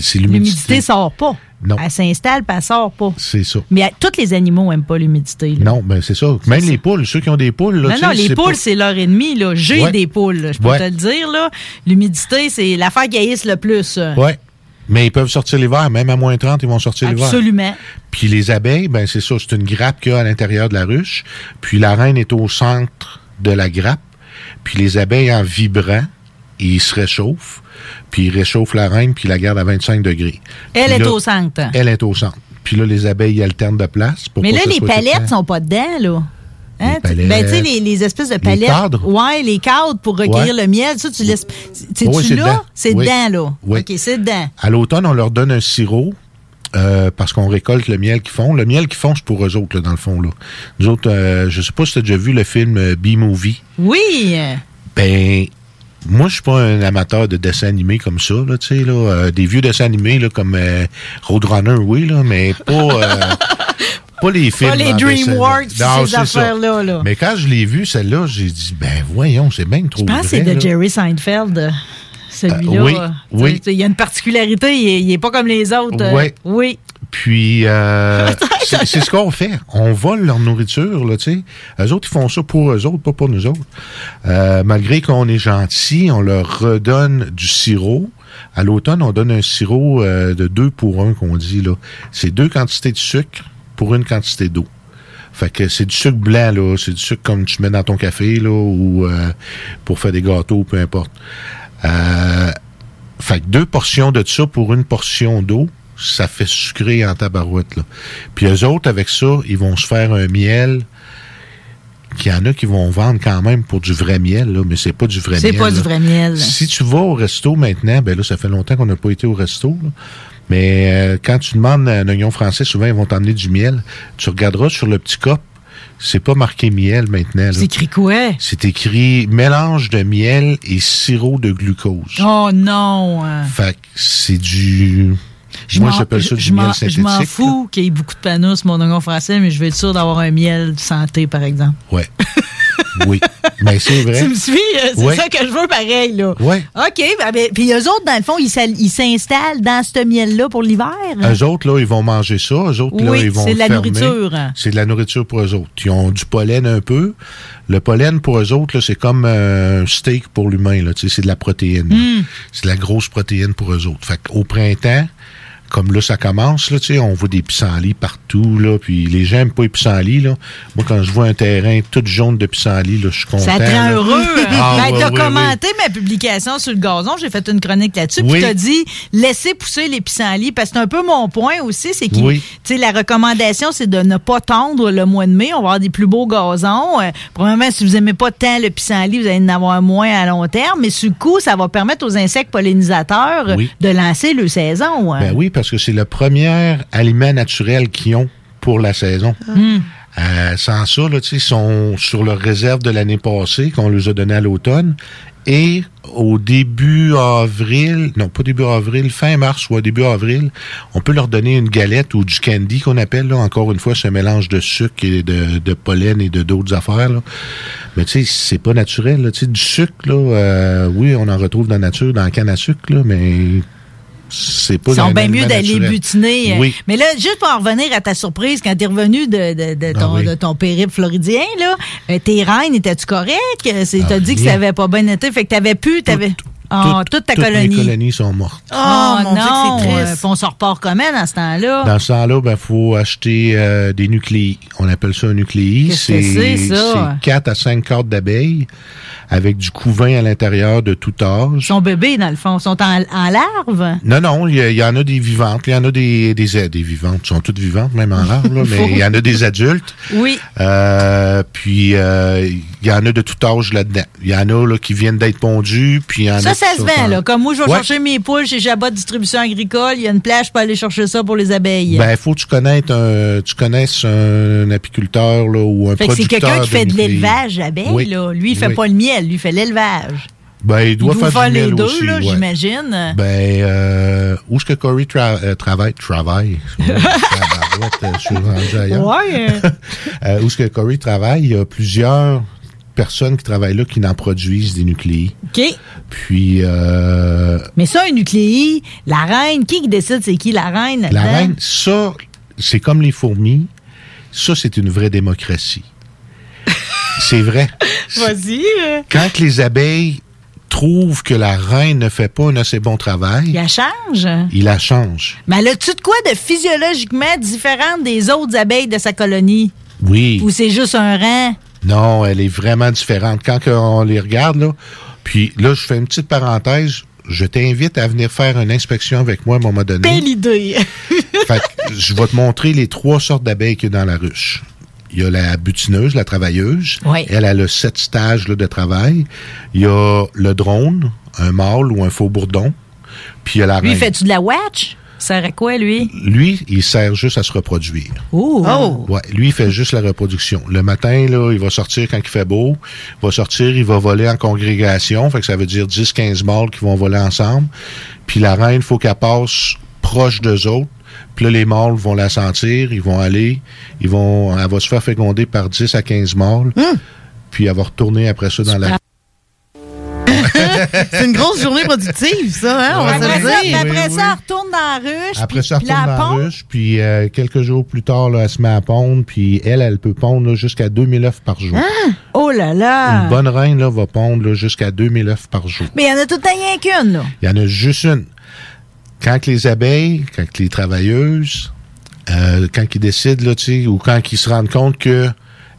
c'est l'humidité. L'humidité sort pas. Non. Elle s'installe, puis elle sort pas. C'est ça. Mais tous les animaux n'aiment pas l'humidité. là. Non, ben c'est ça. Même les poules, ceux qui ont des poules. Là, Non, non, les poules, pas- c'est leur ennemi. là. J'ai Ouais. des poules, là, je peux Ouais. te le dire. là. L'humidité, c'est l'affaire qui haïsse le plus. Oui. Mais ils peuvent sortir l'hiver, même à moins 30, ils vont sortir l'hiver. Absolument. Puis les abeilles, ben c'est ça, c'est une grappe qu'il y a à l'intérieur de la ruche. Puis la reine est au centre de la grappe. Puis les abeilles, en vibrant, ils se réchauffent. Puis ils réchauffent la reine, puis la gardent à 25 degrés. Elle Puis est là, au centre. Elle est au centre. Puis là, les abeilles alternent de place. Pour Mais là, les palettes sont pas dedans, là. Hein? Les palettes. Ben, tu sais, les, les espèces de palettes. cadres? Ouais, les cadres pour recueillir Ouais. le miel. Ça, tu laisses. C'est-tu Oui, c'est là? C'est Oui. dedans, là. Oui. OK, c'est dedans. À l'automne, on leur donne un sirop euh, parce qu'on récolte le miel qu'ils font. Le miel qu'ils font, c'est pour eux autres, là, dans le fond. Là. Nous autres, euh, je sais pas si tu as déjà vu le film euh, B-Movie. Oui. Ben, moi, je suis pas un amateur de dessins animés comme ça, là, tu sais, là. euh, des vieux dessins animés, là, comme euh, Roadrunner, oui, là, mais pas... euh, Pas les films. les en dessin, DreamWorks, ces affaires-là, là. Mais quand je l'ai vu, celle-là, j'ai dit, ben voyons, c'est bien trop Je pense que c'est de là. Jerry Seinfeld. Celui-là. Euh, oui, oui. Il y a une particularité. Il est, il est pas comme les autres. euh, Ouais. Oui. Puis, euh, c'est ce qu'on fait. On vole leur nourriture, là, tu sais. Eux autres, ils font ça pour eux autres, pas pour nous autres. Euh, malgré qu'on est gentil, on leur redonne du sirop. À l'automne, on donne un sirop euh, de deux pour un, qu'on dit, là. C'est deux quantités de sucre pour une quantité d'eau. Fait que c'est du sucre blanc, là. C'est du sucre comme tu mets dans ton café, là, ou pour faire des gâteaux, peu importe. Fait que deux portions de ça pour une portion d'eau, ça fait sucré en tabarouette, là. Puis eux autres, avec ça, ils vont se faire un miel qu'il y en a qui vont vendre quand même pour du vrai miel, là, mais c'est pas du vrai C'est miel. pas du vrai miel. Si tu vas au resto maintenant, ben là, ça fait longtemps qu'on n'a pas été au resto, là. Mais euh, quand tu demandes un oignon français, souvent ils vont t'emmener du miel. Tu regarderas sur le petit cop, c'est pas marqué miel maintenant. C'est écrit quoi? C'est écrit mélange de miel et sirop de glucose. Oh non. euh. Fait c'est du. Moi, j'appelle ça du miel Je m'en synthétique. fous qu'il y ait beaucoup de panneaux sur mon oignon français, mais je vais être sûr d'avoir un miel de santé, par exemple. Ouais. oui. Mais c'est vrai. Tu me suis? euh, C'est Ouais. ça que je veux pareil, là. Ouais. OK. ben, ben, puis eux autres, dans le fond, ils s'installent dans ce miel-là pour l'hiver? Eux autres, là, ils vont manger ça. Eux autres, là, Oui, ils vont c'est de la fermer. nourriture. C'est de la nourriture pour eux autres. Ils ont du pollen un peu. Le pollen, pour eux autres, là, c'est comme euh, un steak pour l'humain. là. Tu sais, C'est de la protéine. Mm. C'est de la grosse protéine pour eux autres. Fait qu'au printemps, comme là, ça commence, là, tu sais, on voit des pissenlits partout, là, puis les gens n'aiment pas les pissenlits, là. Moi, quand je vois un terrain tout jaune de pissenlits, là, je suis content. Ça te rend heureux. Ah, ben, ouais, t'as ouais, commenté ma publication sur le gazon. J'ai fait une chronique là-dessus. Oui. Puis t'as dit, laissez pousser les pissenlits. Parce que c'est un peu mon point aussi. C'est que, Oui. tu sais, la recommandation, c'est de ne pas tondre le mois de mai. On va avoir des plus beaux gazons. Euh, probablement, si vous aimez pas tant le pissenlit, vous allez en avoir moins à long terme. Mais sur le coup, ça va permettre aux insectes pollinisateurs Oui. de lancer le saison. hein. Ben oui, parce que c'est le premier aliment naturel qu'ils ont pour la saison. Hum. Euh, sans ça, là, ils sont sur leur réserve de l'année passée qu'on les a donné à l'automne. Et au début avril, non pas début avril, fin mars ou début avril, on peut leur donner une galette ou du candy qu'on appelle, là, encore une fois, ce mélange de sucre et de, de pollen et de d'autres affaires. Là. Mais tu sais, c'est pas naturel. Là. Du sucre, là, euh, oui, on en retrouve dans la nature, dans la canne à sucre, là, mais c'est pas Ils sont bien mieux d'aller butiner. euh. Oui. Mais là, juste pour en revenir à ta surprise, quand t'es revenu de, de, de ton, Ah oui. de ton périple floridien, là, euh, tes reines, étais-tu correct? Euh, T'as dit que ça avait pas bien été, fait que t'avais pu, t'avais... Ah, toute ta toutes colonie. Les colonies sont mortes. Oh, non, Dieu, triste. On s'en repart comment dans ce temps-là? Dans ce temps-là, il ben, faut acheter euh, des nucléi. On appelle ça un nucléi. C'est -ce 4 à 5 cordes d'abeilles avec du couvain à l'intérieur de tout âge. Son bébé, dans le fond, sont en, en larve? Non, non, il y, en a des vivantes, il y en a des, des, des vivantes, sont toutes vivantes, même en larve, mais il y en a des adultes. Oui. Euh, puis, euh, il y en a de tout âge là-dedans. Il y en a là, qui viennent d'être pondus, puis il y en a 16-20, là. Comme moi, je vais chercher mes poules chez Jabot Distribution Agricole. Il y a une plage, pour aller chercher ça pour les abeilles. Ben, il faut que tu connaisses un, tu connaisses un apiculteur, là, ou un fait. Que c'est quelqu'un qui fait de l'élevage d'abeilles, là. Lui, il fait pas le miel, lui, il fait l'élevage. Ben, il doit, il faire, les deux, là, j'imagine. Ben, euh, où est-ce que Corey tra- euh, travaille? Travaille. Euh, je. Ouais. où est-ce que Corey travaille? Il y a plusieurs personnes qui travaillent là qui en produisent des nucléis. OK. Puis, euh, Mais ça, un nucléi, la reine, qui qui décide c'est qui la reine? la là-dedans? reine, ça, c'est comme les fourmis. Ça, c'est une vraie démocratie. c'est vrai. Vas-y. euh. Quand les abeilles trouvent que la reine ne fait pas un assez bon travail, Il la change. ils la changent. Mais elle a-tu de quoi de physiologiquement différente des autres abeilles de sa colonie? Oui. Ou c'est juste un rang? Non, elle est vraiment différente. Quand on les regarde, là, puis là, je fais une petite parenthèse. Je t'invite à venir faire une inspection avec moi à un moment donné. Belle idée. Fait que je vais te montrer les trois sortes d'abeilles qu'il y a dans la ruche. Il y a la butineuse, la travailleuse. Oui. Elle, elle a sept stages là, de travail. Il y a le drone, un mâle ou un faux bourdon. Puis il y a la Lui, fais-tu de la watch? Ça sert à quoi, lui? Lui, il sert juste à se reproduire. Oh! Ouais, lui, il fait juste la reproduction. Le matin, là, il va sortir quand il fait beau. Il va sortir, il va voler en congrégation. Fait que ça veut dire 10-15 mâles qui vont voler ensemble. Puis la reine, faut qu'elle passe proche d'eux autres. Puis là, les mâles vont la sentir, ils vont aller, ils vont, elle va se faire féconder par 10 à 15 mâles. Puis elle va retourner après ça dans la... C'est une grosse journée productive, ça, hein? On va se Après le ça, dire. après ça, elle retourne dans la ruche. Après puis- ça, elle puis retourne dans la ruche, puis euh, quelques jours plus tard, là, elle se met à pondre, puis elle, elle peut pondre jusqu'à 2000 œufs par jour. Oh là là! Une bonne reine là, va pondre jusqu'à 2000 œufs par jour. Mais il y en a tout le temps rien qu'une, là. Il y en a juste une. Quand que les abeilles, quand que les travailleuses, euh, quand ils décident, là, tu sais, ou quand ils se rendent compte que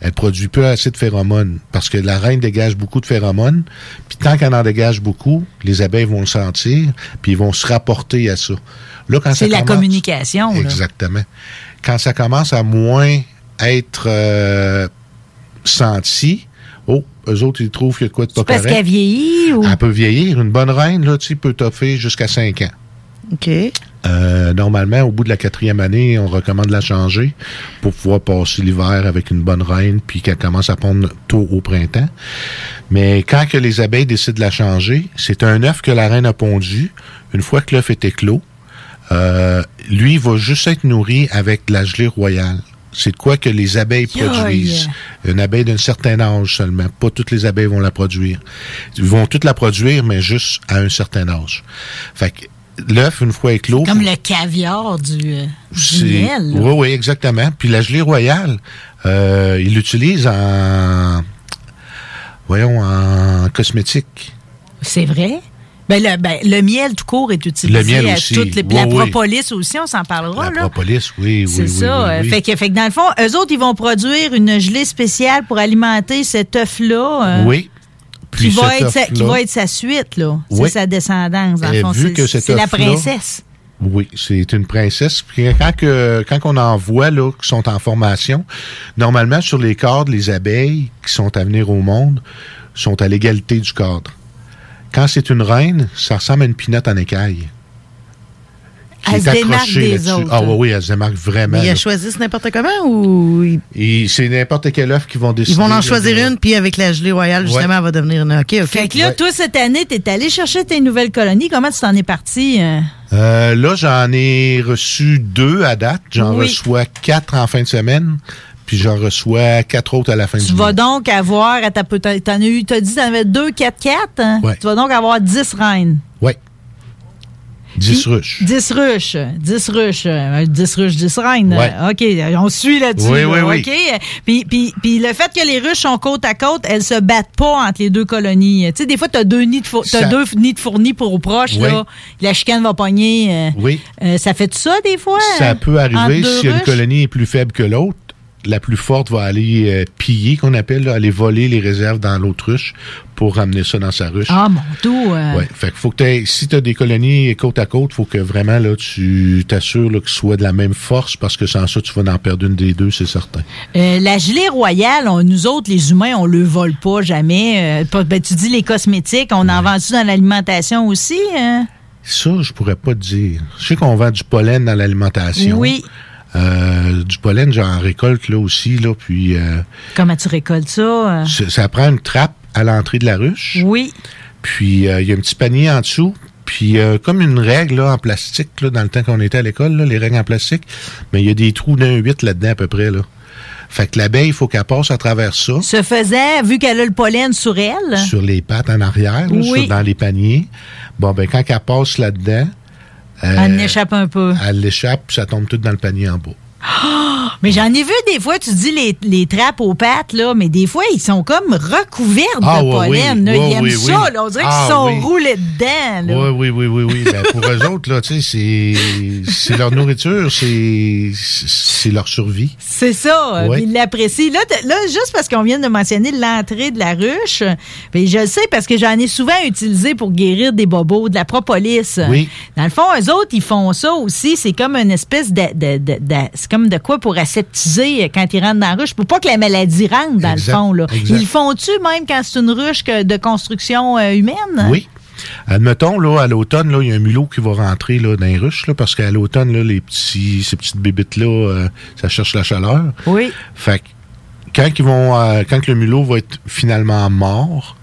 elle produit pas assez de phéromones, parce que la reine dégage beaucoup de phéromones, puis tant qu'elle en dégage beaucoup, les abeilles vont le sentir, puis ils vont se rapporter à ça. Là, quand C'est la commence- communication, là. Exactement. Quand ça commence à moins être euh, senti, oh, eux autres, ils trouvent qu'il y a de quoi de pas Parce qu'elle vieillit ou? Elle peut vieillir. Une bonne reine, là, tu peut toffer jusqu'à 5 ans. OK. Euh, normalement, au bout de la quatrième année, on recommande de la changer pour pouvoir passer l'hiver avec une bonne reine puis qu'elle commence à pondre tôt au printemps. Mais quand que les abeilles décident de la changer, c'est un œuf que la reine a pondu. Une fois que l'œuf est éclos, euh, lui il va juste être nourri avec de la gelée royale. C'est de quoi que les abeilles produisent. Une abeille d'un certain âge seulement. Pas toutes les abeilles vont la produire. Ils vont toutes la produire, mais juste à un certain âge. Fait que l'œuf, une fois éclos... Comme le caviar du, euh, du miel. là. Oui, oui, exactement. Puis la gelée royale, euh, ils l'utilisent en, voyons, en cosmétique. C'est vrai? Ben le, ben, le miel tout court est utilisé Le miel à aussi. toutes les, Oui, la oui. propolis aussi, on s'en parlera. La propolis, oui, oui, C'est oui, ça. euh. Fait, que, fait que dans le fond, eux autres, ils vont produire une gelée spéciale pour alimenter cet œuf-là. euh, Oui. Qui va, être sa, qui va être sa suite, là. Oui. C'est sa descendance, dans le Et fond. C'est- la princesse. Oui, c'est une princesse. Puis quand, que- quand on en voit là, qui sont en formation, normalement, sur les cadres, les abeilles qui sont à venir au monde sont à l'égalité du cadre. Quand c'est une reine, ça ressemble à une pinotte en écaille. Qui Elle est se démarque des là-dessus. autres. Ah oui, oui, elle se démarque vraiment. Mais ils choisissent n'importe comment ou ils, Et c'est n'importe quel œuf qu'ils vont décider. ils vont en choisir une, puis avec la gelée royale, justement, elle va devenir une. OK, OK. Fait que là, toi, cette année, t'es allé chercher tes nouvelles colonies. Comment tu t'en es parti? euh? Euh, là, j'en ai reçu deux à date. J'en Oui. reçois quatre en fin de semaine. Puis j'en reçois quatre autres à la fin Tu du mois. vas donc avoir, t'en t'en as eu, t'as dit, t'en avais deux 4-4. hein? Ouais. Tu vas donc avoir 10 reines. Oui. 10 Puis- ruches. 10 ruches. 10 ruches. euh, 10 ruches, 10 reines. Ouais. Euh, OK, on suit là-dessus. Oui, oui, oui. OK? Puis, puis, puis le fait que les ruches sont côte à côte, elles se battent pas entre les deux colonies. Tu sais, des fois, tu as deux nids de, four- Ça- deux nids de fournis pour aux proches. Oui. Là. La chicane va pogner. euh, Oui. euh, ça fait ça des fois? Ça euh, peut arriver si une colonie est plus faible que l'autre. La plus forte va aller euh, piller, qu'on appelle, là, aller voler les réserves dans l'autre ruche pour ramener ça dans sa ruche. Ah, mon dos. euh, Ouais. Fait que faut que t'aies- si tu as des colonies côte à côte, faut que vraiment là tu t'assures là, qu'ils soient de la même force parce que sans ça, tu vas en perdre une des deux, c'est certain. Euh, la gelée royale, on- nous autres, les humains, on le vole pas jamais. Euh, pas- ben, tu dis les cosmétiques, on en vend-tu dans l'alimentation aussi? hein? Ça, je pourrais pas te dire. Je sais qu'on vend du pollen dans l'alimentation. Oui. Euh, du pollen, j'en récolte là aussi, là, puis euh, Comment tu récoltes ça? euh? ça, ça prend une trappe à l'entrée de la ruche. Oui. Puis euh, il y a un petit panier en dessous. Puis comme une règle là, en plastique, là, dans le temps qu'on était à l'école, les règles en plastique, mais il y a des trous d'un 8 là-dedans à peu près. Là. Fait que l'abeille, il faut qu'elle passe à travers ça. Se faisait, vu qu'elle a le pollen sur elle? sur les pattes en arrière, là, Oui. sur- dans les paniers. Bon, ben quand elle passe là-dedans, Elle en échappe un peu. elle l'échappe, ça tombe tout dans le panier en bas. Mais j'en ai vu des fois, tu dis les, les trappes aux pattes, là, mais des fois, ils sont comme recouverts Ah, de pollen. oui. là. Ouais, ils aiment ça. là. On dirait Ah, qu'ils sont roulés dedans. là. Oui, oui, oui, oui, oui. Ben, pour eux autres, là, tu sais, c'est, c'est leur nourriture, c'est, c'est leur survie. C'est ça, euh, Ouais. ils l'apprécient. Là, là, juste parce qu'on vient de mentionner l'entrée de la ruche, ben, je le sais parce que j'en ai souvent utilisé pour guérir des bobos, de la propolis. Dans le fond, eux autres, ils font ça aussi. C'est comme une espèce de... de- de- de- c'est comme de quoi pour aseptiser quand ils rentrent dans la ruche, pour pas que la maladie rentre, dans Exact, le fond. Là. exact. Ils le font-tu même quand c'est une ruche que- de construction euh, humaine? Oui. Admettons, là, à l'automne, là, il y a un mulot qui va rentrer, là, dans les ruches, là, parce qu'à l'automne, là, les petits, ces petites bébites-là, euh, ça cherche la chaleur. Oui. Fait que quand ils vont, euh, quand le mulot va être finalement mort,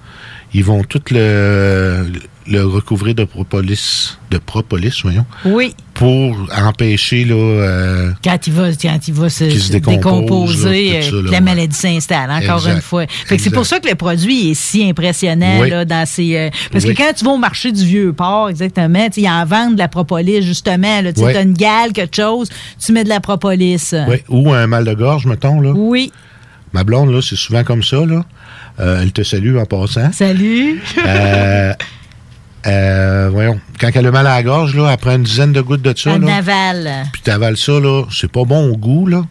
ils vont tout le, le recouvrir de propolis, de propolis, voyons, Oui. pour empêcher, là, euh, Quand il va, quand il va se, décomposer, là, euh, ça, là, la ouais. maladie s'installe, encore Exact. une fois. Fait que c'est pour ça que le produit est si impressionnant Oui. là, dans ces. euh, parce Oui. que quand tu vas au marché du vieux port, exactement, ils en vendent de la propolis, justement. Tu Oui. as une gale, quelque chose, tu mets de la propolis. ouais, ou un mal de gorge, mettons, là. Oui. Ma blonde, là, c'est souvent comme ça, là. Euh, elle te salue en passant. Salut. Euh, euh, voyons, quand elle a mal à la gorge, là, elle prend une dizaine de gouttes de ça, Un aval. puis t'avales ça, là, c'est pas bon au goût, là,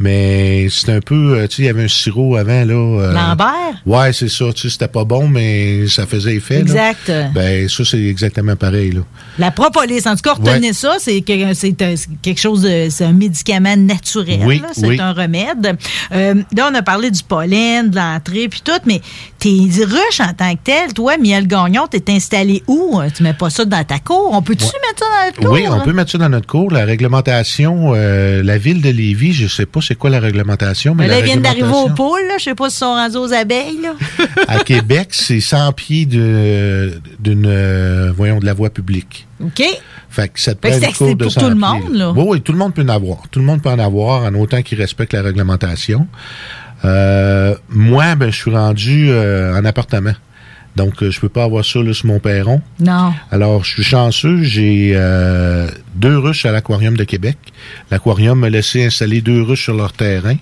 mais c'est un peu, euh, tu sais, il y avait un sirop avant, là. euh, Lambert? Ouais, c'est ça, tu sais, c'était pas bon, mais ça faisait effet, là. Exact. Ben, ça, c'est exactement pareil, là. La propolis, en tout cas, retenez Ouais. ça, c'est que- quelque chose c'est un médicament naturel, Oui, là, c'est oui. un remède. Euh, là, on a parlé du pollen, de l'entrée, puis tout, mais tes ruches en tant que telles, toi, Miel Gagnon, t'es installé où? Tu mets pas ça dans ta cour? On peut-tu mettre ça dans notre cour? Oui, on hein? peut mettre ça dans notre cours. La réglementation, euh, la ville de Lévis, je sais pas c'est quoi la réglementation, mais Mais là, la ils viennent d'arriver aux réglementation- poules, là. Je sais pas s'ils sont rendus aux abeilles, là. À Québec, c'est 100 pieds de- d'une, euh, voyons, de la voie publique. OK? Fait que ça te Fait que une cour de pour 100 tout le pieds, monde, là. Oui, oui, tout le monde peut en avoir. Tout le monde peut en avoir en autant qu'il respecte la réglementation. Euh, moi, ben, je suis rendu euh, en appartement. Donc, euh, je peux pas avoir ça là, sur mon perron. Non. Alors, je suis chanceux. J'ai euh, deux ruches à l'Aquarium de Québec. L'Aquarium m'a laissé installer deux ruches sur leur terrain.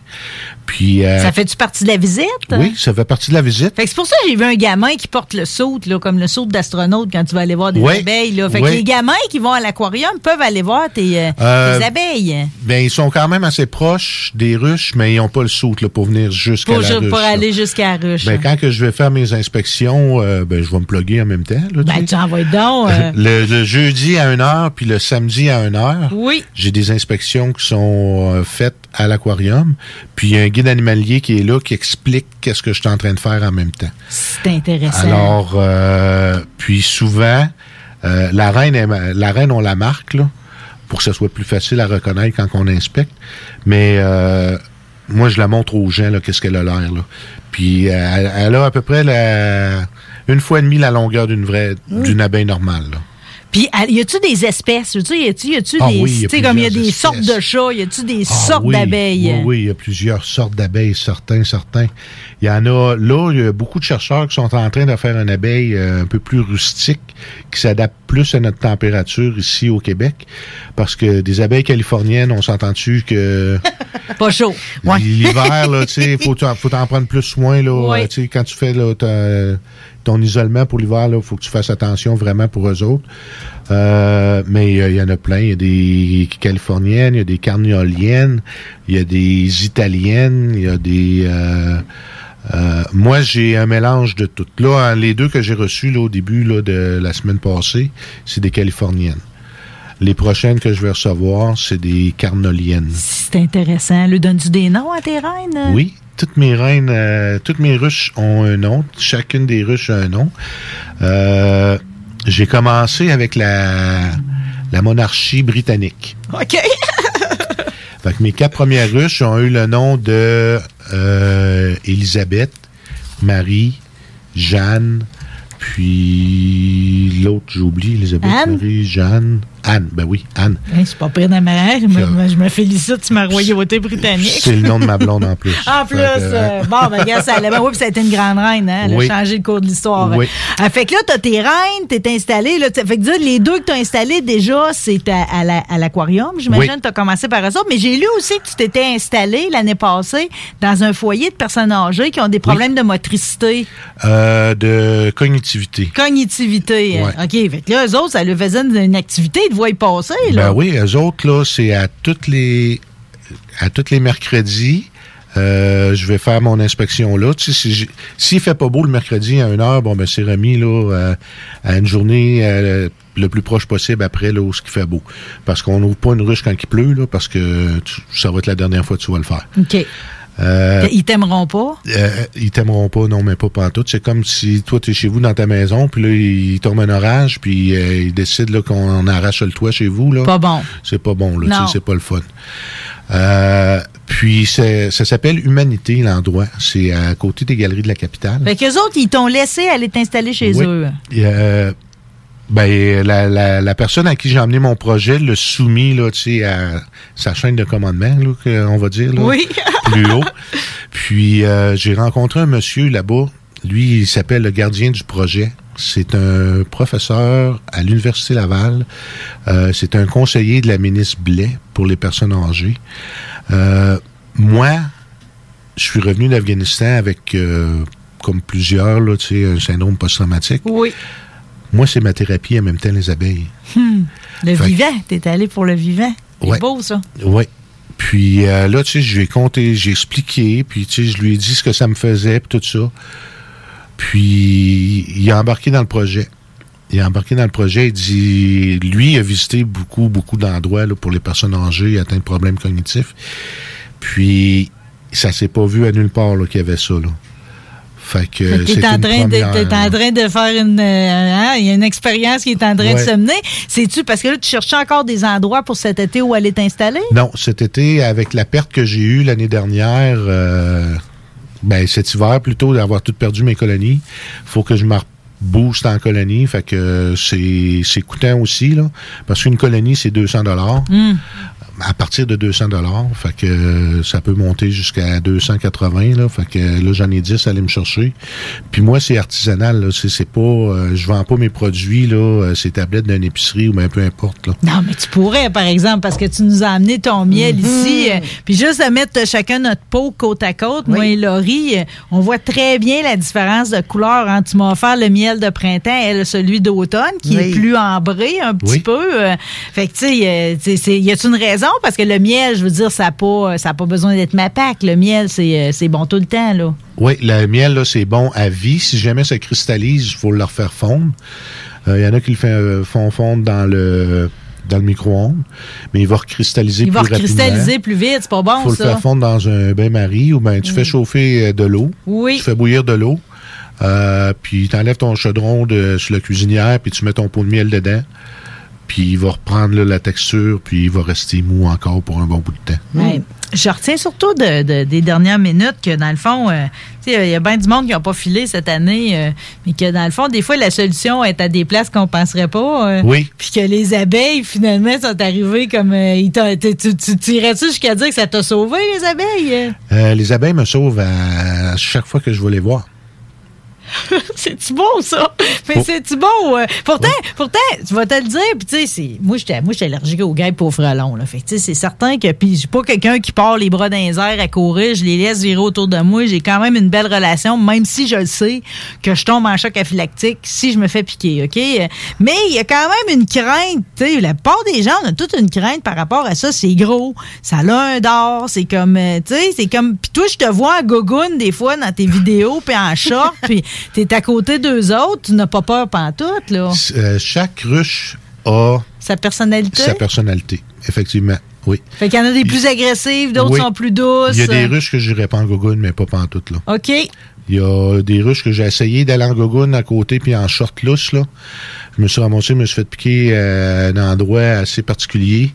Puis, euh, Ça fait-tu partie de la visite? oui, ça fait partie de la visite. Fait que c'est pour ça que j'ai vu un gamin qui porte le saut, là, comme le saut d'astronaute quand tu vas aller voir des abeilles. Là. Fait que les gamins qui vont à l'aquarium peuvent aller voir tes, euh, tes abeilles. Ben, ils sont quand même assez proches des ruches, mais ils n'ont pas le saut là, pour venir jusqu'à la ruche. pour aller jusqu'à la ruche. Ben, quand que je vais faire mes inspections, euh, ben, je vais me plugger en même temps. Là, Ben, tu envoies donc. euh, Le, le jeudi à 1h, puis le samedi à 1h. Oui. J'ai des inspections qui sont euh, faites à l'aquarium. Puis il y a un guide animalier qui est là qui explique qu'est-ce que je suis en train de faire en même temps. c'est intéressant. Alors, euh, puis souvent, la reine, la reine, on la marque, là, pour que ce soit plus facile à reconnaître quand on inspecte. Mais moi, je la montre aux gens, qu'est-ce qu'elle a l'air. Puis elle, elle a à peu près la, une fois et demie la longueur d'une vraie, d'une abeille normale, là. Puis, à- y a-tu des espèces? Tu y a-tu, y a-tu Ah des. oui, a tu comme il y a des espèces. sortes de chats, y a-tu des Ah sortes oui, d'abeilles? Oui, oui, il y a plusieurs sortes d'abeilles, certains, certains. Il y en a, là, il y a beaucoup de chercheurs qui sont en train de faire une abeille euh, un peu plus rustique, qui s'adapte plus à notre température ici au Québec. Parce que des abeilles californiennes, on s'entend-tu que Pas chaud. L'hiver, là, tu sais, faut t'en faut t'en prendre plus soin, là. Ouais. Tu sais, quand tu fais là, ton isolement pour l'hiver, là, faut que tu fasses attention vraiment pour eux autres. Euh, mais euh, il y en a plein. Il y a des californiennes, il y a des carnioliennes, il y a des italiennes, il y a des. euh, euh, moi, j'ai un mélange de tout. Là, les deux que j'ai reçus là, au début là, de la semaine passée, c'est des californiennes. Les prochaines que je vais recevoir, c'est des carnoliennes. C'est intéressant. Lui donnes-tu des noms à tes reines? Oui, toutes mes reines, euh, toutes mes ruches ont un nom. Chacune des ruches a un nom. Euh, j'ai commencé avec la, la monarchie britannique. OK. Fait que mes quatre premières ruches ont eu le nom de euh, Élisabeth, Marie, Jeanne, puis l'autre, Élisabeth, Anne? Marie, Jeanne, Anne, ben oui, Anne. Hein, c'est pas pire de ma mère. Je me, je me félicite sur ma royauté britannique. C'est le nom de ma blonde en plus. En plus, Fait que, euh, bon, ben, regarde, ça allait. Oui, puis ça a été une grande reine, hein. Elle Oui. a changé le cours de l'histoire. Oui. Ah, fait que là, t'as tes reines, t'es installé, là. Fait que dire, les deux que t'as installés, déjà, c'est à, à la- à l'aquarium. J'imagine Oui. t'as commencé par autres. Mais j'ai lu aussi que tu t'étais installé l'année passée dans un foyer de personnes âgées qui ont des problèmes de motricité, euh, de cognitivité. cognitivité. hein. Ouais. OK. Fait que là, eux autres, ça leur faisait une, une activité, te voient y passer, là. Ben oui, eux autres, là, c'est à toutes les à tous les mercredis. euh, je vais faire mon inspection là. Tu sais, si s'il fait pas beau le mercredi à 1 heure, bon ben c'est remis là euh, à une journée euh, le plus proche possible après là où ce qui fait beau. Parce qu'on n'ouvre pas une ruche quand il pleut là, parce que tu- ça va être la dernière fois que tu vas le faire. OK. Euh, Ils t'aimeront pas? euh, ils t'aimeront pas, non, mais pas pantoute. C'est comme si toi, tu es chez vous dans ta maison, puis là, il tombe un orage, puis euh, ils décident là, qu'on arrache le toit chez vous. Là. Pas bon. C'est pas bon, là. C'est pas le fun. Euh, puis, ça s'appelle Humanité, l'endroit. C'est à côté des galeries de la capitale. Fait qu'eux autres, ils t'ont laissé aller t'installer chez Oui. eux. Et, ben, la, la, la personne à qui j'ai emmené mon projet l'a soumis là, à sa chaîne de commandement, là, on va dire. Là, Oui. plus haut. Puis euh, j'ai rencontré un monsieur là-bas. Lui, il s'appelle le gardien du projet. C'est un professeur à l'Université Laval. Euh, c'est un conseiller de la ministre Blais pour les personnes âgées. Euh, moi, je suis revenu d'Afghanistan avec, comme plusieurs, là, un syndrome post-traumatique. Oui. Moi, c'est ma thérapie en même temps, les abeilles. Hmm. Le Fait que- vivant. T'es allé pour le vivant. C'est Ouais. beau, ça. Oui. Puis euh, là, tu sais, je lui ai compté, j'ai expliqué, puis tu sais, je lui ai dit ce que ça me faisait, puis tout ça. Puis il a embarqué dans le projet. Il a embarqué dans le projet, il dit, lui, il a visité beaucoup, beaucoup d'endroits pour les personnes âgées atteintes de problèmes cognitifs. Puis ça s'est pas vu à nulle part là, qu'il y avait ça. Là. Fait que en, train de, première, t'es en train de faire une. euh, hein, Il y a une expérience qui est en train de se mener. C'est-tu parce que là, tu cherchais encore des endroits pour cet été où aller t'installer? Non, cet été, avec la perte que j'ai eue l'année dernière, euh, ben cet hiver plutôt, d'avoir tout perdu mes colonies, faut que je me booste en colonie. Fait que c'est coûtant aussi, là. Parce qu'une colonie, c'est 200 dollars. Hmm. À partir de 200 dollars. Fait que euh, ça peut monter jusqu'à 280. Là, fait que là, j'en ai 10 à aller me chercher. Puis moi, c'est artisanal. Là, c'est, c'est pas, euh, je vends pas mes produits là, euh, ces tablettes d'une épicerie ou même peu importe. Là. Non, mais tu pourrais, par exemple, parce que tu nous as amené ton miel ici. euh, Puis juste à mettre chacun notre pot côte à côte, moi et Laurie, on voit très bien la différence de couleur. Hein. Tu m'as offert le miel de printemps, elle, celui d'automne, qui est plus ambré un petit Oui. peu. euh. fait que, tu sais, y a-tu une raison? Parce que le miel, je veux dire, ça n'a pas, ça a pas besoin d'être mapac. Le miel, c'est euh, c'est bon tout le temps, là. Oui, le miel, là, c'est bon à vie. Si jamais ça cristallise, il faut le refaire fondre. Il y en a qui le fait- euh, font fondre dans le dans le micro-ondes, mais il va recristalliser Il plus va recristalliser plus vite, c'est pas bon, Il faut le ça. faire fondre dans un bain-marie ou ben tu fais chauffer euh, de l'eau. Oui. Tu fais bouillir de l'eau. Euh, puis tu enlèves ton chaudron de, sur la cuisinière, puis tu mets ton pot de miel dedans. Puis il va reprendre là, la texture, puis il va rester mou encore pour un bon bout de temps. Ouais. Je retiens surtout de- de- des dernières minutes que, dans le fond, euh, tu sais, il y a bien du monde qui n'a pas filé cette année, euh, mais que, dans le fond, des fois, la solution est à des places qu'on ne penserait pas. euh, Oui. Puis que les abeilles, finalement, sont arrivées comme. euh, ils t'ont- tu tu- tu- tu irais-tu jusqu'à dire que ça t'a sauvé, les abeilles? Euh, les abeilles me sauvent à chaque fois que je vais les voir. C'est-tu beau, ça? Mais Oh. c'est-tu beau? euh? Pourtant, pourtant, tu vas te le dire, puis tu sais, c'est- moi, j'étais allergique aux guêpes et aux frelons, là. Fait tu sais, c'est certain que, puis j'ai pas quelqu'un qui part les bras dans les airs à courir, je les laisse virer autour de moi, j'ai quand même une belle relation, même si je le sais que je tombe en choc aphylactique si je me fais piquer, OK? Mais il y a quand même une crainte, tu sais, la plupart des gens ont toute une crainte par rapport à ça, c'est gros, ça a un d'or, c'est comme, euh, tu sais, c'est comme, puis toi, je te vois en gogoune des fois dans tes vidéos, puis en short, puis t'es à côté d'eux autres, tu n'as pas peur pantoute, là. Euh, chaque ruche a Sa personnalité? sa personnalité, effectivement. Oui. Fait qu'il y en a des plus agressives, d'autres Oui. sont plus douces. Il y a des ruches que j'irais pas en gogoune, mais pas pantoute, là. OK. Il y a des ruches que j'ai essayé d'aller en gogoune à côté puis en short lousse, là. Je me suis ramassé, je me suis fait piquer euh, à un endroit assez particulier.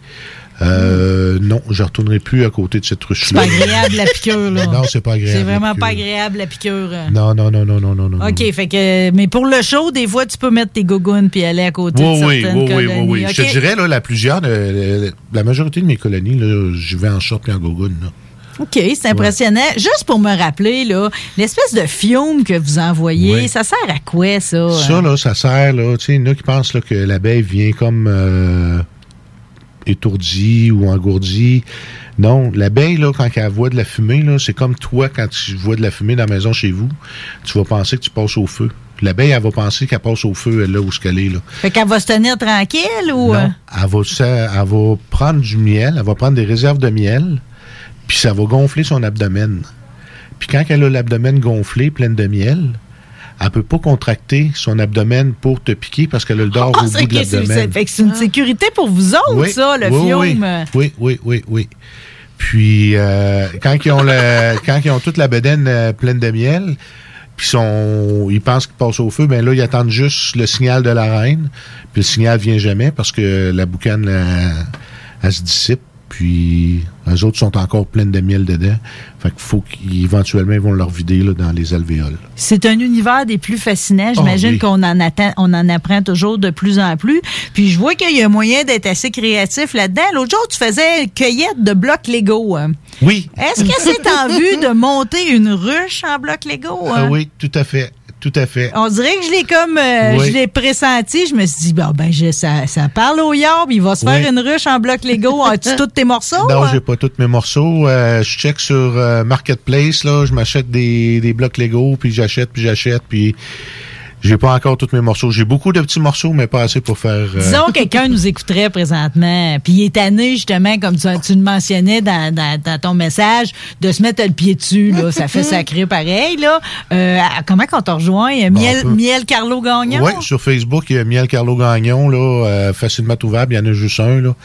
Euh, Non, je retournerai plus à côté de cette Hmm. C'est ruche-là. pas agréable, la piqûre, là. Non, c'est pas agréable. C'est la vraiment pas agréable, la piqûre. Non, non, non, non, non, non, non. OK, fait que, mais pour le show, des fois, tu peux mettre tes gougounes puis aller à côté Oui, de oui, certaines oui, oui, oui, colonies. oui. Je te dirais, là, la plusieurs, de- la majorité de mes colonies, là, j'y vais en short et en gogoune, là. OK, c'est impressionnant. Juste pour me rappeler, là, l'espèce de fiume que vous envoyez, Oui. ça sert à quoi, ça? Ça, là, ça sert, là, tu sais, il y en a qui pensent là, que l'abeille vient comme euh, étourdie ou engourdie. Non, l'abeille, là, quand elle voit de la fumée, là, c'est comme toi, quand tu vois de la fumée dans la maison chez vous, tu vas penser que tu passes au feu. L'abeille, elle va penser qu'elle passe au feu, elle, là, où ce qu'elle est, là. Fait qu'elle va se tenir tranquille ou... euh? Non, elle va, ça- elle va prendre du miel, elle va prendre des réserves de miel, puis ça va gonfler son abdomen. Puis quand elle a l'abdomen gonflé, plein de miel, elle peut pas contracter son abdomen pour te piquer parce qu'elle a le dard Ah, au c'est bout de l'abdomen. c'est- une sécurité pour vous autres, Oui, ça, le oui, oui, fiume. Oui, oui, oui, oui. Puis euh, quand ils ont le, quand ils ont toute la bedaine euh, pleine de miel, puis sont, ils pensent qu'ils passent au feu, ben là ils attendent juste le signal de la reine, puis le signal vient jamais parce que la boucane elle, elle se dissipe. Puis les autres sont encore pleines de miel dedans. Fait qu'il faut qu'éventuellement ils vont leur vider là, dans les alvéoles. C'est un univers des plus fascinants. J'imagine Oh, oui. qu'on en attend, on en apprend toujours de plus en plus. Puis je vois qu'il y a moyen d'être assez créatif là-dedans. L'autre jour, tu faisais une cueillette de blocs Lego. hein. Oui. Est-ce que c'est en vue de monter une ruche en blocs Lego? Ah hein? oui, tout à fait. Tout à fait. On dirait que je l'ai comme euh, Oui. je l'ai pressenti. Je me suis dit, bon, ben, je- ça, ça parle au yard, il va se faire une ruche en blocs Lego. As-tu tous tes morceaux? Non, hein? j'ai pas tous mes morceaux. Euh, je check sur euh, Marketplace, là, je m'achète des, des blocs Lego, puis j'achète, puis j'achète, puis j'ai pas encore tous mes morceaux. J'ai beaucoup de petits morceaux, mais pas assez pour faire. euh, Disons que quelqu'un nous écouterait présentement, puis il est tanné justement, comme tu, tu le mentionnais dans, dans- dans ton message, de se mettre le pied dessus. Là. Ça fait sacré pareil. Là. Euh, comment qu'on te rejoint? Miel, Miel Carlo Gagnon? Oui, sur Facebook, il y a Miel Carlo Gagnon, là, euh, facilement trouvable. Il y en a juste un, là.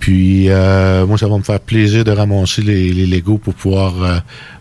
Puis, euh, moi, ça va me faire plaisir de ramasser les, les Legos pour pouvoir euh,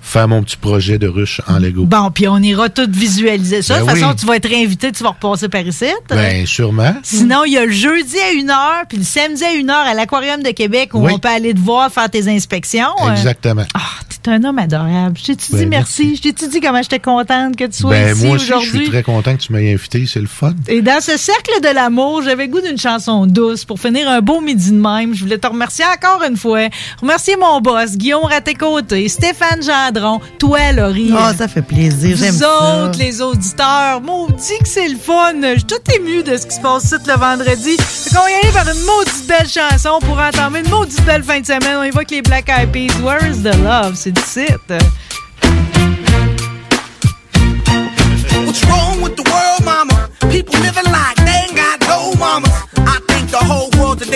faire mon petit projet de ruche en Lego. Bon, puis on ira tout visualiser ça. de Ben toute façon, oui. tu vas être invité, tu vas repasser par ici. Ben, sûrement. Sinon, il y a le jeudi à 1h, puis le samedi à 1h à l'Aquarium de Québec où Oui. on peut aller te voir faire tes inspections. Exactement. Ah, T'es un homme adorable. Je t'ai-tu dit Ben, merci? Je t'ai-tu dit comment j'étais contente que tu sois Ben, ici moi aussi, je suis aujourd'hui? très content que tu m'aies invité. C'est le fun. Et dans ce cercle de l'amour, j'avais goût d'une chanson douce pour finir un beau midi de même. Je voulais te remercier encore une fois. Remercier mon boss, Guillaume côtés, Stéphane Gendron, toi, Laurie. Ah, ça fait plaisir. J'aime ça. autres, les auditeurs, maudit que c'est le fun. Je suis tout ému de ce qui se passe ici le vendredi. Fait qu'on va y aller par une maudite belle chanson pour entamer une maudite belle fin de semaine. On y va avec les Black Eyed Peas. Where is the love? C'est du site. What's wrong with the world, mama? People living like they ain't got no mamas. I think the whole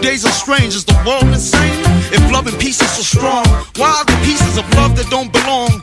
Days are strange. Is the world insane? If love and peace is so strong, why are the pieces of love that don't belong?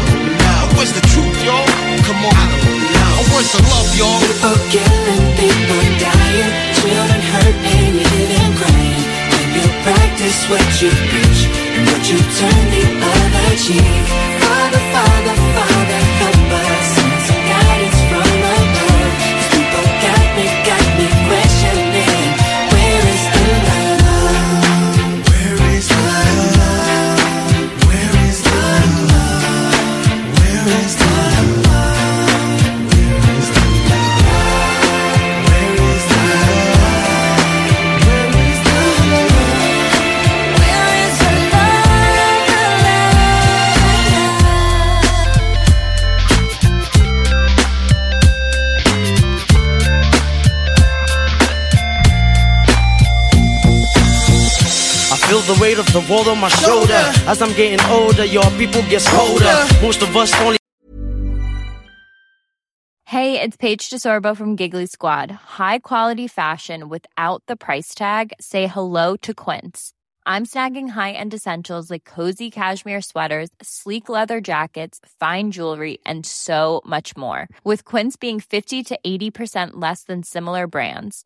Where's the truth, y'all? Come on. I don't know. Where's the love, y'all? People killing, people dying, children hurt and you hear them crying. When you practice what you preach and would you turn the other cheek? Father, Father, Father, the weight of the world on my shoulder. As I'm getting older, your people get colder. Most of us only Hey, it's Paige DeSorbo from Giggly Squad. High quality fashion without the price tag. Say hello to Quince. I'm snagging high-end essentials like cozy cashmere sweaters, sleek leather jackets, fine jewelry, and so much more. With Quince being 50 to 80% less than similar brands.